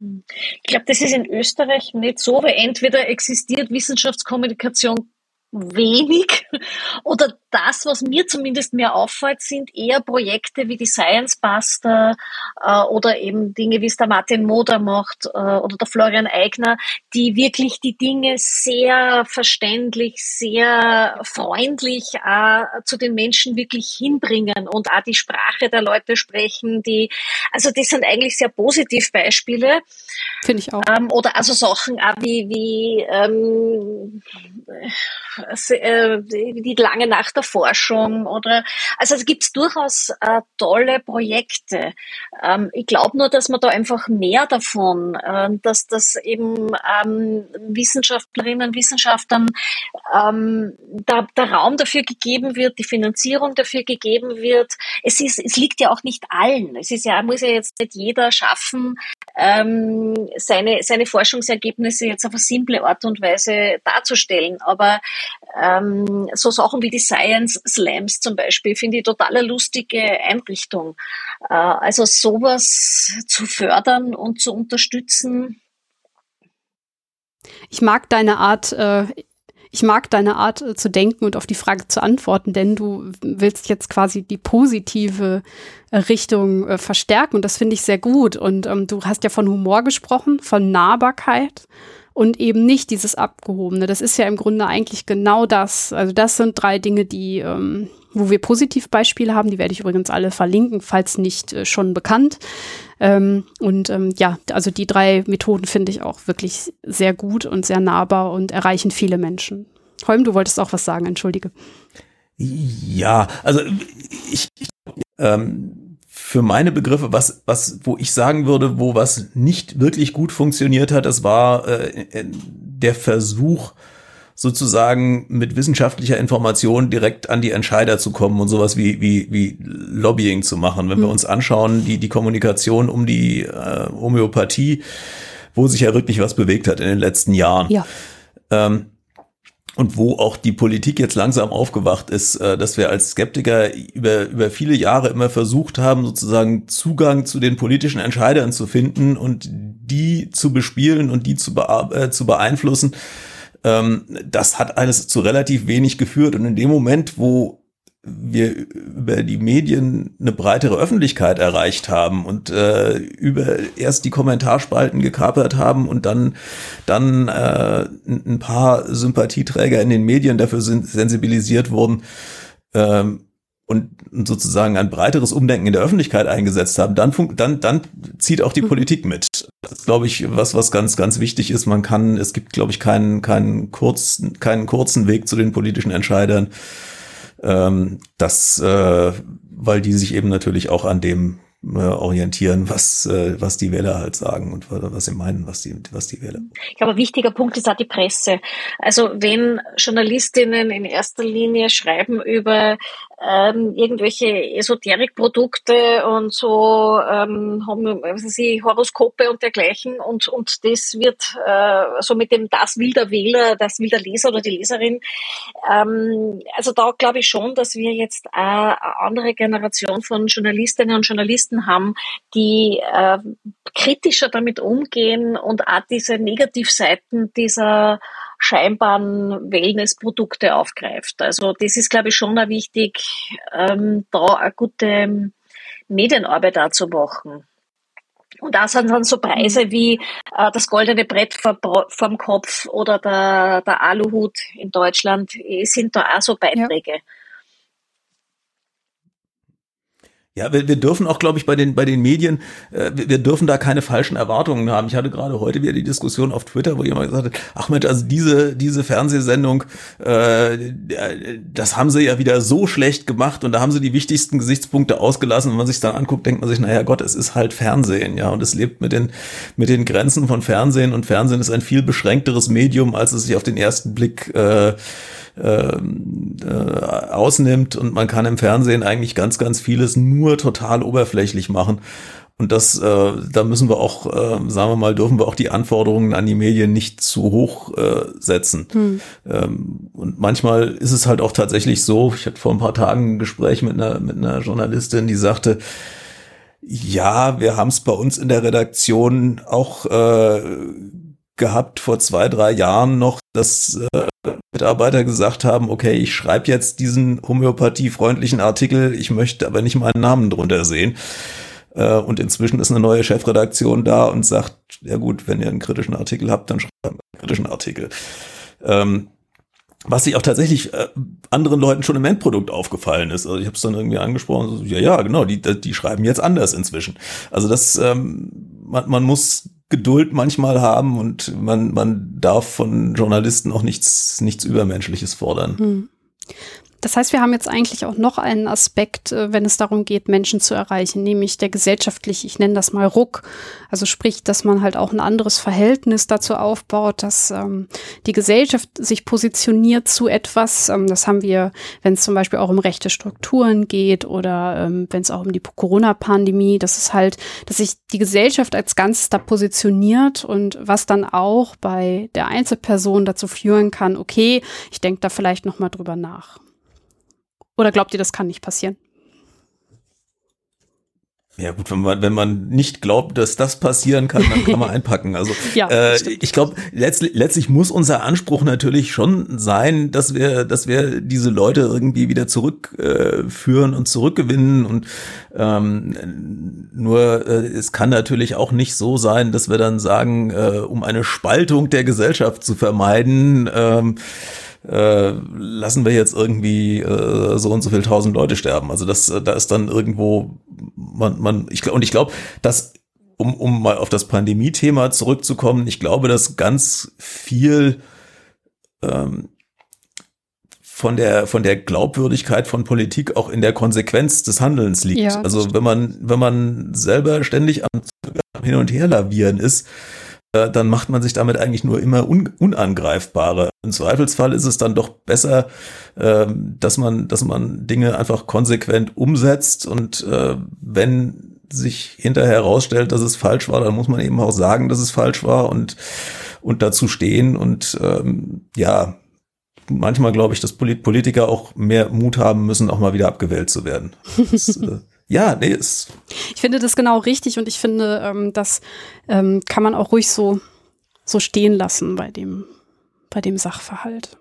Ich glaube, das ist in Österreich nicht so, weil entweder existiert Wissenschaftskommunikation wenig oder das, was mir zumindest mehr auffällt, sind eher Projekte wie die Science Buster äh, oder eben Dinge, wie es der Martin Moder macht äh, oder der Florian Eigner, die wirklich die Dinge sehr verständlich, sehr freundlich äh, zu den Menschen wirklich hinbringen und auch die Sprache der Leute sprechen, die, also das sind eigentlich sehr positiv Beispiele. Finde ich auch. Ähm, oder also Sachen auch wie, wie ähm, äh, die lange Nacht der Forschung oder also es gibt durchaus äh, tolle Projekte. Ähm, ich glaube nur, dass man da einfach mehr davon, äh, dass das eben ähm, Wissenschaftlerinnen und Wissenschaftlern ähm, der Raum dafür gegeben wird, die Finanzierung dafür gegeben wird. Es ist, es liegt ja auch nicht allen. Es ist ja, muss ja jetzt nicht jeder schaffen, ähm, seine, seine Forschungsergebnisse jetzt auf eine simple Art und Weise darzustellen. Aber ähm, so Sachen wie die Science Slams zum Beispiel finde ich total lustige Einrichtung. Äh, also sowas zu fördern und zu unterstützen. Ich mag deine Art, äh, ich mag deine Art äh, zu denken und auf die Frage zu antworten, denn du willst jetzt quasi die positive äh, Richtung äh, verstärken und das finde ich sehr gut. Und ähm, du hast ja von Humor gesprochen, von Nahbarkeit und eben nicht dieses Abgehobene. Das ist ja im Grunde eigentlich genau das. Also das sind drei Dinge, die, ähm, wo wir Positivbeispiele haben. Die werde ich übrigens alle verlinken, falls nicht äh, schon bekannt. Ähm, und ähm, ja, also die drei Methoden finde ich auch wirklich sehr gut und sehr nahbar und erreichen viele Menschen. Holm, du wolltest auch was sagen, entschuldige. Ja, also ich, ich ähm, für meine Begriffe, was, was, wo ich sagen würde, wo was nicht wirklich gut funktioniert hat, das war äh, der Versuch, sozusagen mit wissenschaftlicher Information direkt an die Entscheider zu kommen und sowas wie, wie, wie Lobbying zu machen. Wenn mhm. wir uns anschauen, die, die Kommunikation um die äh, Homöopathie, wo sich ja wirklich was bewegt hat in den letzten Jahren. Ja. Ähm, und wo auch die Politik jetzt langsam aufgewacht ist, äh, dass wir als Skeptiker über, über viele Jahre immer versucht haben, sozusagen Zugang zu den politischen Entscheidern zu finden und die zu bespielen und die zu, be äh, zu beeinflussen Ähm, das hat alles zu relativ wenig geführt. Und in dem Moment, wo wir über die Medien eine breitere Öffentlichkeit erreicht haben und äh, über erst die Kommentarspalten gekapert haben und dann dann äh, ein paar Sympathieträger in den Medien dafür sind sensibilisiert wurden ähm, und sozusagen ein breiteres Umdenken in der Öffentlichkeit eingesetzt haben, dann dann dann zieht auch die mhm. Politik mit. Das ist, glaube ich, was was ganz ganz wichtig ist. Man kann, es gibt, glaube ich, keinen keinen kurzen keinen kurzen Weg zu den politischen Entscheidern ähm, das, äh, weil die sich eben natürlich auch an dem äh, orientieren, was, äh, was die Wähler halt sagen und was sie meinen, was die, was die Wähler. Ich glaube, ein wichtiger Punkt ist auch die Presse. Also wenn Journalistinnen in erster Linie schreiben über ähm, irgendwelche Esoterikprodukte und so ähm, was sie Horoskope und dergleichen und und das wird äh, so mit dem das will der Wähler, das will der Leser oder die Leserin. Ähm, also da glaube ich schon, dass wir jetzt eine andere Generation von Journalistinnen und Journalisten haben, die äh, kritischer damit umgehen und auch diese Negativseiten dieser scheinbaren Wellnessprodukte aufgreift. Also das ist, glaube ich, schon auch wichtig, ähm, da eine gute Medienarbeit auch zu machen. Und da sind dann so Preise mhm. wie äh, das goldene Brett vor, vorm Kopf oder der, der Aluhut in Deutschland, eh, sind da auch so Beiträge. Ja. Ja, wir, wir dürfen auch, glaube ich, bei den, bei den Medien, äh, wir, wir dürfen da keine falschen Erwartungen haben. Ich hatte gerade heute wieder die Diskussion auf Twitter, wo jemand gesagt hat, ach Mensch, also diese, diese Fernsehsendung, äh, das haben sie ja wieder so schlecht gemacht und da haben sie die wichtigsten Gesichtspunkte ausgelassen. Wenn man sich dann anguckt, denkt man sich, naja Gott, es ist halt Fernsehen, ja, und es lebt mit den, mit den Grenzen von Fernsehen und Fernsehen ist ein viel beschränkteres Medium, als es sich auf den ersten Blick äh, ähm, äh, ausnimmt und man kann im Fernsehen eigentlich ganz, ganz vieles nur total oberflächlich machen. Und das, äh, da müssen wir auch, äh, sagen wir mal, dürfen wir auch die Anforderungen an die Medien nicht zu hoch äh, setzen. Hm. Ähm, und manchmal ist es halt auch tatsächlich so, ich hatte vor ein paar Tagen ein Gespräch mit einer, mit einer Journalistin, die sagte, ja, wir haben es bei uns in der Redaktion auch äh, gehabt vor zwei, drei Jahren noch, dass äh, Mitarbeiter gesagt haben, okay, ich schreibe jetzt diesen homöopathiefreundlichen Artikel, ich möchte aber nicht meinen Namen drunter sehen. Äh, und inzwischen ist eine neue Chefredaktion da und sagt, ja gut, wenn ihr einen kritischen Artikel habt, dann schreibt einen kritischen Artikel. Ähm, was sich auch tatsächlich äh, anderen Leuten schon im Endprodukt aufgefallen ist. Also ich habe es dann irgendwie angesprochen, so, ja, ja, genau, die, die schreiben jetzt anders inzwischen. Also das, ähm, man, man muss Geduld manchmal haben und man, man darf von Journalisten auch nichts, nichts Übermenschliches fordern. Hm. Das heißt, wir haben jetzt eigentlich auch noch einen Aspekt, äh, wenn es darum geht, Menschen zu erreichen, nämlich der gesellschaftliche, ich nenne das mal Ruck. Also sprich, dass man halt auch ein anderes Verhältnis dazu aufbaut, dass ähm, die Gesellschaft sich positioniert zu etwas. Ähm, das haben wir, wenn es zum Beispiel auch um rechte Strukturen geht oder ähm, wenn es auch um die Corona-Pandemie, das ist halt, dass sich die Gesellschaft als Ganzes da positioniert und was dann auch bei der Einzelperson dazu führen kann, okay, ich denke da vielleicht noch mal drüber nach. Oder glaubt ihr, das kann nicht passieren? Ja gut, wenn man, wenn man nicht glaubt, dass das passieren kann, dann kann man einpacken. Also ja, äh, ich glaube, letztlich, letztlich muss unser Anspruch natürlich schon sein, dass wir, dass wir diese Leute irgendwie wieder zurückführen äh, und zurückgewinnen. Und ähm, nur äh, es kann natürlich auch nicht so sein, dass wir dann sagen, äh, um eine Spaltung der Gesellschaft zu vermeiden. Ähm, äh, lassen wir jetzt irgendwie äh, so und so viel tausend Leute sterben. Also das, äh, da ist dann irgendwo, man, man, ich glaube, und ich glaube, dass um, um mal auf das Pandemie-Thema zurückzukommen, ich glaube, dass ganz viel ähm, von der von der Glaubwürdigkeit von Politik auch in der Konsequenz des Handelns liegt. Ja, also wenn man wenn man selber ständig am Hin und Her lavieren ist, äh, dann macht man sich damit eigentlich nur immer un unangreifbarer. Im Zweifelsfall ist es dann doch besser, ähm, dass man, dass man Dinge einfach konsequent umsetzt und äh, wenn sich hinterher herausstellt, dass es falsch war, dann muss man eben auch sagen, dass es falsch war und, und dazu stehen und ähm, ja, manchmal glaube ich, dass Politiker auch mehr Mut haben müssen, auch mal wieder abgewählt zu werden. Das, äh, ja, nee, ist. Ich finde das genau richtig und ich finde, ähm, das ähm, kann man auch ruhig so, so stehen lassen bei dem, bei dem Sachverhalt.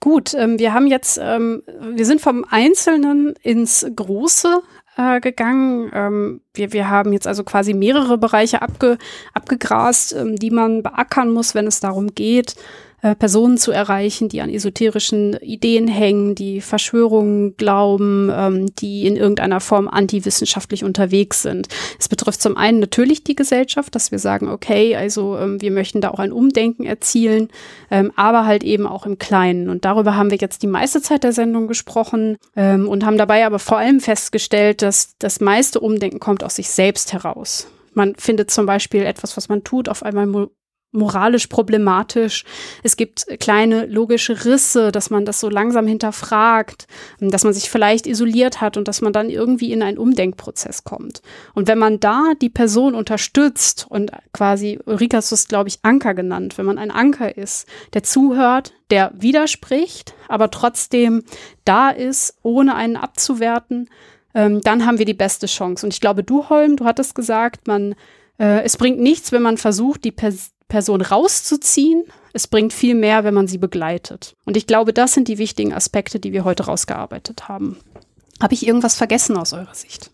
Gut, ähm, wir haben jetzt, ähm, wir sind vom Einzelnen ins Große äh, gegangen. Ähm, wir, wir haben jetzt also quasi mehrere Bereiche abge, abgegrast, ähm, die man beackern muss, wenn es darum geht, äh, Personen zu erreichen, die an esoterischen Ideen hängen, die Verschwörungen glauben, ähm, die in irgendeiner Form antiwissenschaftlich unterwegs sind. Es betrifft zum einen natürlich die Gesellschaft, dass wir sagen, okay, also ähm, wir möchten da auch ein Umdenken erzielen, ähm, aber halt eben auch im Kleinen. Und darüber haben wir jetzt die meiste Zeit der Sendung gesprochen ähm, und haben dabei aber vor allem festgestellt, dass das meiste Umdenken kommt aus sich selbst heraus. Man findet zum Beispiel etwas, was man tut, auf einmal moralisch problematisch. Es gibt kleine logische Risse, dass man das so langsam hinterfragt, dass man sich vielleicht isoliert hat und dass man dann irgendwie in einen Umdenkprozess kommt. Und wenn man da die Person unterstützt und quasi, Ulrike hast glaube ich, Anker genannt, wenn man ein Anker ist, der zuhört, der widerspricht, aber trotzdem da ist, ohne einen abzuwerten, ähm, dann haben wir die beste Chance. Und ich glaube, du, Holm, du hattest gesagt, man äh, es bringt nichts, wenn man versucht, die Person rauszuziehen. Es bringt viel mehr, wenn man sie begleitet. Und ich glaube, das sind die wichtigen Aspekte, die wir heute rausgearbeitet haben. Habe ich irgendwas vergessen aus eurer Sicht?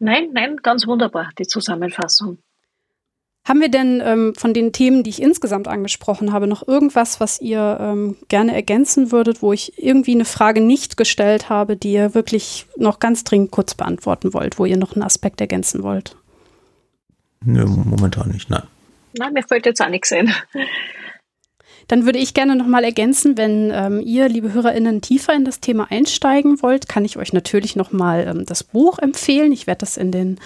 Nein, nein, ganz wunderbar, die Zusammenfassung. Haben wir denn ähm, von den Themen, die ich insgesamt angesprochen habe, noch irgendwas, was ihr ähm, gerne ergänzen würdet, wo ich irgendwie eine Frage nicht gestellt habe, die ihr wirklich noch ganz dringend kurz beantworten wollt, wo ihr noch einen Aspekt ergänzen wollt? Nö, momentan nicht, nein. Na, mir fällt jetzt auch nichts ein. Dann würde ich gerne nochmal ergänzen, wenn ähm, ihr, liebe HörerInnen, tiefer in das Thema einsteigen wollt, kann ich euch natürlich nochmal ähm, das Buch empfehlen. Ich werde das in den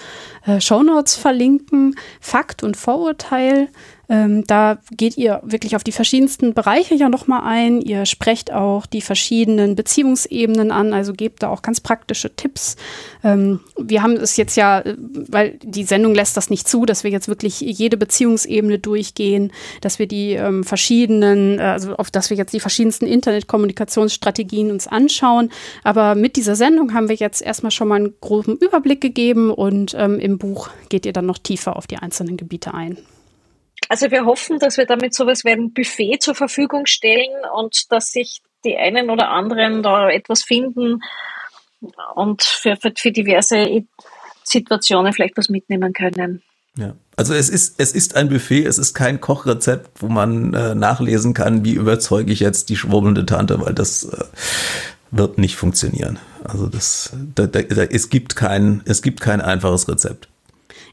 äh, Show Notes verlinken. Fakt und Vorurteil ähm, da geht ihr wirklich auf die verschiedensten Bereiche ja nochmal ein. Ihr sprecht auch die verschiedenen Beziehungsebenen an, also gebt da auch ganz praktische Tipps. Ähm, wir haben es jetzt ja, weil die Sendung lässt das nicht zu, dass wir jetzt wirklich jede Beziehungsebene durchgehen, dass wir die ähm, verschiedenen, äh, also auf dass wir jetzt die verschiedensten Internetkommunikationsstrategien uns anschauen. Aber mit dieser Sendung haben wir jetzt erstmal schon mal einen groben Überblick gegeben und ähm, im Buch geht ihr dann noch tiefer auf die einzelnen Gebiete ein. Also wir hoffen, dass wir damit sowas wie ein Buffet zur Verfügung stellen und dass sich die einen oder anderen da etwas finden und für, für, für diverse Situationen vielleicht was mitnehmen können. Ja. Also es ist, es ist ein Buffet, es ist kein Kochrezept, wo man äh, nachlesen kann, wie überzeuge ich jetzt die schwurbelnde Tante, weil das äh, wird nicht funktionieren. Also das, da, da, es gibt kein, es gibt kein einfaches Rezept.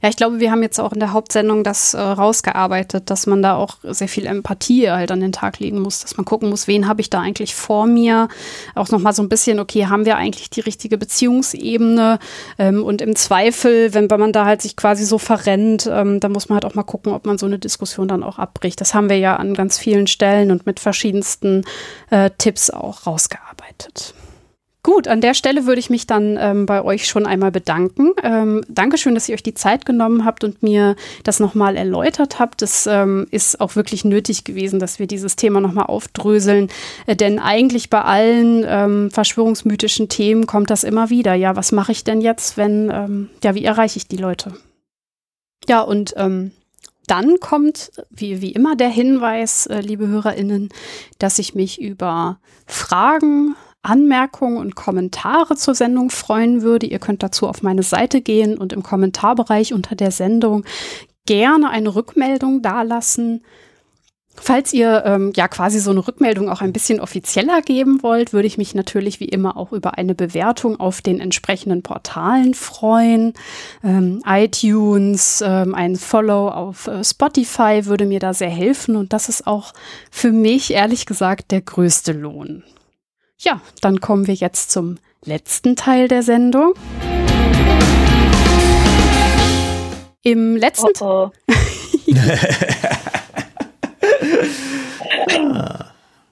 Ja, ich glaube, wir haben jetzt auch in der Hauptsendung das äh, rausgearbeitet, dass man da auch sehr viel Empathie halt an den Tag legen muss, dass man gucken muss, wen habe ich da eigentlich vor mir. Auch nochmal so ein bisschen, okay, haben wir eigentlich die richtige Beziehungsebene? Ähm, und im Zweifel, wenn, man da halt sich quasi so verrennt, ähm, dann muss man halt auch mal gucken, ob man so eine Diskussion dann auch abbricht. Das haben wir ja an ganz vielen Stellen und mit verschiedensten äh, Tipps auch rausgearbeitet. Gut, an der Stelle würde ich mich dann ähm, bei euch schon einmal bedanken. Ähm, Dankeschön, dass ihr euch die Zeit genommen habt und mir das nochmal erläutert habt. Es ähm, ist auch wirklich nötig gewesen, dass wir dieses Thema nochmal aufdröseln. Äh, denn eigentlich bei allen ähm, verschwörungsmythischen Themen kommt das immer wieder. Ja, was mache ich denn jetzt, wenn, ähm, ja, wie erreiche ich die Leute? Ja, und ähm, dann kommt, wie, wie immer, der Hinweis, äh, liebe HörerInnen, dass ich mich über Fragen, Anmerkungen und Kommentare zur Sendung freuen würde. Ihr könnt dazu auf meine Seite gehen und im Kommentarbereich unter der Sendung gerne eine Rückmeldung dalassen. Falls ihr ähm, ja quasi so eine Rückmeldung auch ein bisschen offizieller geben wollt, würde ich mich natürlich wie immer auch über eine Bewertung auf den entsprechenden Portalen freuen. Ähm, iTunes, ähm, ein Follow auf äh, Spotify würde mir da sehr helfen und das ist auch für mich ehrlich gesagt der größte Lohn. Ja, dann kommen wir jetzt zum letzten Teil der Sendung. Im letzten oh, oh.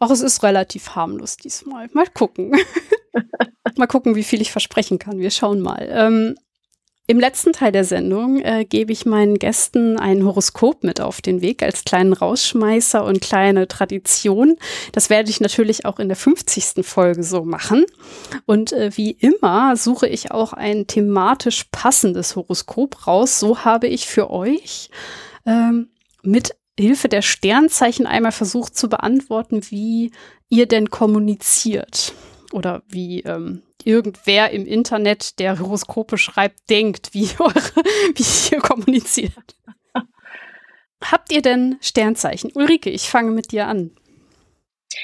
Ach, es ist relativ harmlos diesmal. Mal gucken. mal gucken, wie viel ich versprechen kann. Wir schauen mal. Ähm, im letzten Teil der Sendung äh, gebe ich meinen Gästen ein Horoskop mit auf den Weg als kleinen Rausschmeißer und kleine Tradition. Das werde ich natürlich auch in der 50. Folge so machen. Und äh, wie immer suche ich auch ein thematisch passendes Horoskop raus. So habe ich für euch ähm, mit Hilfe der Sternzeichen einmal versucht zu beantworten, wie ihr denn kommuniziert oder wie ähm, irgendwer im Internet, der Horoskope schreibt, denkt, wie, eure, wie ihr kommuniziert. Habt ihr denn Sternzeichen? Ulrike, ich fange mit dir an.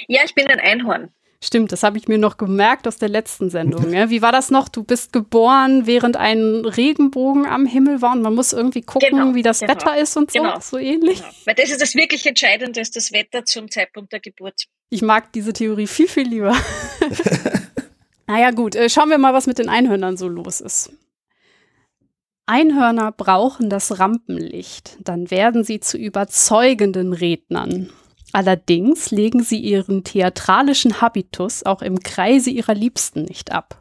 Ja, ich bin ein Einhorn. Stimmt, das habe ich mir noch gemerkt aus der letzten Sendung. Ja. Wie war das noch? Du bist geboren, während ein Regenbogen am Himmel war und man muss irgendwie gucken, genau, wie das genau, Wetter ist und so, genau, so ähnlich. Genau. Weil das ist das wirklich Entscheidende, ist das Wetter zum Zeitpunkt der Geburt. Ich mag diese Theorie viel, viel lieber. naja gut, äh, schauen wir mal, was mit den Einhörnern so los ist. Einhörner brauchen das Rampenlicht, dann werden sie zu überzeugenden Rednern. Allerdings legen sie ihren theatralischen Habitus auch im Kreise ihrer Liebsten nicht ab.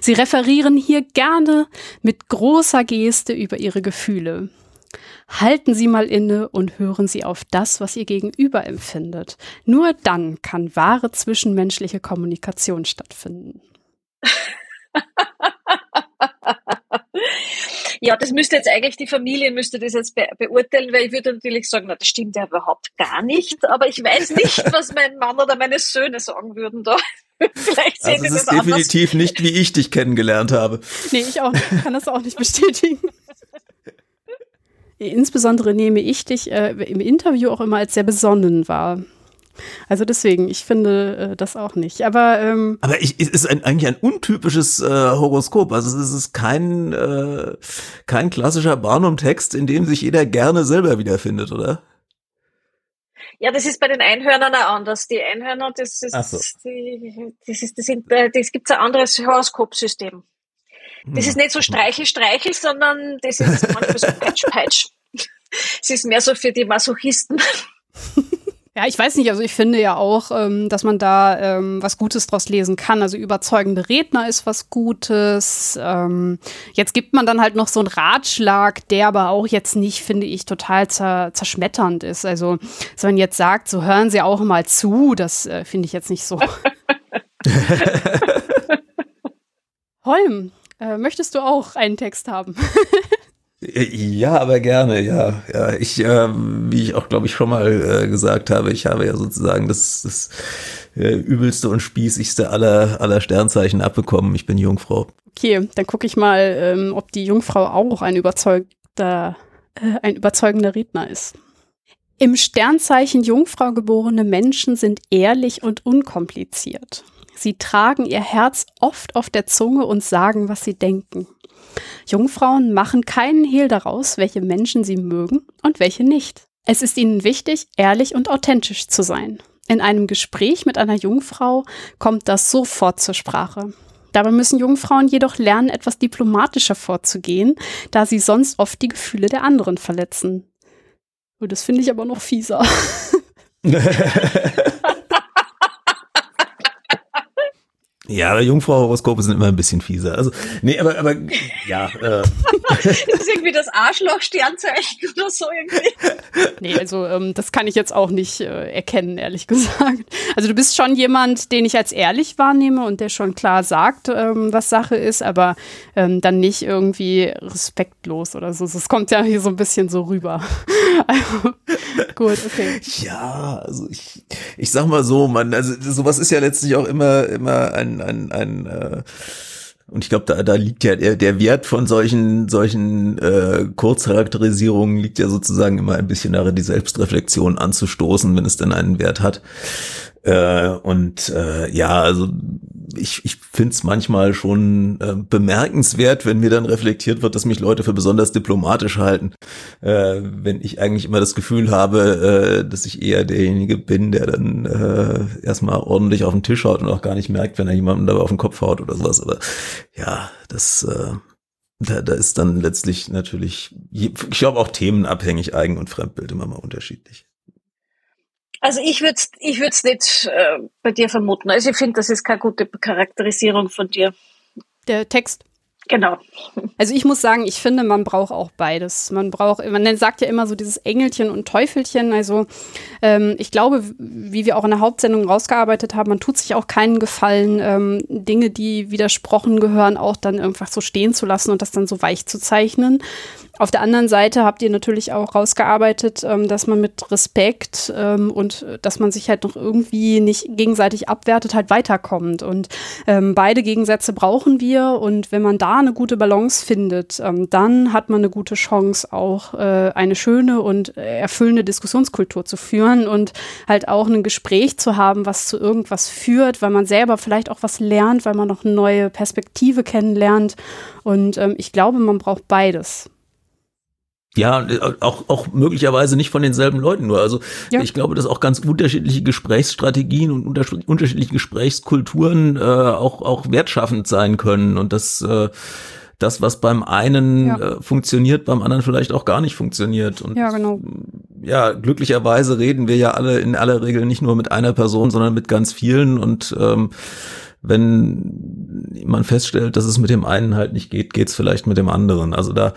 Sie referieren hier gerne mit großer Geste über ihre Gefühle. Halten Sie mal inne und hören Sie auf das, was Ihr Gegenüber empfindet. Nur dann kann wahre zwischenmenschliche Kommunikation stattfinden. Ja, das müsste jetzt eigentlich die Familie müsste das jetzt be beurteilen, weil ich würde natürlich sagen, na, das stimmt ja überhaupt gar nicht. Aber ich weiß nicht, was mein Mann oder meine Söhne sagen würden da. Vielleicht sehen also es ist definitiv anders. nicht, wie ich dich kennengelernt habe. Nee, ich auch nicht. Ich kann das auch nicht bestätigen. Insbesondere nehme ich dich äh, im Interview auch immer als sehr besonnen wahr. Also deswegen, ich finde äh, das auch nicht. Aber ähm, aber ich, es ist ein, eigentlich ein untypisches äh, Horoskop. Also es ist kein äh, kein klassischer Barnum-Text, in dem sich jeder gerne selber wiederfindet, oder? Ja, das ist bei den Einhörnern auch anders. Die Einhörner, das ist, so. die, das ist, das, sind, äh, das gibt's ein anderes Horoskopsystem. Das hm. ist nicht so Streichel, Streichel, sondern das ist manchmal so Peitsch, Peitsch. Es ist mehr so für die Masochisten. Ja, ich weiß nicht, also ich finde ja auch, ähm, dass man da ähm, was Gutes draus lesen kann. Also überzeugende Redner ist was Gutes. Ähm, jetzt gibt man dann halt noch so einen Ratschlag, der aber auch jetzt nicht, finde ich, total zer zerschmetternd ist. Also, wenn man jetzt sagt, so hören Sie auch mal zu, das äh, finde ich jetzt nicht so. Holm, äh, möchtest du auch einen Text haben? Ja, aber gerne, ja. Ja, ich, äh, wie ich auch, glaube ich, schon mal äh, gesagt habe, ich habe ja sozusagen das, das äh, übelste und spießigste aller, aller Sternzeichen abbekommen. Ich bin Jungfrau. Okay, dann gucke ich mal, ähm, ob die Jungfrau auch ein überzeugter, äh, ein überzeugender Redner ist. Im Sternzeichen Jungfrau geborene Menschen sind ehrlich und unkompliziert. Sie tragen ihr Herz oft auf der Zunge und sagen, was sie denken. Jungfrauen machen keinen Hehl daraus, welche Menschen sie mögen und welche nicht. Es ist ihnen wichtig, ehrlich und authentisch zu sein. In einem Gespräch mit einer Jungfrau kommt das sofort zur Sprache. Dabei müssen Jungfrauen jedoch lernen, etwas diplomatischer vorzugehen, da sie sonst oft die Gefühle der anderen verletzen. Und das finde ich aber noch fieser. Ja, Jungfrau-Horoskope sind immer ein bisschen fieser. Also, nee, aber, aber ja. Äh. das ist irgendwie das Arschloch-Sternzeichen oder so irgendwie. Nee, also ähm, das kann ich jetzt auch nicht äh, erkennen, ehrlich gesagt. Also du bist schon jemand, den ich als ehrlich wahrnehme und der schon klar sagt, ähm, was Sache ist, aber ähm, dann nicht irgendwie respektlos oder so. Das kommt ja hier so ein bisschen so rüber. also, gut, okay. Ja, also ich, ich sag mal so, man, also sowas ist ja letztlich auch immer, immer ein ein, ein, äh, und ich glaube, da, da liegt ja der, der Wert von solchen, solchen äh, Kurzcharakterisierungen liegt ja sozusagen immer ein bisschen darin, die Selbstreflexion anzustoßen, wenn es denn einen Wert hat. Äh, und äh, ja, also ich, ich finde es manchmal schon äh, bemerkenswert, wenn mir dann reflektiert wird, dass mich Leute für besonders diplomatisch halten. Äh, wenn ich eigentlich immer das Gefühl habe, äh, dass ich eher derjenige bin, der dann äh, erstmal ordentlich auf den Tisch haut und auch gar nicht merkt, wenn er jemandem dabei auf den Kopf haut oder sowas. Aber ja, das äh, da, da ist dann letztlich natürlich, ich glaube auch themenabhängig Eigen- und Fremdbild immer mal unterschiedlich. Also ich würde es ich würd's nicht äh, bei dir vermuten. Also ich finde, das ist keine gute Charakterisierung von dir. Der Text. Genau. Also ich muss sagen, ich finde, man braucht auch beides. Man braucht, man sagt ja immer so dieses Engelchen und Teufelchen. Also ähm, ich glaube, wie wir auch in der Hauptsendung rausgearbeitet haben, man tut sich auch keinen Gefallen, ähm, Dinge, die widersprochen gehören, auch dann einfach so stehen zu lassen und das dann so weich zu zeichnen. Auf der anderen Seite habt ihr natürlich auch rausgearbeitet, ähm, dass man mit Respekt ähm, und dass man sich halt noch irgendwie nicht gegenseitig abwertet, halt weiterkommt. Und ähm, beide Gegensätze brauchen wir. Und wenn man da eine gute Balance findet, ähm, dann hat man eine gute Chance, auch äh, eine schöne und erfüllende Diskussionskultur zu führen und halt auch ein Gespräch zu haben, was zu irgendwas führt, weil man selber vielleicht auch was lernt, weil man noch eine neue Perspektive kennenlernt. Und ähm, ich glaube, man braucht beides. Ja, auch, auch möglicherweise nicht von denselben Leuten nur. Also ja. ich glaube, dass auch ganz unterschiedliche Gesprächsstrategien und unter, unterschiedliche Gesprächskulturen äh, auch, auch wertschaffend sein können und dass äh, das, was beim einen ja. äh, funktioniert, beim anderen vielleicht auch gar nicht funktioniert. Und ja, genau. Ja, glücklicherweise reden wir ja alle in aller Regel nicht nur mit einer Person, sondern mit ganz vielen und ähm, wenn man feststellt, dass es mit dem einen halt nicht geht, geht's vielleicht mit dem anderen. Also da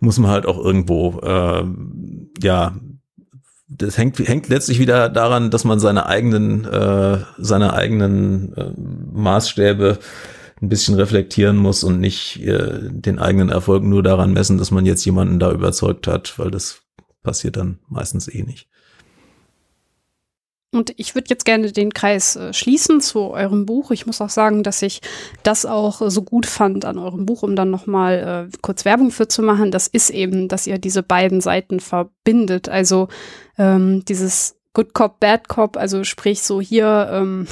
muss man halt auch irgendwo, äh, ja, das hängt, hängt letztlich wieder daran, dass man seine eigenen, äh, seine eigenen äh, Maßstäbe ein bisschen reflektieren muss und nicht äh, den eigenen Erfolg nur daran messen, dass man jetzt jemanden da überzeugt hat, weil das passiert dann meistens eh nicht. Und ich würde jetzt gerne den Kreis äh, schließen zu eurem Buch. Ich muss auch sagen, dass ich das auch äh, so gut fand an eurem Buch, um dann nochmal äh, kurz Werbung für zu machen. Das ist eben, dass ihr diese beiden Seiten verbindet. Also ähm, dieses Good Cop, Bad Cop, also sprich so hier, ähm,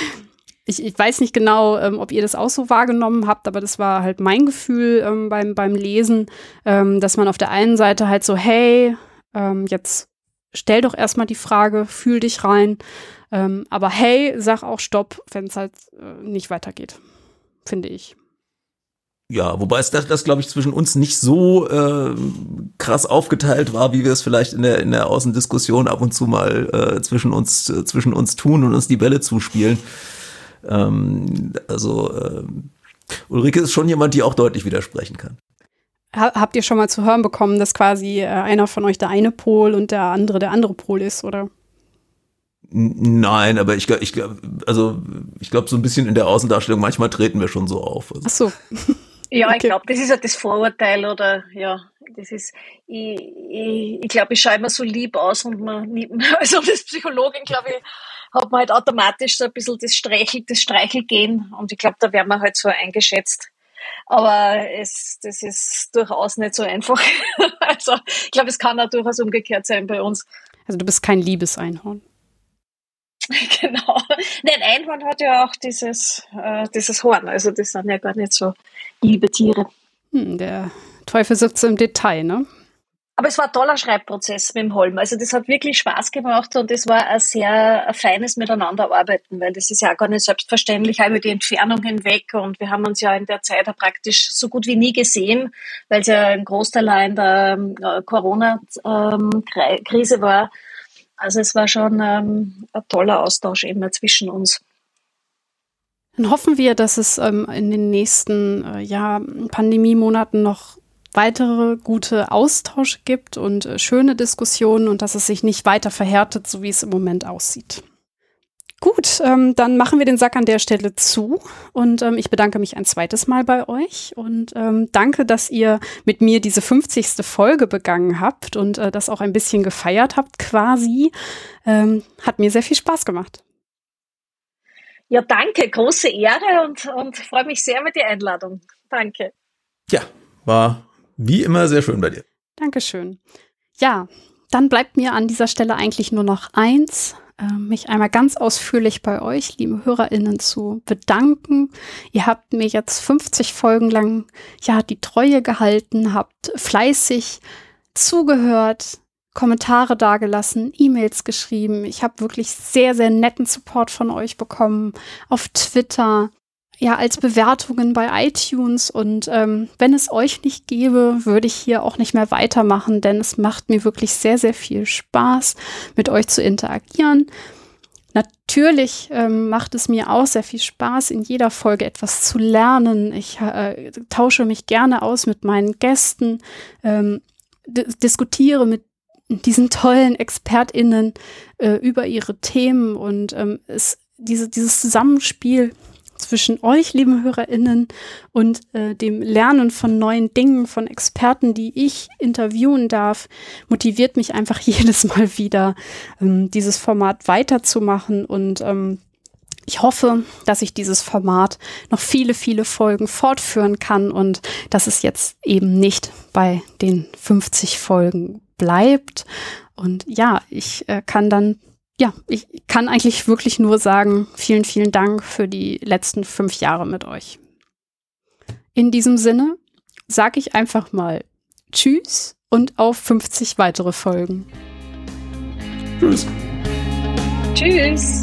ich, ich weiß nicht genau, ähm, ob ihr das auch so wahrgenommen habt, aber das war halt mein Gefühl ähm, beim, beim Lesen, ähm, dass man auf der einen Seite halt so, hey, ähm, jetzt stell doch erstmal die Frage, fühl dich rein. Ähm, aber hey, sag auch Stopp, wenn es halt äh, nicht weitergeht, finde ich. Ja, wobei es das, das glaube ich, zwischen uns nicht so äh, krass aufgeteilt war, wie wir es vielleicht in der, in der Außendiskussion ab und zu mal äh, zwischen, uns, äh, zwischen uns tun und uns die Bälle zuspielen. Ähm, also äh, Ulrike ist schon jemand, die auch deutlich widersprechen kann. Habt ihr schon mal zu hören bekommen, dass quasi äh, einer von euch der eine Pol und der andere der andere Pol ist, oder? Nein, aber ich glaube, ich also ich glaube, so ein bisschen in der Außendarstellung, manchmal treten wir schon so auf. Also. Ach so. ja, okay. ich glaube, das ist ja das Vorurteil oder ja, das ist, ich, ich, ich glaube, ich schaue immer so lieb aus und man, also als Psychologin, glaube ich, hat man halt automatisch so ein bisschen das Streichel, das Streichelgehen und ich glaube, da werden wir halt so eingeschätzt. Aber es, das ist durchaus nicht so einfach. also ich glaube, es kann auch durchaus umgekehrt sein bei uns. Also du bist kein Liebeseinhorn. genau. Nein, Einhorn hat ja auch dieses, äh, dieses Horn. Also das sind ja gar nicht so liebe Tiere. Hm, der Teufel sitzt im Detail, ne? Aber es war ein toller Schreibprozess mit dem Holm. Also das hat wirklich Spaß gemacht und es war ein sehr ein feines Miteinanderarbeiten, weil das ist ja auch gar nicht selbstverständlich, auch über die Entfernung hinweg. Und wir haben uns ja in der Zeit praktisch so gut wie nie gesehen, weil es ja ein Großteil in der äh, Corona-Krise war. Also es war schon ähm, ein toller Austausch immer zwischen uns. Dann hoffen wir, dass es ähm, in den nächsten äh, ja, Pandemiemonaten noch weitere gute Austausche gibt und äh, schöne Diskussionen und dass es sich nicht weiter verhärtet, so wie es im Moment aussieht. Gut, ähm, dann machen wir den Sack an der Stelle zu und ähm, ich bedanke mich ein zweites Mal bei euch und ähm, danke, dass ihr mit mir diese 50. Folge begangen habt und äh, das auch ein bisschen gefeiert habt quasi. Ähm, hat mir sehr viel Spaß gemacht. Ja, danke, große Ehre und, und freue mich sehr über die Einladung. Danke. Ja, war wie immer sehr schön bei dir. Dankeschön. Ja, dann bleibt mir an dieser Stelle eigentlich nur noch eins, äh, mich einmal ganz ausführlich bei euch, liebe HörerInnen, zu bedanken. Ihr habt mir jetzt 50 Folgen lang ja die Treue gehalten, habt fleißig zugehört, Kommentare dagelassen, E-Mails geschrieben. Ich habe wirklich sehr, sehr netten Support von euch bekommen auf Twitter, ja als Bewertungen bei iTunes. Und ähm, wenn es euch nicht gäbe, würde ich hier auch nicht mehr weitermachen, denn es macht mir wirklich sehr, sehr viel Spaß, mit euch zu interagieren. Natürlich ähm, macht es mir auch sehr viel Spaß, in jeder Folge etwas zu lernen. Ich äh, tausche mich gerne aus mit meinen Gästen, ähm, diskutiere mit diesen tollen ExpertInnen äh, über ihre Themen und ähm, es, diese, dieses Zusammenspiel zwischen euch, lieben HörerInnen, und äh, dem Lernen von neuen Dingen, von Experten, die ich interviewen darf, motiviert mich einfach jedes Mal wieder, ähm, dieses Format weiterzumachen und ähm, ich hoffe, dass ich dieses Format noch viele, viele Folgen fortführen kann und dass es jetzt eben nicht bei den 50 Folgen bleibt. Und ja, ich äh, kann dann ja, ich kann eigentlich wirklich nur sagen, vielen, vielen Dank für die letzten fünf Jahre mit euch. In diesem Sinne sage ich einfach mal Tschüss und auf 50 weitere Folgen. Tschüss. Tschüss.